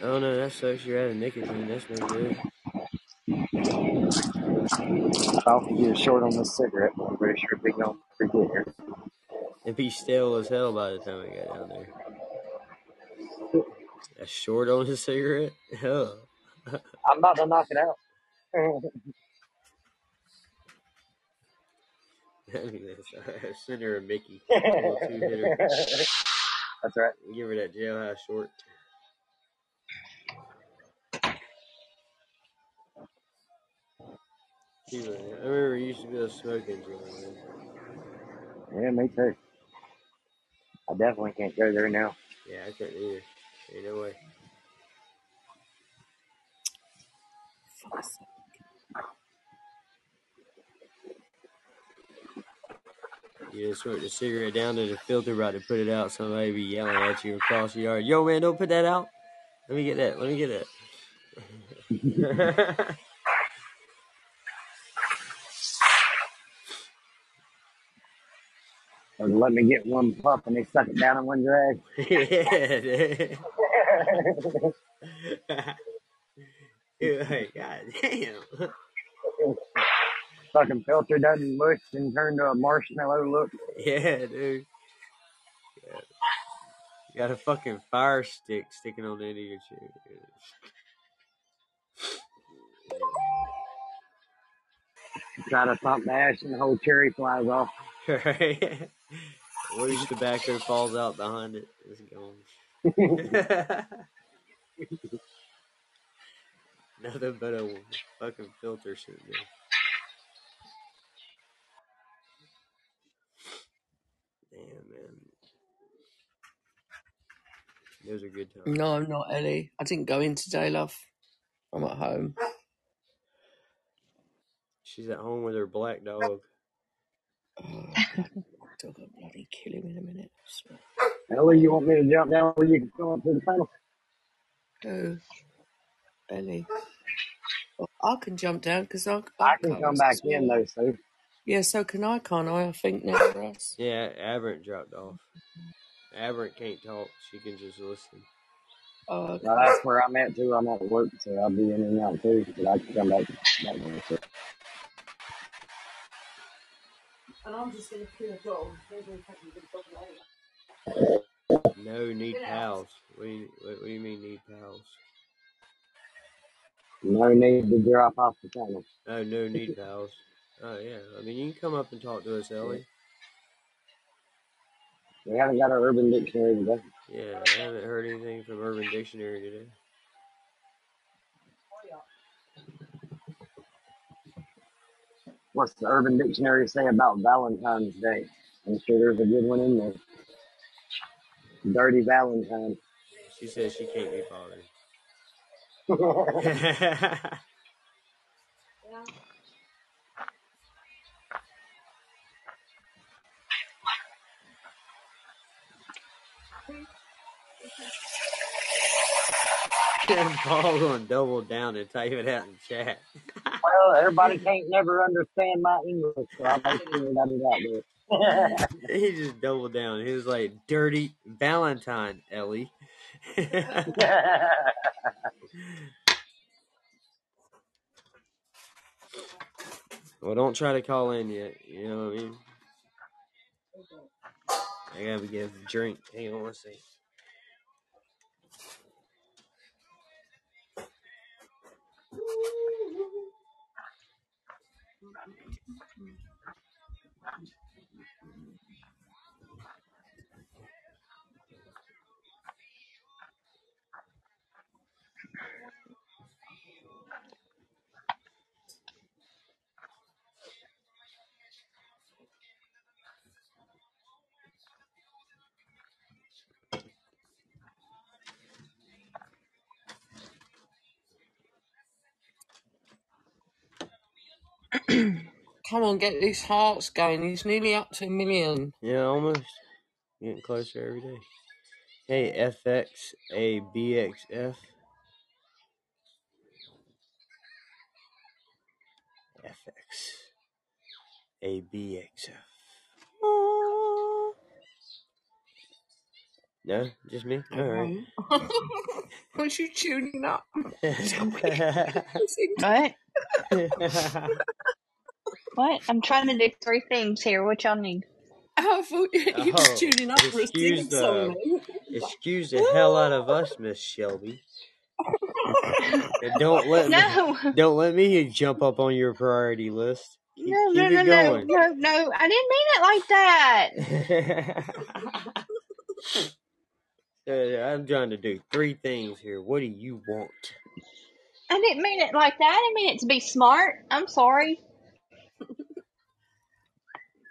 Oh no, that sucks. You're out of nicotine. That's no good. I'll get short on this cigarette, but I'm pretty sure we don't forget here. It'd be stale as hell by the time I got down there. A short on a cigarette? Oh. I'm about to knock it out. That'd be nice. Send her a Mickey. A little two-hitter. That's right. Give her that jailhouse short. She was- I remember you used to be a in jail, man. Yeah, me too. I definitely can't go there now. Yeah, I couldn't either. Ain't no way. You just smoke the cigarette down to the filter, about to put it out. Somebody be yelling at you across the yard. Yo, man, don't put that out. Let me get that. Let me get that. Or let me get one puff and they suck it down in one drag. yeah, dude. Like, God damn. Fucking filter doesn't mush and turn to a marshmallow look. Yeah, dude. Yeah. You got a fucking fire stick sticking on the end of your chair. Try to pump the ash and the whole cherry flies off. Right? Loose tobacco falls out behind it. It's gone. Nothing but a fucking filter sitting there. Damn, man. Those are good times. No, I'm not, Ellie. I didn't go in today, love. I'm at home. She's at home with her black dog. Oh, God, I'll bloody kill him in a minute. I swear. Ellie, you want me to jump down where you can go up to the panel? Who? Ellie. Well, I can jump down because I, I can come back in though, so Yeah, so can I, can't I? I think now, Russ. Yeah, Aberrant dropped off. Aberrant can't talk. She can just listen. Oh, okay. well, that's where I'm at too. I'm at work, so I'll be in and out too. But I can come back. back there, so. And I'm just going to kill a dog. They're going to take me to the dog. No, need pals. What do, you, what, what do you mean need pals? No need to drop off the panel. Oh, no need pals. Oh, yeah. I mean, you can come up and talk to us, Ellie. We haven't got our Urban Dictionary today. Yeah, I haven't heard anything from Urban Dictionary today. What's the Urban Dictionary say about Valentine's Day? I'm sure there's a good one in there. Dirty Valentine. She says she can't be bothered. Yeah. Paul gonna double down and type it out in chat. well, everybody can't never understand my English, so I make sure I got it out there. he just doubled down. He was like, "Dirty Valentine, Ellie." well, don't try to call in yet. You know what I mean? I gotta get a drink. Hang on one second. Come on, get these hearts going. He's nearly up to a million. Yeah, almost. Getting closer every day. Hey, FXABXF. FXABXF. No, just me. All right. Once you tuning up, what? What? I'm trying to do three things here. What y'all need? I thought you were Oh, tuning up for a excuse singing the song. excuse the hell out of us, Miss Shelby. And don't let No. me, don't let me jump up on your priority list. Keep, No, keep no, no, it no, going. no, no. I didn't mean it like that. I'm trying to do three things here. What do you want? I didn't mean it like that. I didn't mean it to be smart. I'm sorry.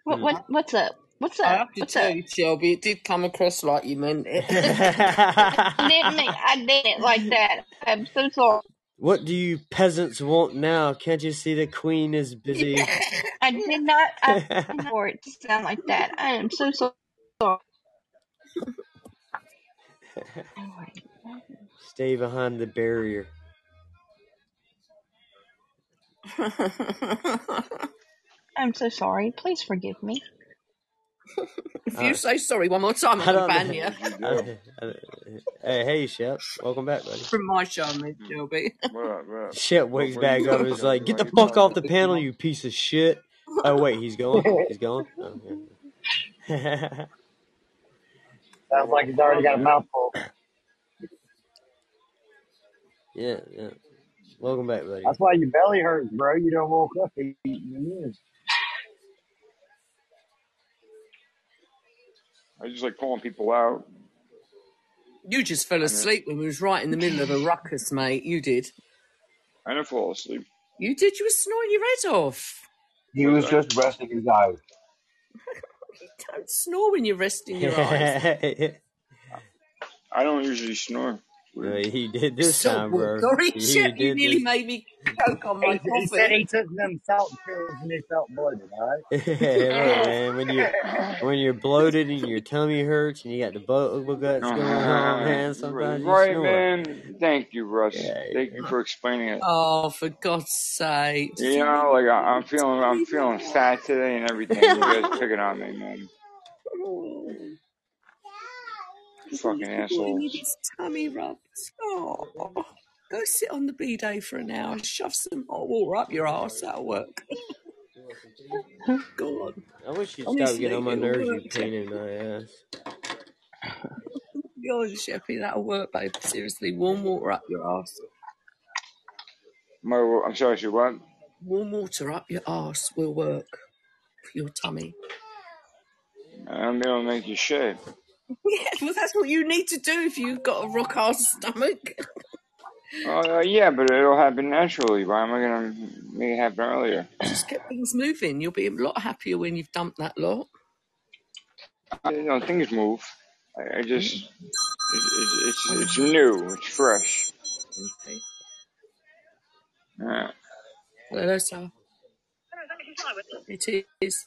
What, what, mm-hmm. what's up? What's I up? have to What's tell up? you, Shelby, it did come across like you meant it. I didn't mean, I did it like that. I'm so sorry. what do you peasants want now? Can't you see the queen is busy? I did not, I didn't for it to sound like that. I am so so- sorry. Stay behind the barrier. I'm so sorry. Please forgive me. if you say sorry one more time, I I'm don't going to ban know. you. I- I- hey, hey, Shep. Welcome back, buddy. From my show, mate, Shelby. What up. Shep wakes what are you back up doing, and is like, "Get the fuck off the panel, you piece of shit." Oh wait, he's gone. He's gone. Oh, yeah. Sounds like he's already got a mouthful. yeah, yeah. Welcome back, buddy. That's why your belly hurts, bro. You don't woke up eating in. I just like calling people out. You just fell asleep when we was right in the middle of a ruckus, mate. You did. I didn't fall asleep. You did. You were snoring your head off. He was just resting his eyes. You don't snore when you're resting your eyes. I don't usually snore. No, he did this So time, bro. sorry, He Shep. You did nearly this. made me choke on my He, he said he took them salt pills and he felt bloated, all right? Look, man, when you when you're bloated and your tummy hurts and you got the bubble guts uh-huh. going on, man, sometimes you right, snore. man. Thank you, Russ. Yeah, Thank you for explaining it. Oh, for God's sake! You know, like I, I'm feeling, I'm feeling fat today and everything. You guys picking on me, man. Fucking He assholes. needs his tummy rubbed. Oh, go sit on the b day for an hour. Shove some hot water up your ass. That'll work. Go on. I wish you'd stop getting on my nerves, you work. pain in my ass. Go on, Sheppy. That'll work, babe. Seriously, warm water up your ass. My, I'm sorry, she won't. Warm water up your ass will work for your tummy. I'm gonna make you shit. Yeah, well, that's what you need to do if you've got a rock hard stomach. Oh, uh, yeah, but it'll happen naturally. Why am I gonna make it happen earlier? Just get things moving. You'll be a lot happier when you've dumped that lot. I, you know, things move. I, I just, it, it, it's it's new, it's fresh. Okay. Yeah. Hello, sir. It is.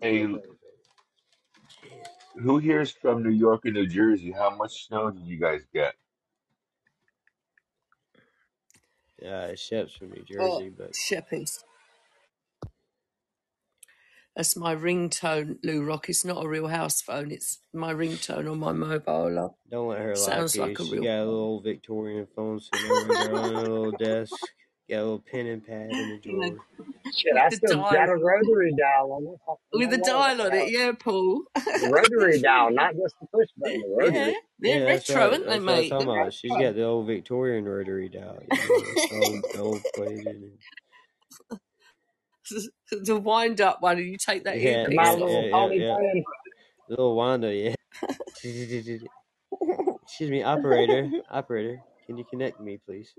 hey, Who here is from New York and New Jersey? How much snow did you guys get? Yeah, Uh, Shep's from New Oh, Jersey, but Sheppies. That's my ringtone, Lou Rock. It's not a real house phone. It's my ringtone on my mobile. love. don't let her lie Sounds to like a She real got a little old Victorian phone sitting over there on a little desk. Got a little pen and pad in the drawer. Shit, I the still got a rotary dial on it. with my the wall at dial on it, yeah, Paul. Rotary dial, not just the push button, the yeah, rotary. they're Yeah, that's retro, right. aren't they, That's what I'm mate? talking They're about. She's retro. got the old Victorian rotary dial, you know, it's gold, gold plated. And, the wind up one, and you take that yeah, And my earpiece yeah, little yeah, yeah, yeah. Little Wanda, yeah. Excuse me, operator, operator. Can you connect me, please?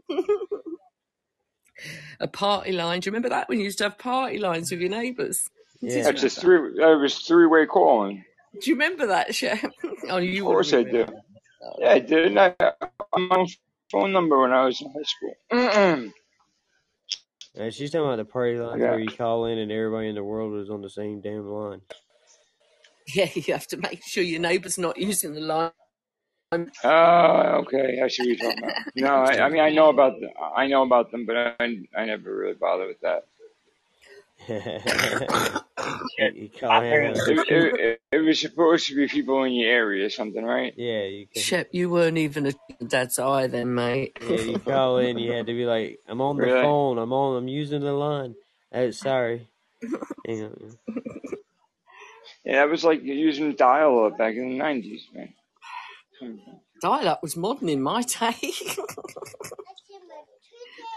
a party line. Do you remember that when you used to have party lines with your neighbours? Did Yeah. you That's have a three. That was three way calling. Do you remember that, Shep? oh, Of you wouldn't course I do. Yeah, I did. I had my phone number when I was in high school. Uh, she's talking about the party line lines where you call in and everybody in the world is on the same damn line. Yeah, you have to make sure your neighbor's not using the line. Oh, okay. I should what you're talking about. No, I, I mean I know about the, I know about them, but I I never really bother with that. You, you call him. It, it, it, it was supposed to be people in your area or something, right? Yeah, you can. Shep, you weren't even a dad's eye then, mate. Yeah, you call in. You had to be like, "I'm on the Really? phone. I'm on. I'm using the line." Uh, sorry. Hang on. Yeah, that was like using dial up back in the nineties, man. Dial up was modern in my day.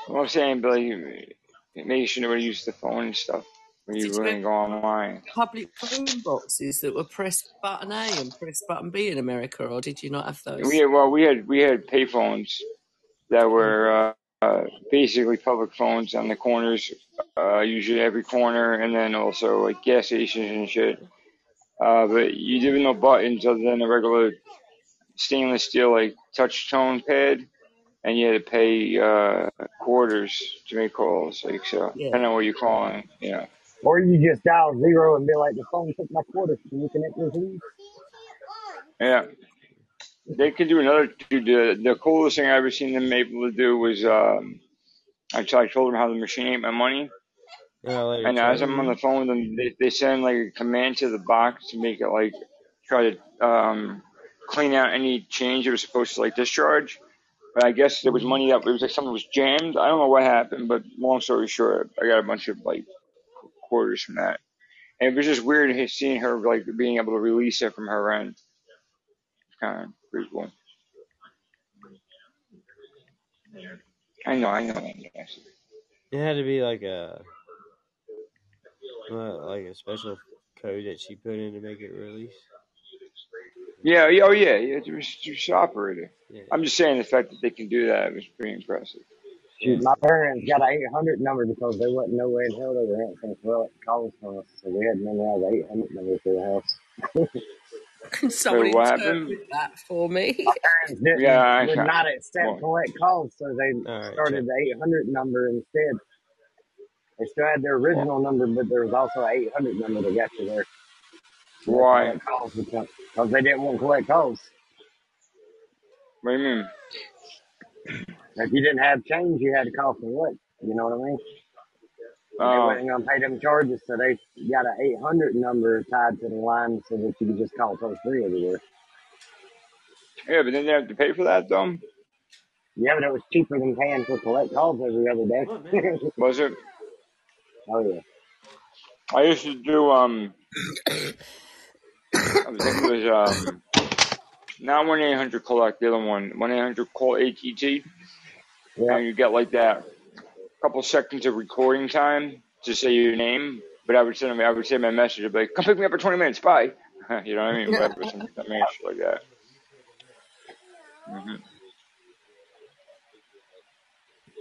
Well, I'm saying, but like, making sure nobody used the phone and stuff when you you wouldn't go online. public phone boxes that were press button A and press button B in America, or did you not have We those? had, well, we had we had payphones that Mm. were uh, uh, basically public phones on the corners, uh, usually every corner, and then also like gas stations and shit. Uh, but you didn't no buttons other than a regular stainless steel like touch tone pad, and you had to pay uh, quarters to make calls. Like so, Yeah. depending on what you're calling, you know. Or you just dial zero and be like, the phone took my quarter. Can you connect me, please? Yeah, they could do another. Dude, the the coolest thing I ever seen them able to do was um, I t- I told them how the machine ate my money, later, and as I'm on the phone with them, they, they send like a command to the box to make it like try to um, clean out any change it was supposed to like discharge. But I guess there was money that it was like something was jammed. I don't know what happened, but long story short, I got a bunch of like quarters from that, and it was just weird seeing her like being able to release it from her end. Kind of pretty cool. I know, I know. Yes. It had to be like a uh, like a special code that she put in to make it release. Yeah, yeah, oh yeah, yeah. It was just operator. Yeah. I'm just saying the fact that they can do that was pretty impressive. Shoot, my parents got an 800 number because there wasn't no way in hell they were answering well calls from us. So we had to memorize the 800 number for the house. Can someone Wait, what happened? interpret that for me? Parents didn't, Yeah, I would got. not accept Well, collect calls, so they All right, Chuck. started the 800 number instead. They still had their well, original number, but there was also an 800 number that got you there. So they why? collect calls because they didn't want to collect calls. What do you mean? If you didn't have change, you had to call for what? You know what I mean? And they Oh, wasn't going to pay them charges, so they got an 800 number tied to the line so that you could just call toll free everywhere. yeah, but then they have to pay for that, though. Yeah, but it was cheaper than paying for collect calls every other day. Was it? oh yeah. I used to do um. I think it was um. Not one eight hundred collect, the other one. One eight hundred call ATT, Yeah. and you get like that couple seconds of recording time to say your name. But I would send them, I would say my message, I'd be like, "Come pick me up in twenty minutes, bye." you know what I mean? Whatever, something I mean, shit like that. hmm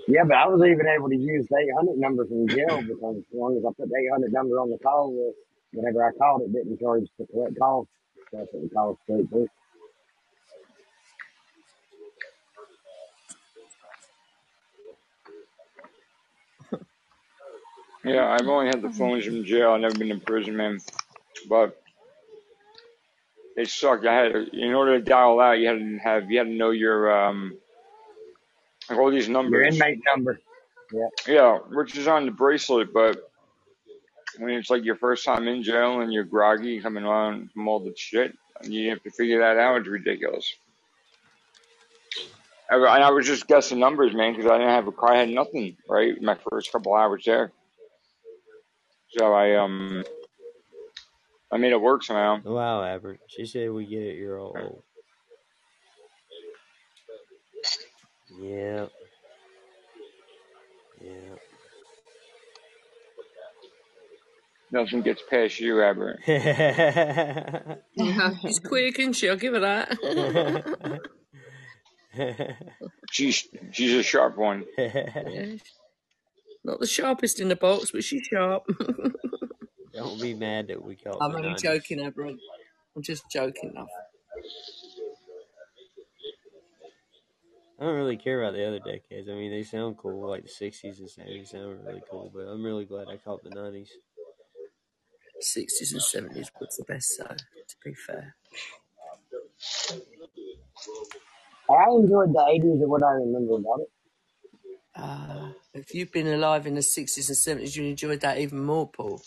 Yeah, but I was even able to use the 800 number from jail because as long as I put the 800 number on the call list, whenever I called, it didn't charge the collect call. That's what we call straight through. Yeah, I've only had the phones from jail. I've never been in prison, man. But it sucked. I had to, in order to dial out, you had to have you had to know your um like all these Your numbers. inmate number. Yeah. Yeah, which is on the bracelet, but when it's like your first time in jail and you're groggy coming on from all the shit, and you have to figure that out. It's ridiculous. I, and I was just guessing numbers, man, because I didn't have a car. I had nothing, right? My first couple hours there. So I um I made it work somehow. Wow, Albert. She said we get it. You're all old. Yeah. Yeah. Nothing gets past you, Albert. Yeah, she's quick, isn't she? I'll give her that. She's she's a sharp one. yeah. Not the sharpest in the box, but she's sharp. Don't be mad that we caught I'm only 90s. joking, everyone. I'm just joking, love. I don't really care about the other decades. I mean, they sound cool, like the 60s and 70s sound really cool, but I'm really glad I caught the 90s. 60s and 70s was the best, though, to be fair. I enjoyed the 80s and what I remember about it. Uh, if you've been alive in the 60s and 70s, you enjoyed that even more, Paul.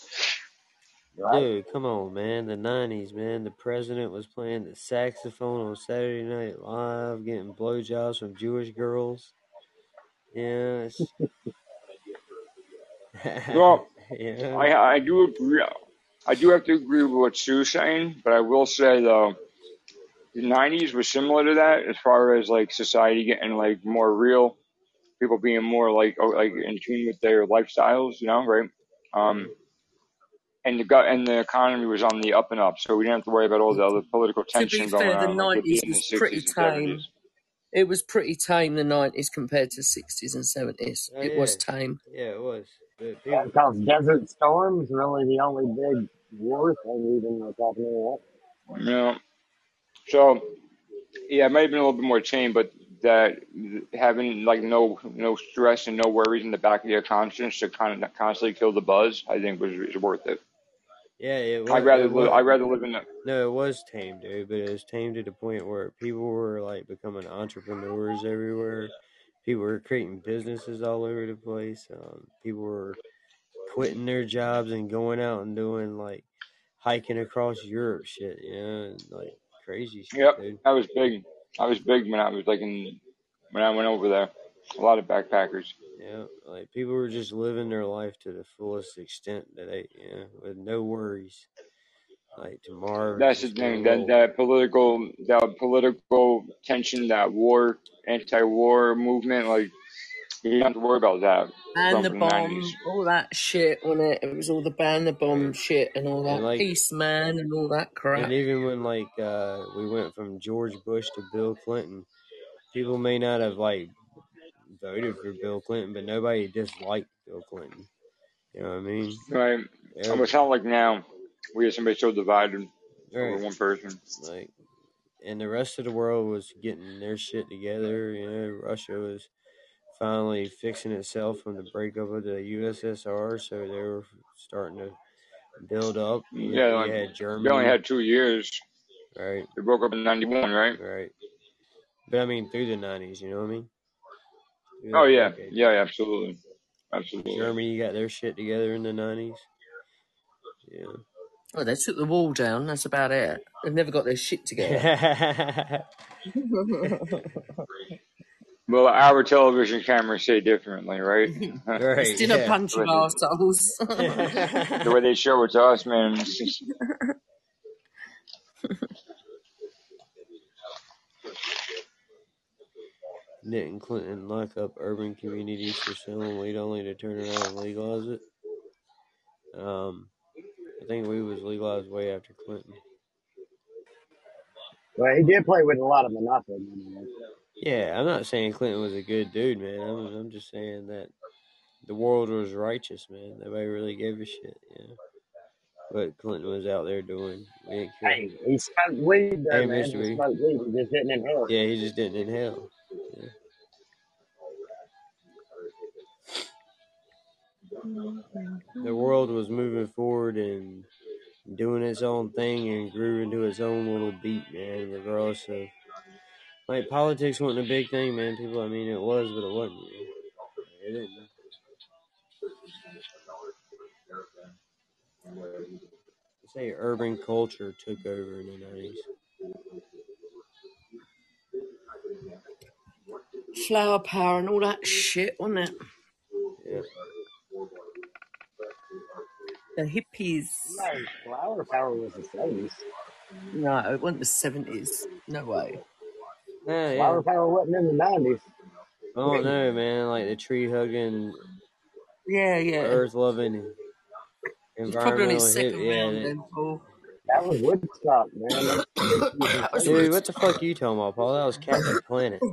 Right? Dude, come on, man. The 90s, man. The president was playing the saxophone on Saturday Night Live, getting blowjobs from Jewish girls. Yeah. Well, yeah. I I do agree. I do have to agree with what Sue's saying, but I will say though, the '90s was similar to that as far as like society getting like more real, people being more like oh, like in tune with their lifestyles, you know, right? Um, and the gut and the economy was on the up and up, so we didn't have to worry about all the other political To be tension going fair, the on like it 90s did the was pretty tame. It was pretty tame, the 90s, compared to 60s and 70s. Oh, It yeah. was tame. Yeah, it was. But Yeah, people, because Desert Storm's really the only big war thing even that's happening yet. Yeah. So yeah, it might have been a little bit more tame, but that having like no no stress and no worries in the back of your conscience to kind of constantly kill the buzz, I think was is worth it. yeah, it was. I'd rather It live, was. I'd rather live in the No, it was tame, dude, but it was tame to the point where people were like becoming entrepreneurs everywhere. People were creating businesses all over the place. Um, people were quitting their jobs and going out and doing like hiking across Europe shit, you know, and, like crazy shit, Yep, dude. I was big. I was big when I was like in when I went over there. A lot of backpackers. Yeah, like people were just living their life to the fullest extent that they, you know, with no worries. Like tomorrow, That's the thing. That that political that political tension, that war, anti-war movement, like you don't have to worry about that. And the from the bomb, nineties. all that shit on it. It was all the ban the bomb shit and all And that. like, Peace, man, and all that crap. and even when like uh we went from George Bush to Bill Clinton, people may not have like voted for Bill Clinton, but nobody disliked Bill Clinton. You know what I mean? Right. Yeah, It's not like now we have somebody so divided over right. one person. Like, and the rest of the world was getting their shit together. You know, Russia was finally fixing itself from the breakup of the USSR, so they were starting to build up. You, Yeah, you like had they only had two years. right, They broke up in '91, right? right. But I mean, through the nineties, you know what I mean? Through Oh yeah, decade. yeah, yeah, absolutely, absolutely. Germany got their shit together in the nineties. Yeah. Oh, they took the wall down. That's about it. They've never got their shit together. Well, our television cameras say differently, right? right, still a yeah. bunch the, of way they, the way they show it to us, man. It's just, Didn't Clinton lock up urban communities for selling weed only to turn around and legalize it? Um, I think weed was legalized way after Clinton. Well, he did play with a lot of monopoly money. Yeah, I'm not saying Clinton was a good dude, man. I'm, I'm just saying that the world was righteous, man. Nobody really gave a shit, you know. What Clinton was out there doing, we didn't care. Hey, he smoked weed though, Hey, man. Mr. He smoked weed. He just didn't inhale. Yeah, he just didn't inhale. Yeah. The world was moving forward and doing its own thing and grew into its own little beat, man. Regardless of like politics wasn't a big thing, man. People, I mean, it was, but it wasn't. man. It didn't. Say urban culture took over in the nineties. Flower power and all that shit, wasn't it? Yeah. The hippies. No, flower power was the 70s. No, it wasn't the seventies. No way. Yeah, yeah. Flower power wasn't in the 90s. I don't know, man. Like the tree hugging, Yeah, yeah. earth loving, He's probably on environmental his hip. second Yeah, that- then, Paul. That was Woodstock, man. That's- That Dude, what the fuck you talking about, Paul? That was Captain Planet.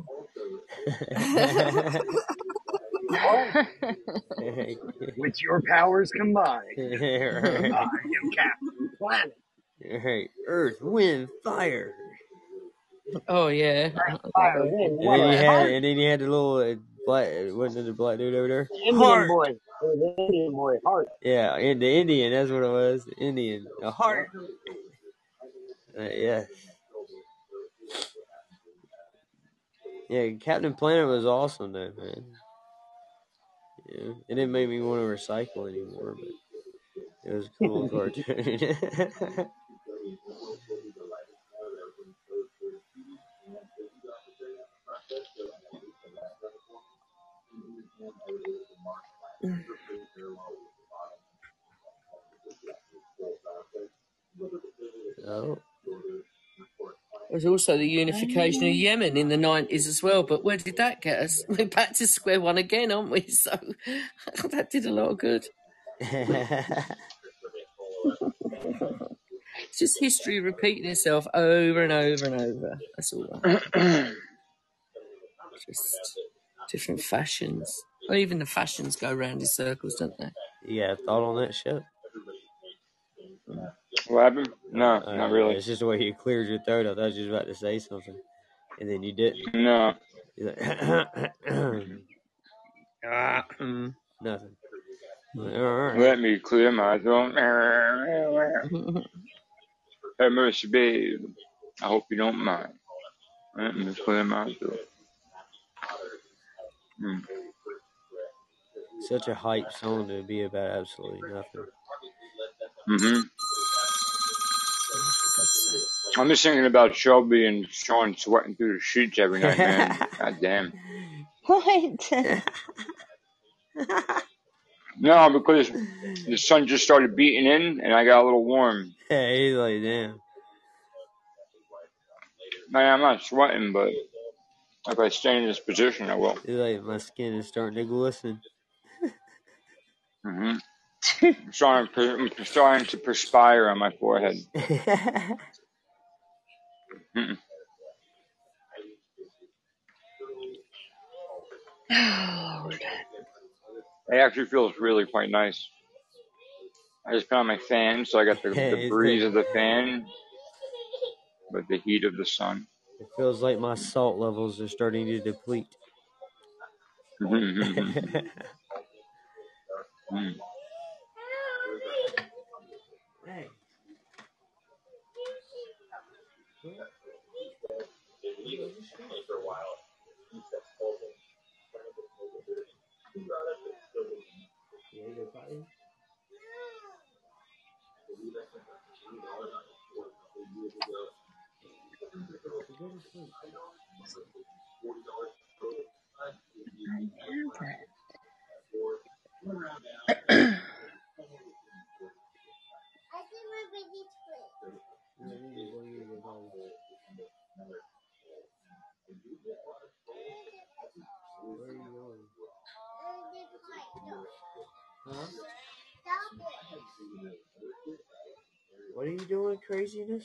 With your powers combined, I am Captain Planet. right. Earth, wind, fire. Oh yeah. Fire, And then you water, had, and then you had the little uh, black, wasn't it the black dude over there? Indian Heart. boy. It was Indian boy. Heart. Yeah, and the Indian. That's what it was. The Indian. A heart. Uh, yeah. Yeah, Captain Planet was awesome though, man. Yeah, it didn't make me want to recycle anymore, but it was a cool cartoon. oh, There's also the unification of Yemen in the nineties as well, but where did that get us? We're back to square one again, aren't we? So that did a lot of good. It's just history repeating itself over and over and over. That's all. Right. Just different fashions. Well, even the fashions go round in circles, don't they? Yeah, got thought on that shit? What happened? No, Uh, not really. It's just the way you cleared your throat. I thought you was about to say something, and then you didn't. No. You're like, Ah, nothing. All right. Let me clear my throat. Hey, Mercy, babe. I hope you don't mind. Let me clear my throat. Mm. Such a hype song to be about absolutely nothing. hmm I'm just thinking about Shelby and Sean sweating through the sheets every night, man. God damn. What? No, because the sun just started beating in and I got a little warm. Yeah, he's like, damn. Man, I'm not sweating, but if I stay in this position, I will. He's like, my skin is starting to glisten. hmm I'm starting, to- I'm starting to perspire on my forehead. Mm-mm. It actually feels really quite nice. I just put on my fan, so I got the, the breeze like, of the fan, but the heat of the sun. It feels like my salt levels are starting to deplete. What are you doing, craziness?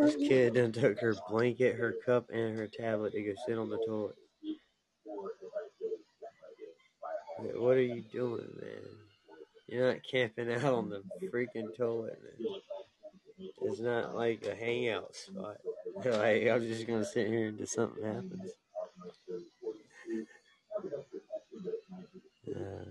This kid then took her blanket, her cup, and her tablet to go sit on the toilet. What are you doing, man? You're not camping out on the freaking toilet, man. It's not like a hangout spot. Like, I'm just gonna sit here until something happens. Uh,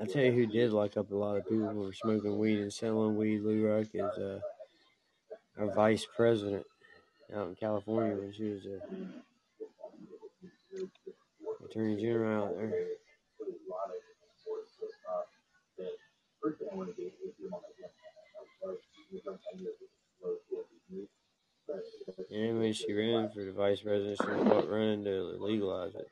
I tell you who did lock up a lot of people for smoking weed and selling weed, Lou Rock, is uh, our vice president out in California when she was a attorney general out there. And when she ran for the vice president, she was what, running to legalize it.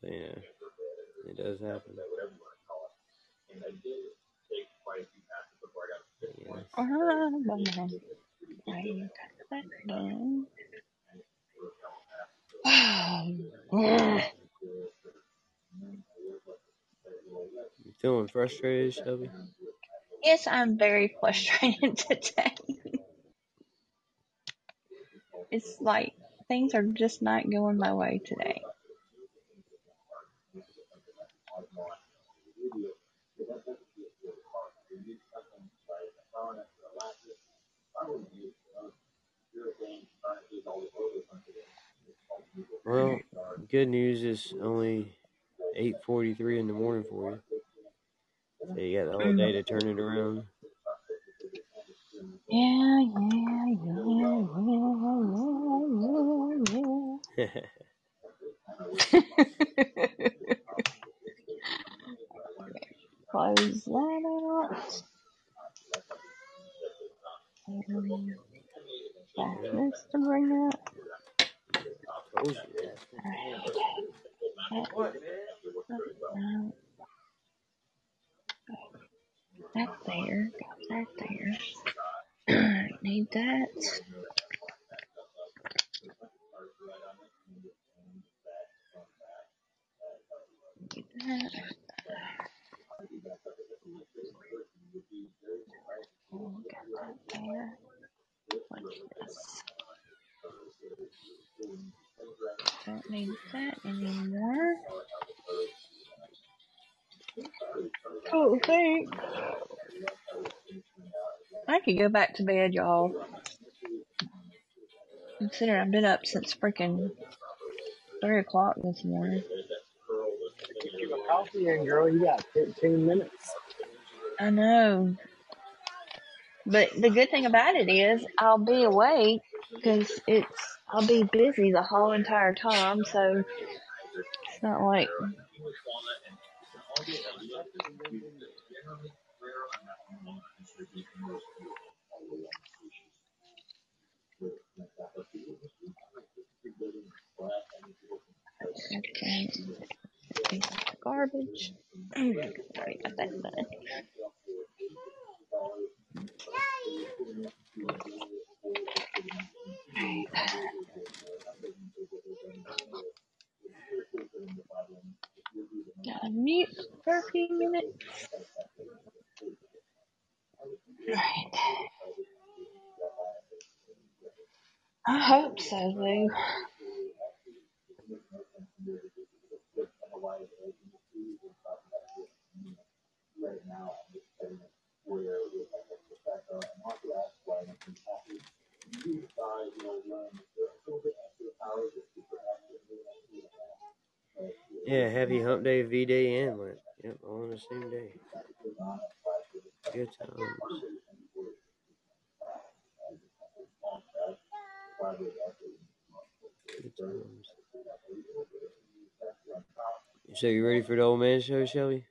So yeah, it does happen. Yes. You feeling frustrated, Shelby? Yes, I'm very frustrated today. It's like things are just not going my way today. Well, good news is only 8:43 in the morning for you. So you got the whole day to turn it around. Yeah, yeah, yeah, yeah, yeah, yeah. Close that out. And back this to bring up. Told you that. Alright. That, uh, that there. Got that there. Need that. Need that. Oh, got that there. What's this? Don't need that anymore. Oh, thanks. I could go back to bed, y'all. Considering I've been up since freaking three o'clock this morning. A coffee in, girl. You got 15 minutes. I know. But the good thing about it is I'll be awake because it's I'll be busy the whole entire time, so it's not like okay. Take out the garbage. Already got that done. Alright. Gotta mute for a few minutes. Alright. I hope so, Lou. Yeah, happy hump day, V Day, and Lent. Yep, all on the same day. Good times. Good times. So you ready for the old man show, Shelby?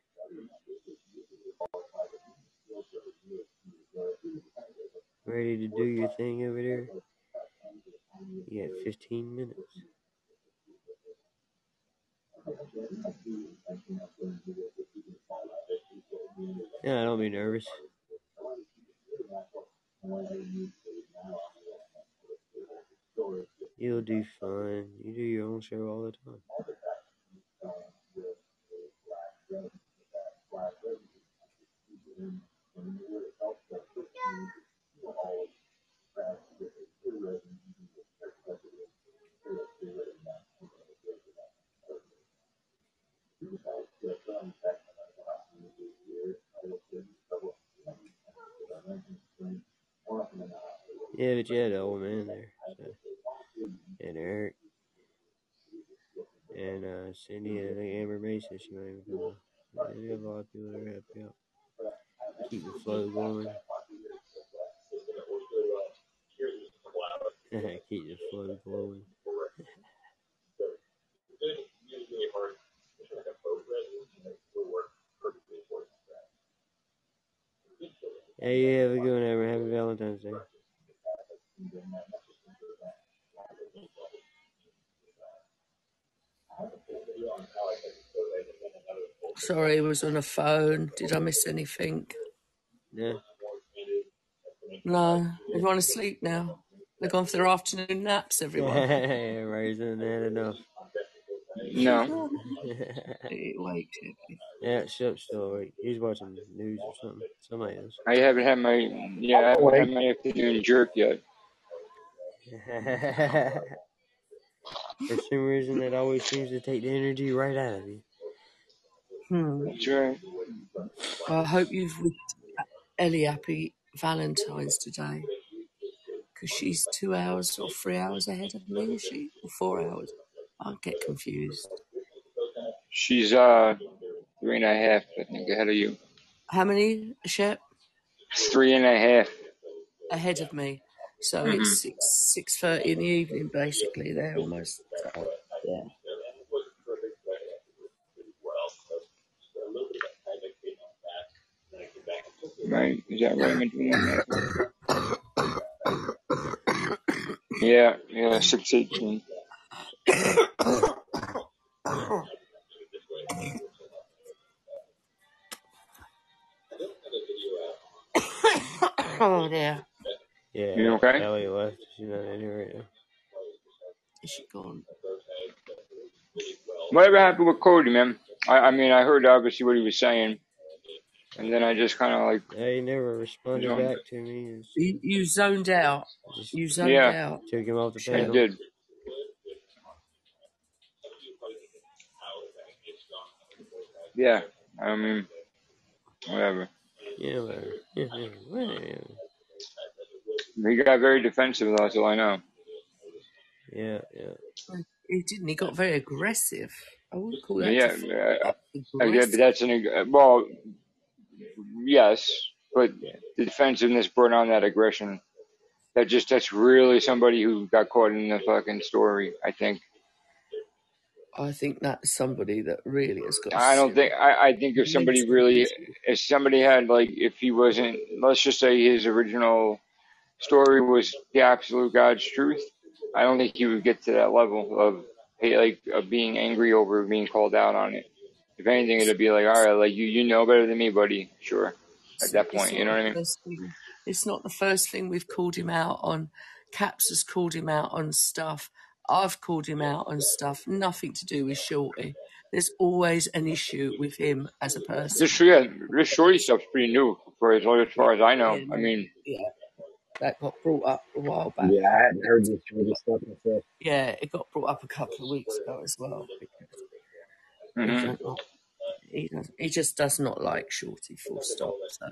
Ready to do your thing over there? You got 15 minutes. Yeah, don't be nervous. You'll do fine. You do your own show all the time. Yeah, but had the old man there. So. And Eric. And uh, Cindy, and Amber Mason, she might even come on. Yeah, they have a lot of people that are happy out. Keep the flow going. Keep the flow going. Hey, yeah, have a good one, Amber. Happy Valentine's Day. Sorry, was on a phone. Did I miss anything? Yeah. No. Everyone asleep now. They're gone for their afternoon naps, everyone. Raising had enough. No. Wait, yeah, Shep's still awake. He's watching the news or something. Somebody else. I haven't had my yeah, I haven't had my afternoon jerk yet. For some reason, it always seems to take the energy right out of you. That's right. I hope you've wished Ellie happy Valentine's today. Because she's two hours or three hours ahead of me, is she? Or four hours? I'll get confused. She's uh three and a half, I think, ahead of you. How many, Shep? Three and a half. Ahead of me. So Mhm. it's six six thirty in the evening, basically. They're almost so, yeah. Right? Is that right? Am I that? Yeah, yeah, six eighteen. oh dear. Yeah. You okay? Ellie left. She's not in here right now. Is she gone? Whatever happened with Cody, man? I, I mean, I heard obviously what he was saying, and then I just kind of like, Yeah, he never responded you back to me. It's You, you zoned out. just You zoned yeah, out. took him off the I panel. did. Yeah, I mean, whatever. Yeah, whatever. Yeah, yeah, whatever. He got very defensive. That's all I know. Yeah, yeah. He didn't. He got very aggressive. I wouldn't call that Yeah, def- uh, yeah, but that's an ag- well, yes, but the defensiveness brought on that aggression. That just that's really somebody who got caught in the fucking story. I think. I think that's somebody that really has got I don't think. I, I think if somebody really, if somebody had like, if he wasn't, let's just say his original story was the absolute God's truth. I don't think he would get to that level of hey, like of being angry over being called out on it. If anything, it'll be like, all right, like you, you know better than me, buddy. Sure. At that point, you know what I mean? thing. It's not the first thing we've called him out on. Caps has called him out on stuff. I've called him out on stuff. Nothing to do with Shorty. There's always an issue with him as a person. This yeah, this shorty stuff's pretty new for as, as far as I know. Yeah, I mean, yeah, that got brought up a while back. Yeah, I hadn't heard this sort of stuff myself. Yeah, it got brought up a couple of weeks ago as well. Because he hmm he does he just does not like Shorty. Full stop. So,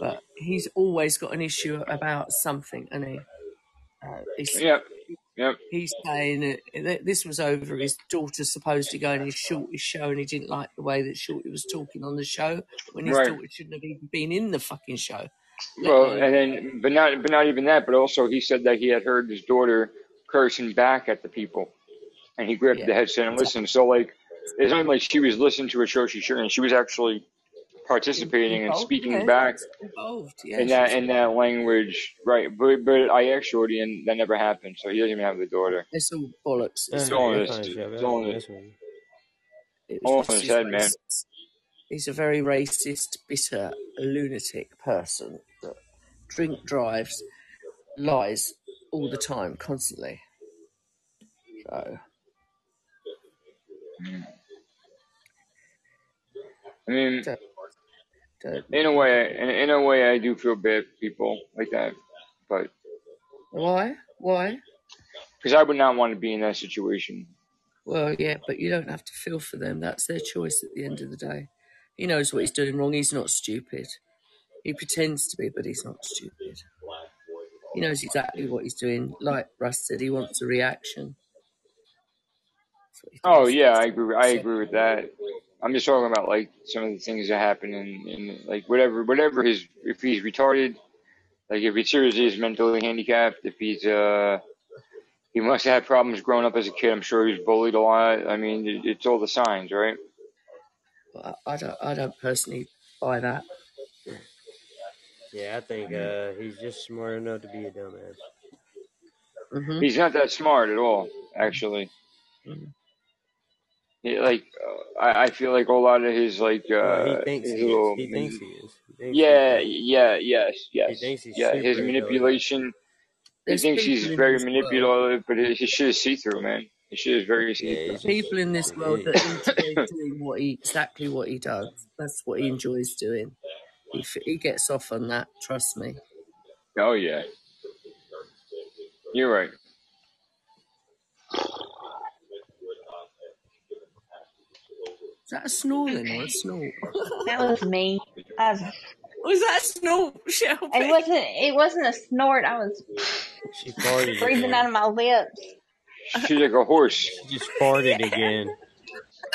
but he's always got an issue about something, and he uh, he's yep, yep, he's saying that this was over his daughter's supposed to go on his Shorty show, and he didn't like the way that Shorty was talking on the show when his right. daughter shouldn't have even been in the fucking show. Well, and then, but not, but not even that. But also, he said that he had heard his daughter cursing back at the people, and he grabbed Yeah, the headset and listened. So like, it's not like she was listening to a show she shouldn't. She was actually participating and speaking yeah, back involved. Yeah, in that in that language, right? But but I asked Shorty, and that never happened. So he doesn't even have the daughter. it's all bollocks. It's It's all in his, fine, it's all I'm in his, messing with you. It all was in just his his head, man. He's a very racist, bitter, lunatic person that drink drives, lies all the time, constantly. So I mean, don't, don't in a way, in, in a way, I do feel bad for people like that, but why? Why? because I would not want to be in that situation. Well, yeah, but you don't have to feel for them. That's their choice at the end of the day. He knows what he's doing wrong. He's not stupid. He pretends to be, but he's not stupid. He knows exactly what he's doing. Like Russ said, he wants a reaction. That's what he Oh yeah, I agree. I agree with that. I'm just talking about like some of the things that happen in, in like whatever whatever his if he's retarded, like if he seriously is mentally handicapped, if he's uh he must have had problems growing up as a kid. I'm sure he was bullied a lot. I mean, it, it's all the signs, right? I, I don't. I don't personally buy that. Yeah, I think uh, he's just smart enough to be a dumbass. hmm He's not that smart at all, actually. Mhm. He, like uh, I, I feel like a lot of his like Well, he uh thinks his he is. He thinks he is. He thinks yeah he's yeah yes he yes thinks he's yeah his manipulation He thinks he's very this world. manipulative, but his his shit is see through, man. His shit is very see through. he's People in this world that enjoy doing what he exactly what he does. That's what he enjoys doing. He he gets off on that. Trust me. oh yeah, you're right. Is that a snoring or a snort? That was me. I was, Was that a snort, it wasn't. It wasn't a snort. I was She farted breathing out of my lips. She's like a horse. She just farted again.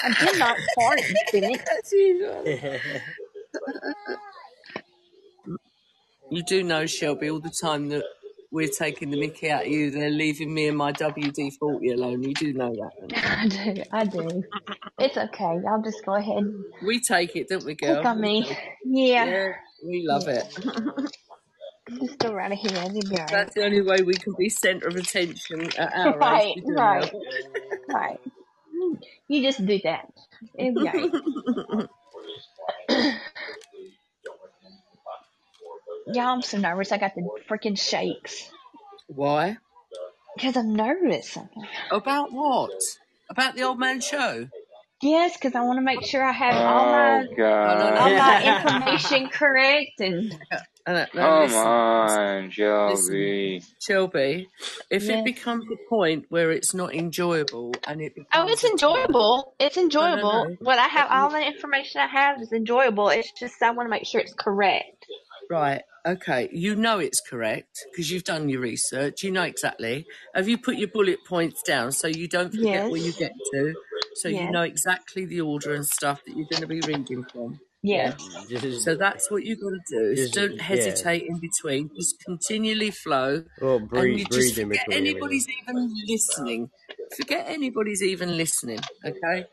I did not fart, didn't. Jesus. You do know, Shelby, all the time that we're taking the mickey out of you. They're leaving me and my WD 40 alone. You do know that. I do. I do. It's okay. I'll just go ahead We take it, don't we, girl? on We me. Yeah. Yeah, we love Yeah. it. Just go ahead. You'll be. That's the only way we can be centre of attention at our age. Right. Right. Right. You just do that. It'll be. Y'all, I'm so nervous. I got the freaking shakes. Why? Because I'm nervous. About what? About the old man show? Yes, because I want to make sure I have all oh, my Oh No, no, no. all god. my information correct and No, no, no, Come listen, on, Shelby. Shelby. If yeah. it becomes a point where it's not enjoyable and it Oh, it's a task, enjoyable. It's no, no, enjoyable. no. What I have, all the information I have is enjoyable. It's just I want to make sure it's correct. right, okay, you know it's correct because you've done your research. You know exactly. Have you put your bullet points down so you don't forget where you get to? So you Yes. know exactly the order and stuff that you're going to be reading from. Yeah. Yes. just, So that's what you've got to do. Is just don't yeah. hesitate in between. Just continually flow, Well, and breathe, you just breathe in forget between everything. anybody's even listening. Forget anybody's even listening. Okay,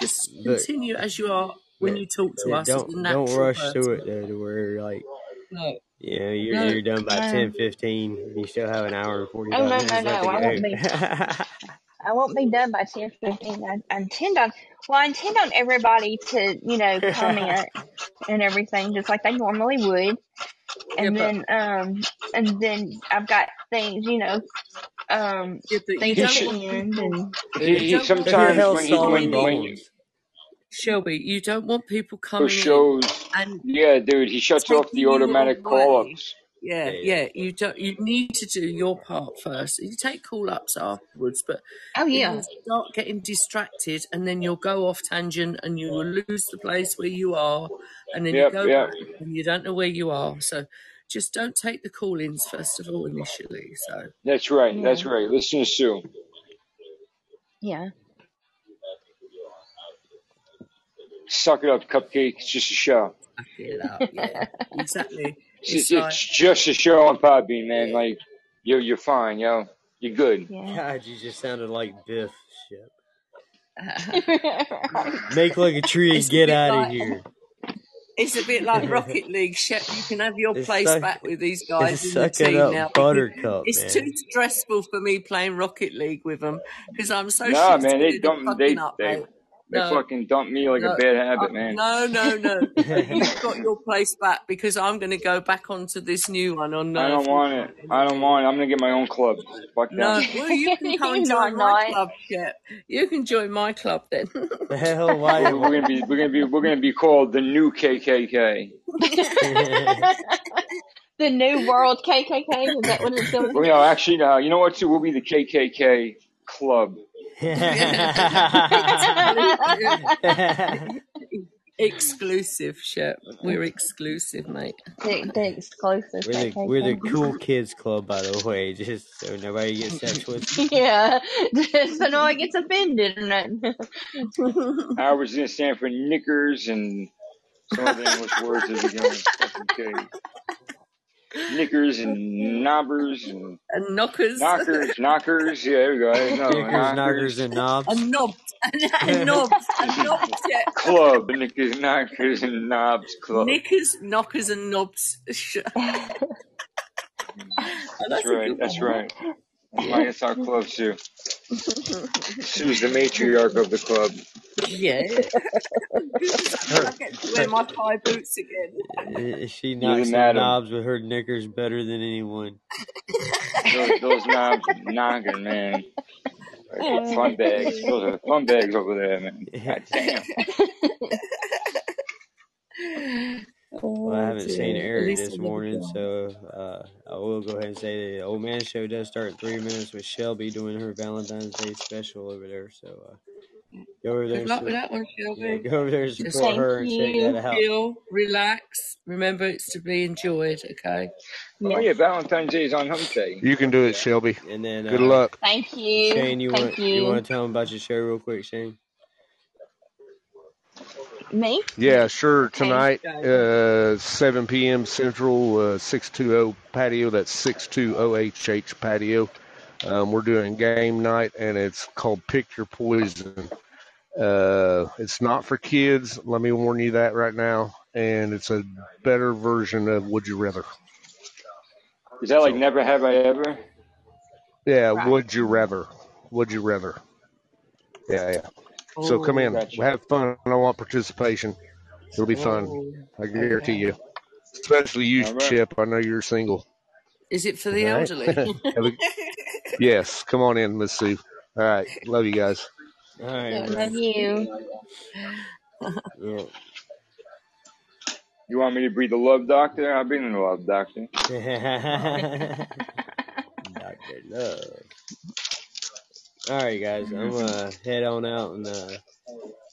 just But continue as you are when yeah, you talk to yeah, us as a don't don't rush to person. it though, to where like No, you know you're no, you're done by No. ten fifteen, and you still have an hour and forty Oh five no, no, minutes no! left I won't be. I won't be done by ten fifteen. I, I intend on. Well, I intend on everybody to, you know, comment and everything just like they normally would, and but then, um, and then I've got things, you know, um, yeah, but you things He at don't should. the want end, people. and He, You he don't want sometimes when he people Solomon when coming when Bones? Shelby. You don't want people for coming in shows. and Yeah, dude, he shuts off the automatic call ups. Yeah, Yeah, yeah. You don't. You need to do your part first. You take call ups afterwards, but oh it yeah, will start getting distracted, and then you'll go off tangent, and you will lose the place where you are, and then you go yep. back, and you don't know where you are. So, just don't take the call-ins first of all initially. So, That's right. yeah, That's right. Listen to Sue. yeah. Suck it up, cupcake. It's just a show. I feel out. Yeah, exactly. It's, It's it's just a show on Podbean, man. yeah, Like, yo, you're fine, yo. You're good. Yeah. God, you just sounded like Biff. Shit. Make like a tree and It's get bit out of here. it's a bit like Rocket League. Shep, you can have your It's place suck, back with these it's guys in the team up now buttercup, it's man. too stressful for me playing Rocket League with them because I'm so Nah, shit man, they scared of dump fucking they up, they mate. They No, fucking dumped me like a bad uh, habit, man. no, no, no. But you've got your place back because I'm going to go back onto this new one on I uh, don't want it. I don't anyway. want it. I'm gonna get my own club. Fuck No, that. well, you can come and join I'm my not. club, Shep. You can join my club then. The hell, why? We're, we're gonna be we're gonna be we're gonna be called the new KKK. the new world KKK. Is that what it's going? Well, you know, actually, no. You know what? Too, we'll be the KKK club. exclusive, Shep. We're exclusive, mate. the, the exclusive we're the we're the cool kids club, by the way, just so nobody gets that twisted. yeah, so no one gets offended or nothing. I was gonna stand for knickers and some other English words that begin with fucking K. Knickers and knobbers and And knockers. knockers, knockers. Yeah, there we go. There you go. Knickers, knockers, Knockers. and knobs. And knobs. And knobs. And knobs, Shep. Club, knickers, knockers, and knobs club. Knickers, knockers, and knobs. oh, That's that's right. That's right. That's my it's our club, Sue. Sue's the matriarch of the club. Yeah. Her, I get to wear my high boots again. she You're knocks the knobs with her knickers better than anyone. Those, those knobs knocking, man. Like fun bags. Those are fun bags over there, man. God damn. Well, I haven't seen dear. At Eric this morning, so uh, I will go ahead and say the old man show does start in three minutes with Shelby doing her Valentine's Day special over there. So uh, go over there Good luck with that one, yeah, go over there and support Thank her and check you. that out. chill, relax. Remember, it's to be enjoyed. Okay. Oh yeah, Valentine's Day is on Hump Day. You can do it, Shelby. And then Good uh, luck. Thank you. Shane, you Thank want you want to tell them about your show real quick, Shane? Me? Yeah, sure. Tonight, Go. uh, 7 p.m. Central, uh, 620 patio. That's 620 HH patio. Um, we're doing game night, and it's called Pick Your Poison. Uh, it's not for kids. Let me warn you that right now. And it's a better version of Would You Rather. Is that like So, never have I ever? yeah, Right. Would You Rather. Would You Rather. Yeah, yeah. So come in, Gotcha. have fun. I want participation. It'll be fun. I guarantee you. Especially you, All right. Chip. I know you're single. Is it for the All right. elderly? Yes, come on in, Miss Sue. All right, love you guys. All right, Love you. You want me to be the love doctor? I've been the love doctor. Doctor Love. All right, guys. I'm gonna head on out and uh,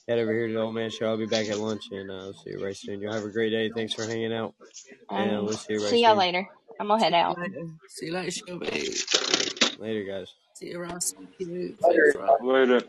head over here to the old man show. I'll be back at lunch, and uh, I'll see you right soon. Y'all have a great day. Thanks for hanging out, and Um, we'll see you right see y'all soon. later. I'm gonna head out. later. See you later, Shelby. Later, guys. See you around. Thank you. Thanks, Later.